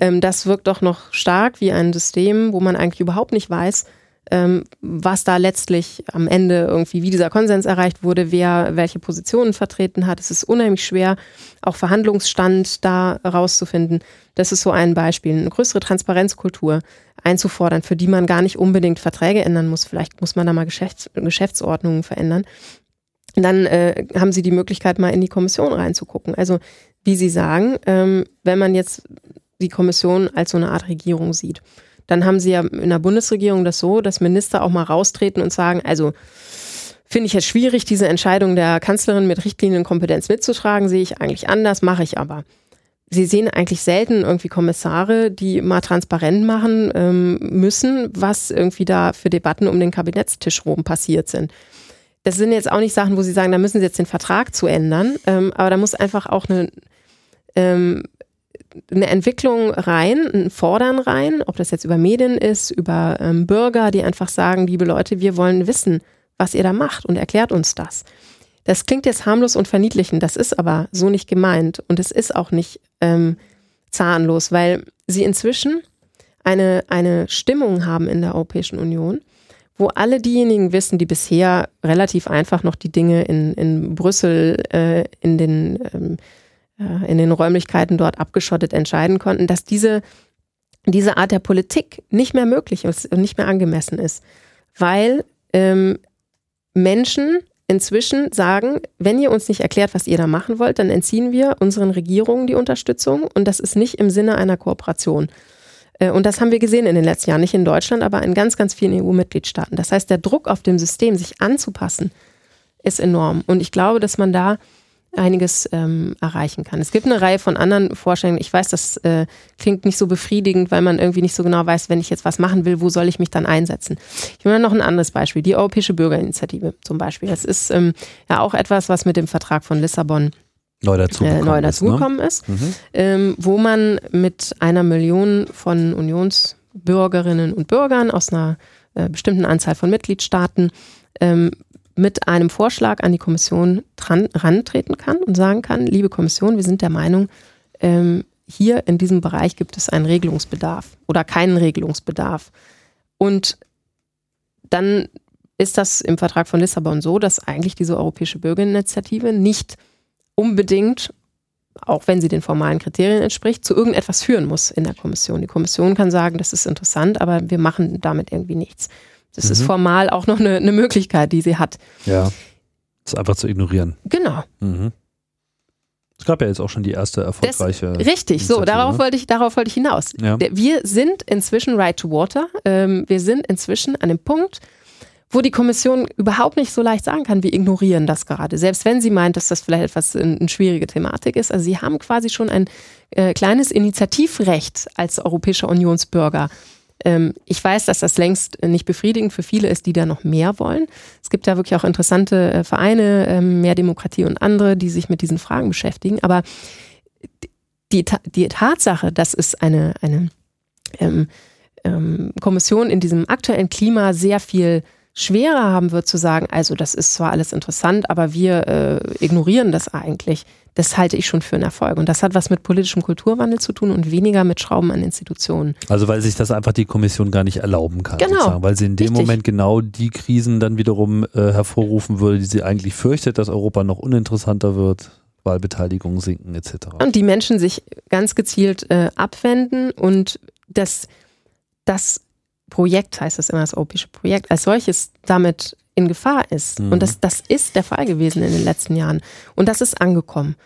ähm, das wirkt doch noch stark wie ein System, wo man eigentlich überhaupt nicht weiß, ähm, was da letztlich am Ende irgendwie, wie dieser Konsens erreicht wurde, wer welche Positionen vertreten hat. Es ist unheimlich schwer, auch Verhandlungsstand da rauszufinden. Das ist so ein Beispiel. Eine größere Transparenzkultur einzufordern, für die man gar nicht unbedingt Verträge ändern muss. Vielleicht muss man da mal Geschäfts Geschäftsordnungen verändern. Dann äh, haben Sie die Möglichkeit, mal in die Kommission reinzugucken. Also, wie Sie sagen, ähm, wenn man jetzt die Kommission als so eine Art Regierung sieht dann haben sie ja in der Bundesregierung das so, dass Minister auch mal raustreten und sagen, also finde ich jetzt schwierig, diese Entscheidung der Kanzlerin mit Richtlinienkompetenz mitzutragen, sehe ich eigentlich anders, mache ich aber. Sie sehen eigentlich selten irgendwie Kommissare, die mal transparent machen ähm, müssen, was irgendwie da für Debatten um den Kabinettstisch rum passiert sind. Das sind jetzt auch nicht Sachen, wo Sie sagen, da müssen Sie jetzt den Vertrag zu ändern, ähm, aber da muss einfach auch eine ähm, eine Entwicklung rein, ein Fordern rein, ob das jetzt über Medien ist, über ähm, Bürger, die einfach sagen, liebe Leute, wir wollen wissen, was ihr da macht und erklärt uns das. Das klingt jetzt harmlos und verniedlichend, das ist aber so nicht gemeint und es ist auch nicht ähm, zahnlos, weil sie inzwischen eine, eine Stimmung haben in der Europäischen Union, wo alle diejenigen wissen, die bisher relativ einfach noch die Dinge in, in Brüssel, äh, in den ähm, äh, in den Räumlichkeiten dort abgeschottet entscheiden konnten, dass diese, diese Art der Politik nicht mehr möglich ist und nicht mehr angemessen ist. Weil ähm, Menschen inzwischen sagen, wenn ihr uns nicht erklärt, was ihr da machen wollt, dann entziehen wir unseren Regierungen die Unterstützung und das ist nicht im Sinne einer Kooperation. Äh, und das haben wir gesehen in den letzten Jahren, nicht in Deutschland, aber in ganz, ganz vielen EU-Mitgliedstaaten. Das heißt, der Druck auf dem System, sich anzupassen, ist enorm. Und ich glaube, dass man da einiges ähm, erreichen kann. Es gibt eine Reihe von anderen Vorstellungen. Ich weiß, das äh, klingt nicht so befriedigend, weil man irgendwie nicht so genau weiß, wenn ich jetzt was machen will, wo soll ich mich dann einsetzen. Ich habe noch ein anderes Beispiel, die Europäische Bürgerinitiative zum Beispiel. Das ist ähm, ja auch etwas, was mit dem Vertrag von Lissabon neu dazugekommen, äh, neu dazugekommen ist, ne? ist mhm. ähm, wo man mit einer Million von Unionsbürgerinnen und Bürgern aus einer äh, bestimmten Anzahl von Mitgliedstaaten ähm, mit einem Vorschlag an die Kommission dran, rantreten kann und sagen kann, liebe Kommission, wir sind der Meinung, ähm, hier in diesem Bereich gibt es einen Regelungsbedarf oder keinen Regelungsbedarf. Und dann ist das im Vertrag von Lissabon so, dass eigentlich diese Europäische Bürgerinitiative nicht unbedingt, auch wenn sie den formalen Kriterien entspricht, zu irgendetwas führen muss in der Kommission. Die Kommission kann sagen, das ist interessant, aber wir machen damit irgendwie nichts. Das mhm. ist formal auch noch eine, eine, Möglichkeit, die sie hat. Ja, das einfach zu ignorieren. Genau. Mhm. Es gab ja jetzt auch schon die erste erfolgreiche. Das, richtig, so, darauf wollte ich, darauf wollte ich hinaus. Ja. Wir sind inzwischen Right to Water. Ähm, wir sind inzwischen an dem Punkt, wo die Kommission überhaupt nicht so leicht sagen kann, wir ignorieren das gerade. Selbst wenn sie meint, dass das vielleicht etwas eine schwierige Thematik ist. Also sie haben quasi schon ein äh, kleines Initiativrecht als europäischer Unionsbürger. Ähm, ich weiß, dass das längst nicht befriedigend für viele ist, die da noch mehr wollen. Es gibt ja wirklich auch interessante äh, Vereine, äh, Mehr Demokratie und andere, die sich mit diesen Fragen beschäftigen. Aber die, die Tatsache, dass es eine, eine ähm, ähm, Kommission in diesem aktuellen Klima sehr viel schwerer haben wird zu sagen, also das ist zwar alles interessant, aber wir äh, ignorieren das eigentlich. Das halte ich schon für einen Erfolg. Und das hat was mit politischem Kulturwandel zu tun und weniger mit Schrauben an Institutionen. Also weil sich das einfach die Kommission gar nicht erlauben kann. Genau. Sozusagen. Weil sie in dem Richtig. Moment genau die Krisen dann wiederum äh, hervorrufen würde, die sie eigentlich fürchtet, dass Europa noch uninteressanter wird. Wahlbeteiligung sinken etc. Und die Menschen sich ganz gezielt äh, abwenden und das, das Projekt, heißt das immer das europäische Projekt, als solches damit in Gefahr ist. Mhm. Und das, das ist der Fall gewesen in den letzten Jahren. Und das ist angekommen.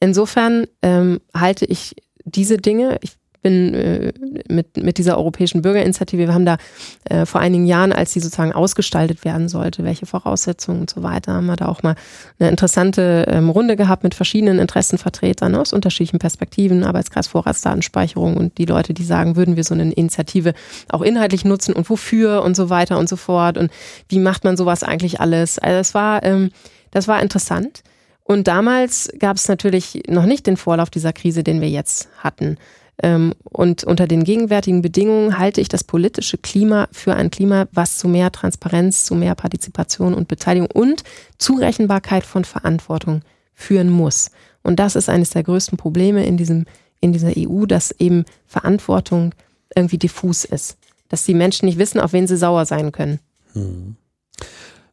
Insofern ähm, halte ich diese Dinge, ich bin äh, mit, mit dieser europäischen Bürgerinitiative, wir haben da äh, vor einigen Jahren, als sie sozusagen ausgestaltet werden sollte, welche Voraussetzungen und so weiter, haben wir da auch mal eine interessante ähm, Runde gehabt mit verschiedenen Interessenvertretern aus unterschiedlichen Perspektiven, Arbeitskreis Vorratsdatenspeicherung und die Leute, die sagen, würden wir so eine Initiative auch inhaltlich nutzen und wofür und so weiter und so fort und wie macht man sowas eigentlich alles. Also es war, ähm, das war interessant. Und damals gab es natürlich noch nicht den Vorlauf dieser Krise, den wir jetzt hatten. Ähm, und unter den gegenwärtigen Bedingungen halte ich das politische Klima für ein Klima, was zu mehr Transparenz, zu mehr Partizipation und Beteiligung und Zurechenbarkeit von Verantwortung führen muss. Und das ist eines der größten Probleme in diesem, in dieser EU, dass eben Verantwortung irgendwie diffus ist. Dass die Menschen nicht wissen, auf wen sie sauer sein können. Hm.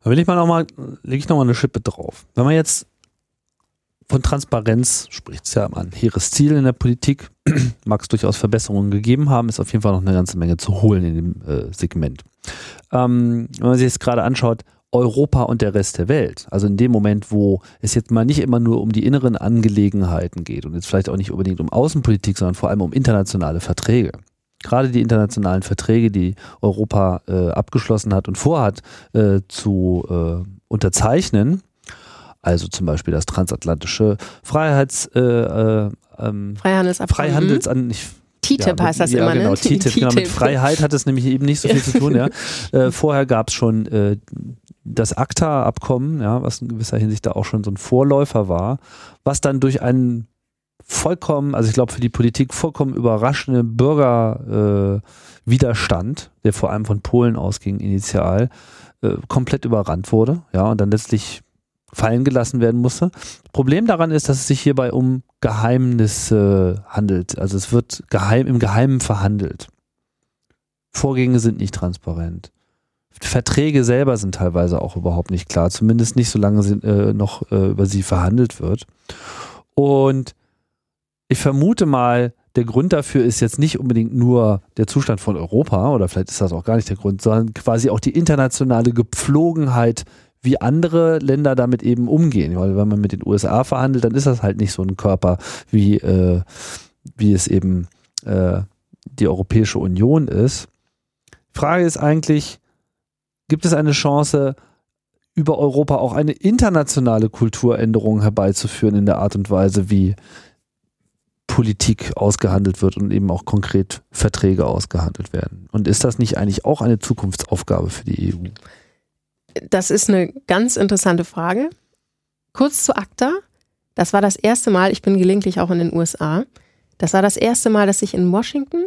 Da will ich mal nochmal, lege ich nochmal eine Schippe drauf. Wenn man jetzt von Transparenz spricht es ja ein hehres Ziel in der Politik. Mag es durchaus Verbesserungen gegeben haben, ist auf jeden Fall noch eine ganze Menge zu holen in dem äh, Segment. Ähm, wenn man sich jetzt gerade anschaut, Europa und der Rest der Welt. Also in dem Moment, wo es jetzt mal nicht immer nur um die inneren Angelegenheiten geht und jetzt vielleicht auch nicht unbedingt um Außenpolitik, sondern vor allem um internationale Verträge. Gerade die internationalen Verträge, die Europa äh, abgeschlossen hat und vorhat äh, zu äh, unterzeichnen, also zum Beispiel das transatlantische Freiheits, äh, äh, ähm, Freihandelsabkommen. Freihandels an, ich, TTIP ja, heißt das ja, immer, genau, ne? TTIP. Genau, mit Freiheit hat es nämlich eben nicht so viel zu tun, ja. Äh, vorher gab es schon äh, das ACTA-Abkommen, ja, was in gewisser Hinsicht da auch schon so ein Vorläufer war, was dann durch einen vollkommen, also ich glaube für die Politik vollkommen überraschende Bürgerwiderstand, äh, der vor allem von Polen ausging initial, äh, komplett überrannt wurde, ja, und dann letztlich fallen gelassen werden musste. Problem daran ist, dass es sich hierbei um Geheimnisse handelt. Also es wird geheim, im Geheimen verhandelt. Vorgänge sind nicht transparent. Verträge selber sind teilweise auch überhaupt nicht klar, zumindest nicht solange sie, äh, noch äh, über sie verhandelt wird. Und ich vermute mal, der Grund dafür ist jetzt nicht unbedingt nur der Zustand von Europa, oder vielleicht ist das auch gar nicht der Grund, sondern quasi auch die internationale Gepflogenheit wie andere Länder damit eben umgehen. Weil wenn man mit den USA verhandelt, dann ist das halt nicht so ein Körper, wie, äh, wie es eben äh, die Europäische Union ist. Frage ist eigentlich, gibt es eine Chance, über Europa auch eine internationale Kulturänderung herbeizuführen in der Art und Weise, wie Politik ausgehandelt wird und eben auch konkret Verträge ausgehandelt werden. Und ist das nicht eigentlich auch eine Zukunftsaufgabe für die EU? Das ist eine ganz interessante Frage. Kurz zu ACTA. Das war das erste Mal, ich bin gelegentlich auch in den USA, das war das erste Mal, dass ich in Washington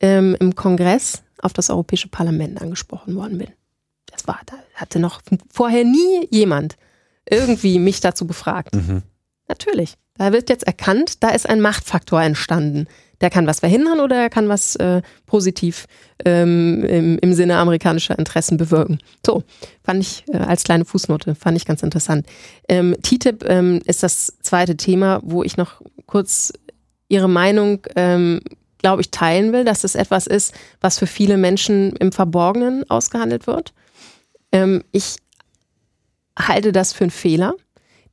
ähm, im Kongress auf das Europäische Parlament angesprochen worden bin. Das war, da hatte noch vorher nie jemand irgendwie mich dazu befragt. Mhm. Natürlich. Da wird jetzt erkannt, da ist ein Machtfaktor entstanden. Der kann was verhindern oder er kann was äh, positiv ähm, im, im Sinne amerikanischer Interessen bewirken. So, fand ich äh, als kleine Fußnote, fand ich ganz interessant. Ähm, TTIP ähm, ist das zweite Thema, wo ich noch kurz Ihre Meinung, ähm, glaube ich, teilen will, dass es etwas ist, was für viele Menschen im Verborgenen ausgehandelt wird. Ähm, ich halte das für einen Fehler,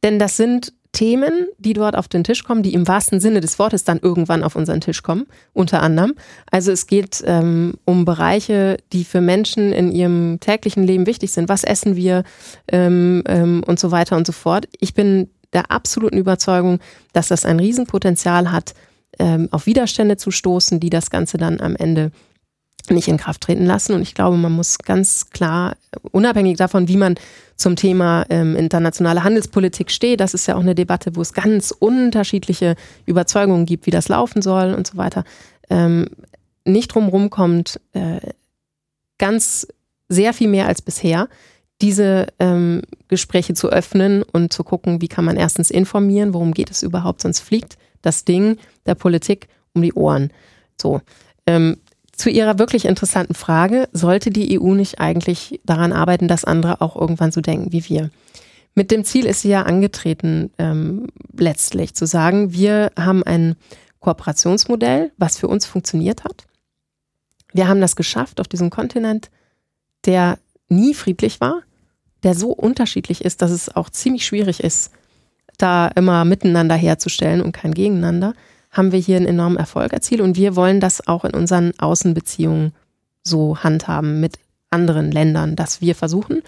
denn das sind Themen, die dort auf den Tisch kommen, die im wahrsten Sinne des Wortes dann irgendwann auf unseren Tisch kommen, unter anderem. Also es geht ähm, um Bereiche, die für Menschen in ihrem täglichen Leben wichtig sind. Was essen wir ähm, ähm, und so weiter und so fort. Ich bin der absoluten Überzeugung, dass das ein Riesenpotenzial hat, ähm, auf Widerstände zu stoßen, die das Ganze dann am Ende nicht in Kraft treten lassen. Und ich glaube, man muss ganz klar, unabhängig davon, wie man zum Thema ähm, internationale Handelspolitik steht, das ist ja auch eine Debatte, wo es ganz unterschiedliche Überzeugungen gibt, wie das laufen soll und so weiter, ähm, nicht drumherum kommt, äh, ganz sehr viel mehr als bisher, diese ähm, Gespräche zu öffnen und zu gucken, wie kann man erstens informieren, worum geht es überhaupt, sonst fliegt das Ding der Politik um die Ohren. So. Ähm, zu Ihrer wirklich interessanten Frage, sollte die EU nicht eigentlich daran arbeiten, dass andere auch irgendwann so denken wie wir? Mit dem Ziel ist sie ja angetreten, ähm, letztlich zu sagen, wir haben ein Kooperationsmodell, was für uns funktioniert hat. Wir haben das geschafft auf diesem Kontinent, der nie friedlich war, der so unterschiedlich ist, dass es auch ziemlich schwierig ist, da immer miteinander herzustellen und kein Gegeneinander haben wir hier einen enormen Erfolg erzielt und wir wollen das auch in unseren Außenbeziehungen so handhaben mit anderen Ländern, dass wir versuchen,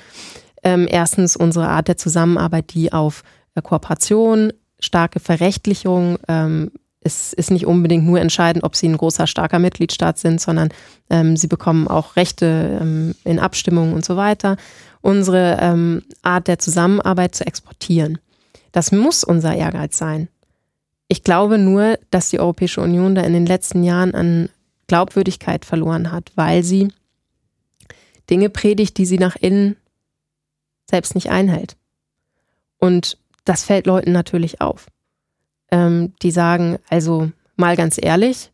ähm, erstens unsere Art der Zusammenarbeit, die auf äh, Kooperation, starke Verrechtlichung, ähm, es ist nicht unbedingt nur entscheidend, ob sie ein großer, starker Mitgliedstaat sind, sondern ähm, sie bekommen auch Rechte ähm, in Abstimmungen und so weiter. Unsere ähm, Art der Zusammenarbeit zu exportieren. Das muss unser Ehrgeiz sein. Ich glaube nur, dass die Europäische Union da in den letzten Jahren an Glaubwürdigkeit verloren hat, weil sie Dinge predigt, die sie nach innen selbst nicht einhält. Und das fällt Leuten natürlich auf. Ähm, die sagen, also mal ganz ehrlich,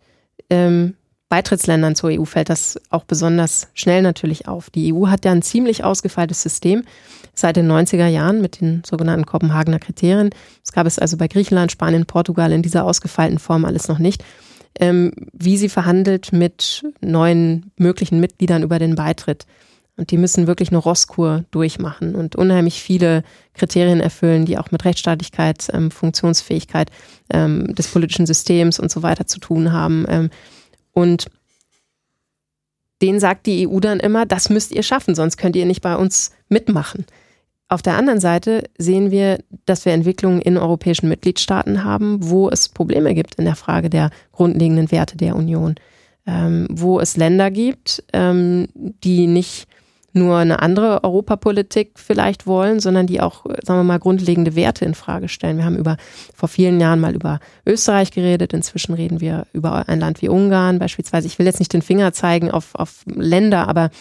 ähm, Beitrittsländern zur EU fällt das auch besonders schnell natürlich auf. Die EU hat ja ein ziemlich ausgefeiltes System seit den 90er Jahren mit den sogenannten Kopenhagener Kriterien. Das gab es also bei Griechenland, Spanien, Portugal in dieser ausgefeilten Form alles noch nicht. Ähm, wie sie verhandelt mit neuen möglichen Mitgliedern über den Beitritt. Und die müssen wirklich eine Rosskur durchmachen und unheimlich viele Kriterien erfüllen, die auch mit Rechtsstaatlichkeit, ähm, Funktionsfähigkeit ähm, des politischen Systems und so weiter zu tun haben. Ähm, und den sagt die EU dann immer, das müsst ihr schaffen, sonst könnt ihr nicht bei uns mitmachen. Auf der anderen Seite sehen wir, dass wir Entwicklungen in europäischen Mitgliedstaaten haben, wo es Probleme gibt in der Frage der grundlegenden Werte der Union, ähm, wo es Länder gibt, ähm, die nicht nur eine andere Europapolitik vielleicht wollen, sondern die auch, sagen wir mal, grundlegende Werte in Frage stellen. Wir haben über vor vielen Jahren mal über Österreich geredet. Inzwischen reden wir über ein Land wie Ungarn beispielsweise. Ich will jetzt nicht den Finger zeigen auf, auf Länder, aber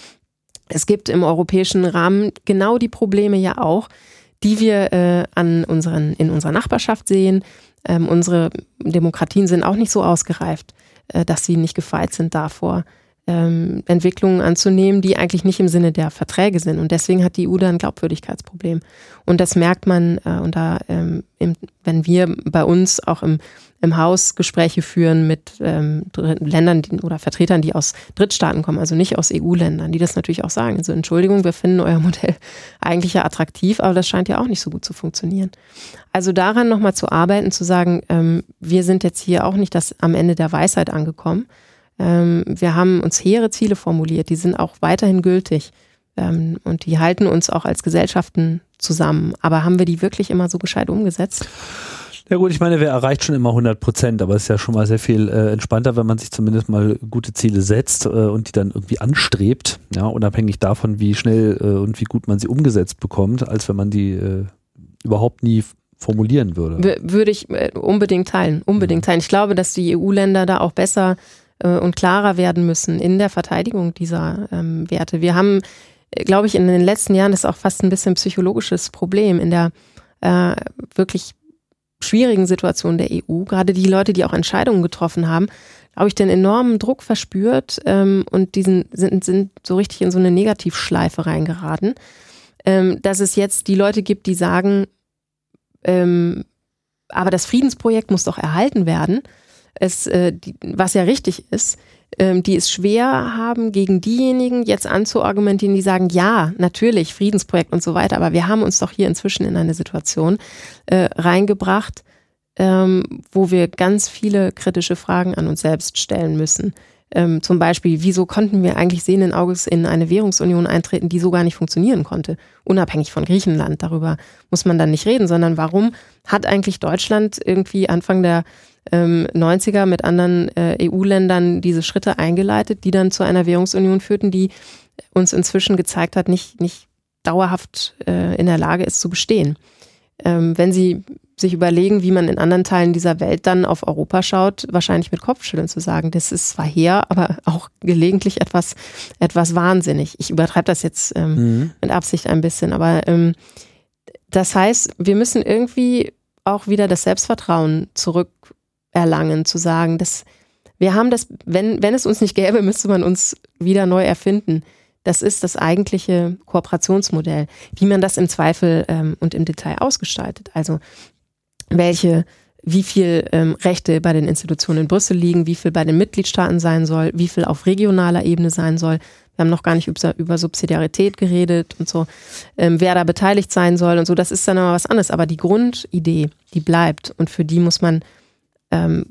es gibt im europäischen Rahmen genau die Probleme ja auch, die wir äh, an unseren, in unserer Nachbarschaft sehen. Ähm, unsere Demokratien sind auch nicht so ausgereift, äh, dass sie nicht gefeit sind davor, ähm, Entwicklungen anzunehmen, die eigentlich nicht im Sinne der Verträge sind. Und deswegen hat die EU da ein Glaubwürdigkeitsproblem. Und das merkt man, äh, und da, ähm, im, wenn wir bei uns auch im, im Haus Gespräche führen mit ähm, Ländern die, oder Vertretern, die aus Drittstaaten kommen, also nicht aus EU-Ländern, die das natürlich auch sagen. Also Entschuldigung, wir finden euer Modell eigentlich ja attraktiv, aber das scheint ja auch nicht so gut zu funktionieren. Also daran nochmal zu arbeiten, zu sagen, ähm, wir sind jetzt hier auch nicht das am Ende der Weisheit angekommen, ähm, wir haben uns hehre Ziele formuliert, die sind auch weiterhin gültig ähm, und die halten uns auch als Gesellschaften zusammen. Aber haben wir die wirklich immer so gescheit umgesetzt? Ja gut, ich meine, wer erreicht schon immer 100 Prozent, aber es ist ja schon mal sehr viel äh, entspannter, wenn man sich zumindest mal gute Ziele setzt äh, und die dann irgendwie anstrebt, ja, unabhängig davon, wie schnell äh, und wie gut man sie umgesetzt bekommt, als wenn man die äh, überhaupt nie formulieren würde. Würde ich äh, unbedingt teilen, unbedingt mhm. teilen. Ich glaube, dass die EU-Länder da auch besser äh, und klarer werden müssen in der Verteidigung dieser ähm, Werte. Wir haben, glaube ich, in den letzten Jahren, das ist auch fast ein bisschen psychologisches Problem, in der äh, wirklich schwierigen Situation der EU, gerade die Leute, die auch Entscheidungen getroffen haben, glaube ich, den enormen Druck verspürt ähm, und diesen sind, sind so richtig in so eine Negativschleife reingeraten, ähm, dass es jetzt die Leute gibt, die sagen, ähm, aber das Friedensprojekt muss doch erhalten werden, es, äh, die, was ja richtig ist, ähm, die es schwer haben, gegen diejenigen jetzt anzuargumentieren, die sagen, ja, natürlich, Friedensprojekt und so weiter, aber wir haben uns doch hier inzwischen in eine Situation äh, reingebracht, ähm, wo wir ganz viele kritische Fragen an uns selbst stellen müssen. Ähm, zum Beispiel, wieso konnten wir eigentlich sehenden Auges in eine Währungsunion eintreten, die so gar nicht funktionieren konnte, unabhängig von Griechenland. Darüber muss man dann nicht reden, sondern warum hat eigentlich Deutschland irgendwie Anfang der ähm, 90er mit anderen äh, EU-Ländern diese Schritte eingeleitet, die dann zu einer Währungsunion führten, die uns inzwischen gezeigt hat, nicht, nicht dauerhaft äh, in der Lage ist zu bestehen. Ähm, wenn Sie sich überlegen, wie man in anderen Teilen dieser Welt dann auf Europa schaut, wahrscheinlich mit Kopfschütteln zu sagen, das ist zwar her, aber auch gelegentlich etwas, etwas wahnsinnig. Ich übertreibe das jetzt ähm, mhm. mit Absicht ein bisschen, aber ähm, das heißt, wir müssen irgendwie auch wieder das Selbstvertrauen zurückerlangen, zu sagen, dass wir haben das, wenn, wenn es uns nicht gäbe, müsste man uns wieder neu erfinden. Das ist das eigentliche Kooperationsmodell, wie man das im Zweifel ähm, und im Detail ausgestaltet. Also welche, wie viel ähm, Rechte bei den Institutionen in Brüssel liegen, wie viel bei den Mitgliedstaaten sein soll, wie viel auf regionaler Ebene sein soll. Wir haben noch gar nicht über, über Subsidiarität geredet und so, ähm, wer da beteiligt sein soll und so. Das ist dann immer was anderes. Aber die Grundidee, die bleibt und für die muss man ähm,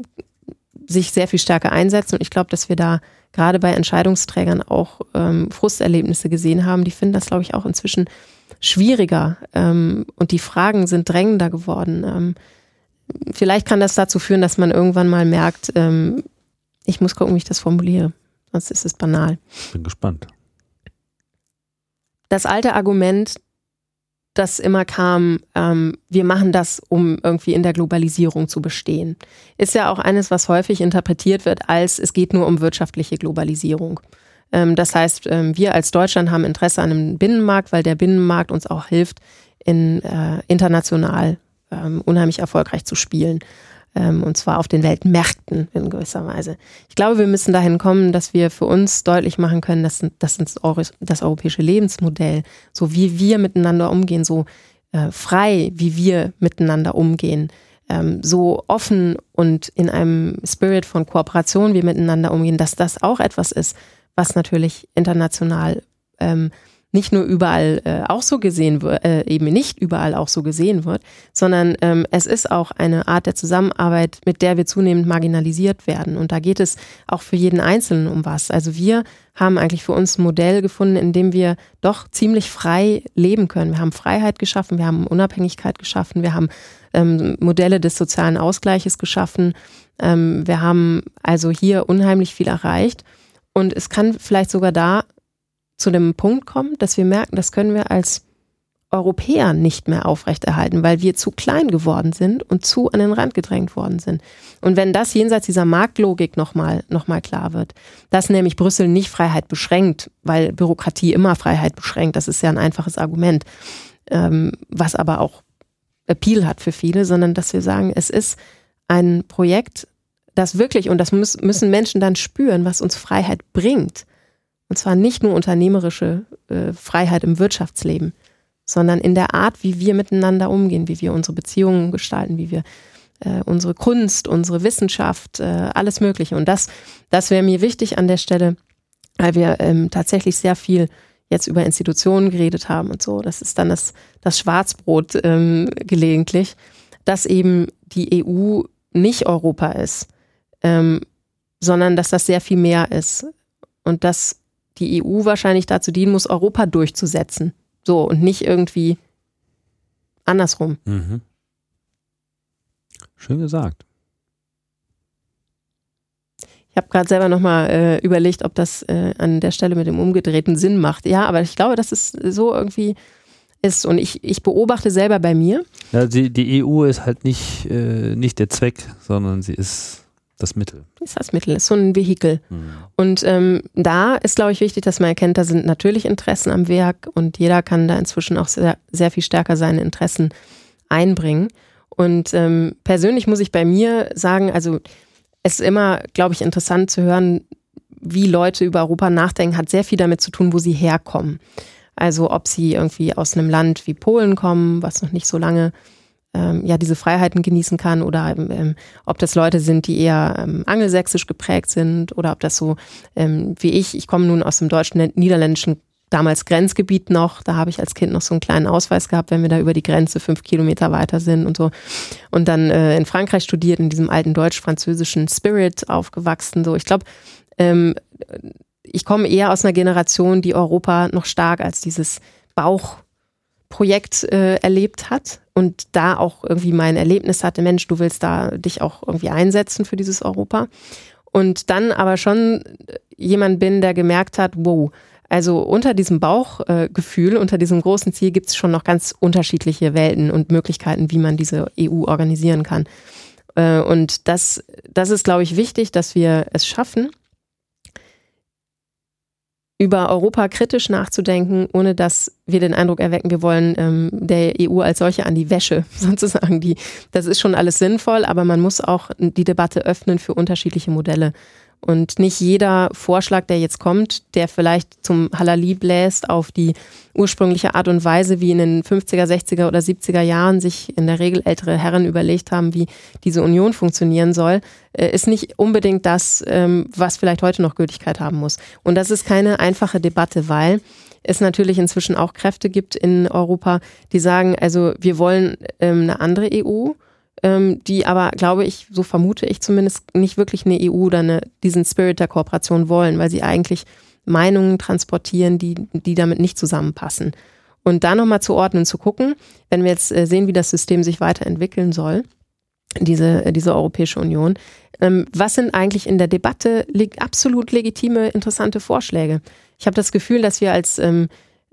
sich sehr viel stärker einsetzen. Und ich glaube, dass wir da gerade bei Entscheidungsträgern auch ähm, Frusterlebnisse gesehen haben. Die finden das, glaube ich, auch inzwischen schwieriger ähm, und die Fragen sind drängender geworden. Ähm, vielleicht kann das dazu führen, dass man irgendwann mal merkt, ähm, ich muss gucken, wie ich das formuliere. Sonst ist es banal. Bin gespannt. Das alte Argument, das immer kam, ähm, wir machen das, um irgendwie in der Globalisierung zu bestehen, ist ja auch eines, was häufig interpretiert wird als es geht nur um wirtschaftliche Globalisierung. Ähm, das heißt, ähm, wir als Deutschland haben Interesse an einem Binnenmarkt, weil der Binnenmarkt uns auch hilft, in, äh, international ähm, unheimlich erfolgreich zu spielen. Und zwar auf den Weltmärkten in gewisser Weise. Ich glaube, wir müssen dahin kommen, dass wir für uns deutlich machen können, dass, dass das europäische Lebensmodell, so wie wir miteinander umgehen, so äh, frei, wie wir miteinander umgehen, so offen und in einem Spirit von Kooperation wir miteinander umgehen, dass das auch etwas ist, was natürlich international ähm, nicht nur überall äh, auch so gesehen wird, äh, eben nicht überall auch so gesehen wird, sondern ähm, es ist auch eine Art der Zusammenarbeit, mit der wir zunehmend marginalisiert werden. Und da geht es auch für jeden Einzelnen um was. Also wir haben eigentlich für uns ein Modell gefunden, in dem wir doch ziemlich frei leben können. Wir haben Freiheit geschaffen, wir haben Unabhängigkeit geschaffen, wir haben ähm, Modelle des sozialen Ausgleiches geschaffen. Ähm, wir haben also hier unheimlich viel erreicht. Und es kann vielleicht sogar da zu dem Punkt kommen, dass wir merken, das können wir als Europäer nicht mehr aufrechterhalten, weil wir zu klein geworden sind und zu an den Rand gedrängt worden sind. Und wenn das jenseits dieser Marktlogik nochmal noch mal klar wird, dass nämlich Brüssel nicht Freiheit beschränkt, weil Bürokratie immer Freiheit beschränkt, das ist ja ein einfaches Argument, ähm, was aber auch Appeal hat für viele, sondern dass wir sagen, es ist ein Projekt, das wirklich, und das müssen Menschen dann spüren, was uns Freiheit bringt. Und zwar nicht nur unternehmerische äh, Freiheit im Wirtschaftsleben, sondern in der Art, wie wir miteinander umgehen, wie wir unsere Beziehungen gestalten, wie wir äh, unsere Kunst, unsere Wissenschaft, äh, alles Mögliche. Und das, das wäre mir wichtig an der Stelle, weil wir ähm, tatsächlich sehr viel jetzt über Institutionen geredet haben und so. Das ist dann das, das Schwarzbrot ähm, gelegentlich, dass eben die EU nicht Europa ist ähm, sondern dass das sehr viel mehr ist und dass die EU wahrscheinlich dazu dienen muss, Europa durchzusetzen. So und nicht irgendwie andersrum. Mhm. Schön gesagt. Ich habe gerade selber nochmal äh, überlegt, ob das äh, an der Stelle mit dem umgedrehten Sinn macht. Ja, aber ich glaube, dass es so irgendwie ist. Und ich, ich beobachte selber bei mir. Ja, die, die EU ist halt nicht, äh, nicht der Zweck, sondern sie ist das Mittel. Ist das Mittel, ist so ein Vehikel. Mhm. Und ähm, da ist, glaube ich, wichtig, dass man erkennt, da sind natürlich Interessen am Werk und jeder kann da inzwischen auch sehr, sehr viel stärker seine Interessen einbringen. Und ähm, persönlich muss ich bei mir sagen, also es ist immer, glaube ich, interessant zu hören, wie Leute über Europa nachdenken, hat sehr viel damit zu tun, wo sie herkommen. Also ob sie irgendwie aus einem Land wie Polen kommen, was noch nicht so lange ähm, ja diese Freiheiten genießen kann, oder ähm, ob das Leute sind, die eher ähm, angelsächsisch geprägt sind, oder ob das so ähm, wie ich, ich komme nun aus dem deutschen, niederländischen damals Grenzgebiet noch. Da habe ich als Kind noch so einen kleinen Ausweis gehabt, wenn wir da über die Grenze fünf Kilometer weiter sind und so. Und dann äh, in Frankreich studiert, in diesem alten deutsch-französischen Spirit aufgewachsen. So, ich glaube, ähm, ich komme eher aus einer Generation, die Europa noch stark als dieses Bauchprojekt äh, erlebt hat und da auch irgendwie mein Erlebnis hatte, Mensch, du willst da dich auch irgendwie einsetzen für dieses Europa. Und dann aber schon jemand bin, der gemerkt hat, wow, also unter diesem Bauchgefühl, unter diesem großen Ziel gibt es schon noch ganz unterschiedliche Welten und Möglichkeiten, wie man diese EU organisieren kann. Äh, und das, das ist, glaube ich, wichtig, dass wir es schaffen, über Europa kritisch nachzudenken, ohne dass wir den Eindruck erwecken, wir wollen ähm, der EU als solche an die Wäsche sozusagen. Die, das ist schon alles sinnvoll, aber man muss auch die Debatte öffnen für unterschiedliche Modelle. Und nicht jeder Vorschlag, der jetzt kommt, der vielleicht zum Halali bläst auf die ursprüngliche Art und Weise, wie in den 50er, 60er oder 70er Jahren sich in der Regel ältere Herren überlegt haben, wie diese Union funktionieren soll, äh, ist nicht unbedingt das, ähm, was vielleicht heute noch Gültigkeit haben muss. Und das ist keine einfache Debatte, weil es natürlich inzwischen auch Kräfte gibt in Europa, die sagen, also wir wollen ähm, eine andere EU ähm, die aber, glaube ich, so vermute ich zumindest, nicht wirklich eine EU oder eine, diesen Spirit der Kooperation wollen, weil sie eigentlich Meinungen transportieren, die, die damit nicht zusammenpassen. Und da nochmal zu ordnen, zu gucken, wenn wir jetzt äh, sehen, wie das System sich weiterentwickeln soll, diese, äh, diese Europäische Union, ähm, was sind eigentlich in der Debatte absolut legitime, interessante Vorschläge? Ich habe das Gefühl, dass wir als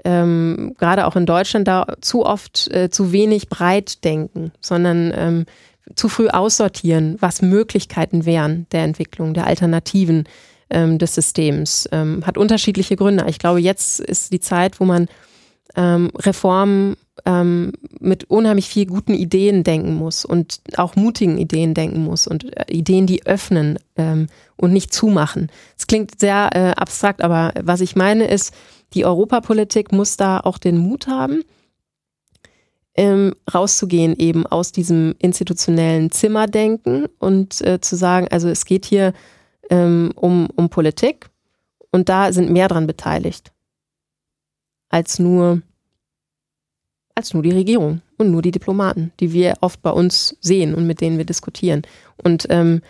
ähm, gerade auch in Deutschland da zu oft äh, zu wenig breit denken, sondern ähm, zu früh aussortieren, was Möglichkeiten wären der Entwicklung, der Alternativen ähm, des Systems. Ähm, hat unterschiedliche Gründe. Ich glaube, jetzt ist die Zeit, wo man ähm, Reformen ähm, mit unheimlich viel guten Ideen denken muss und auch mutigen Ideen denken muss und äh, Ideen, die öffnen und nicht zumachen. Es klingt sehr äh, abstrakt, aber was ich meine ist, die Europapolitik muss da auch den Mut haben, ähm, rauszugehen eben aus diesem institutionellen Zimmerdenken und äh, zu sagen, also es geht hier ähm, um, um Politik und da sind mehr dran beteiligt als nur als nur die Regierung und nur die Diplomaten, die wir oft bei uns sehen und mit denen wir diskutieren. Und ähm,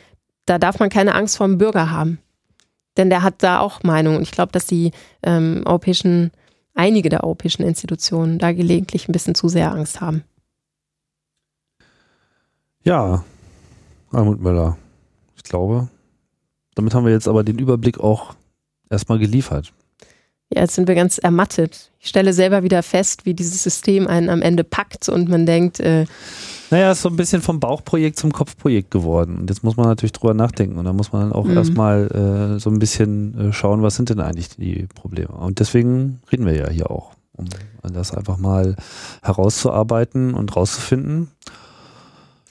da darf man keine Angst vor dem Bürger haben. Denn der hat da auch Meinung. Und ich glaube, dass die ähm, europäischen, einige der europäischen Institutionen da gelegentlich ein bisschen zu sehr Angst haben. Ja, Almut Möller. Ich glaube, damit haben wir jetzt aber den Überblick auch erstmal geliefert. Ja, jetzt sind wir ganz ermattet. Ich stelle selber wieder fest, wie dieses System einen am Ende packt und man denkt, äh, naja, ist so ein bisschen vom Bauchprojekt zum Kopfprojekt geworden. Und jetzt muss man natürlich drüber nachdenken. Und da muss man dann auch mhm. erstmal äh, so ein bisschen äh, schauen, was sind denn eigentlich die Probleme. Und deswegen reden wir ja hier auch, um das einfach mal herauszuarbeiten und rauszufinden.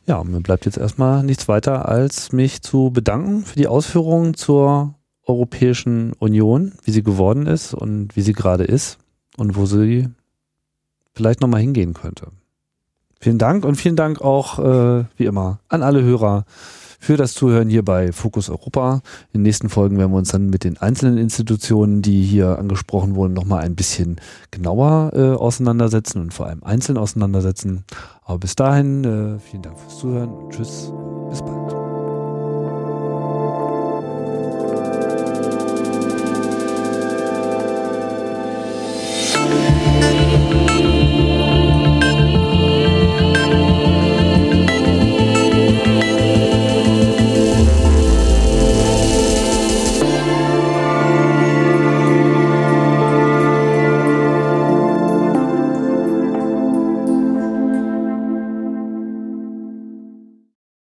Ja, mir bleibt jetzt erstmal nichts weiter, als mich zu bedanken für die Ausführungen zur Europäischen Union, wie sie geworden ist und wie sie gerade ist und wo sie vielleicht nochmal hingehen könnte. Vielen Dank und vielen Dank auch, äh, wie immer, an alle Hörer für das Zuhören hier bei Fokus Europa. In den nächsten Folgen werden wir uns dann mit den einzelnen Institutionen, die hier angesprochen wurden, nochmal ein bisschen genauer äh, auseinandersetzen und vor allem einzeln auseinandersetzen. Aber bis dahin, äh, vielen Dank fürs Zuhören tschüss, bis bald.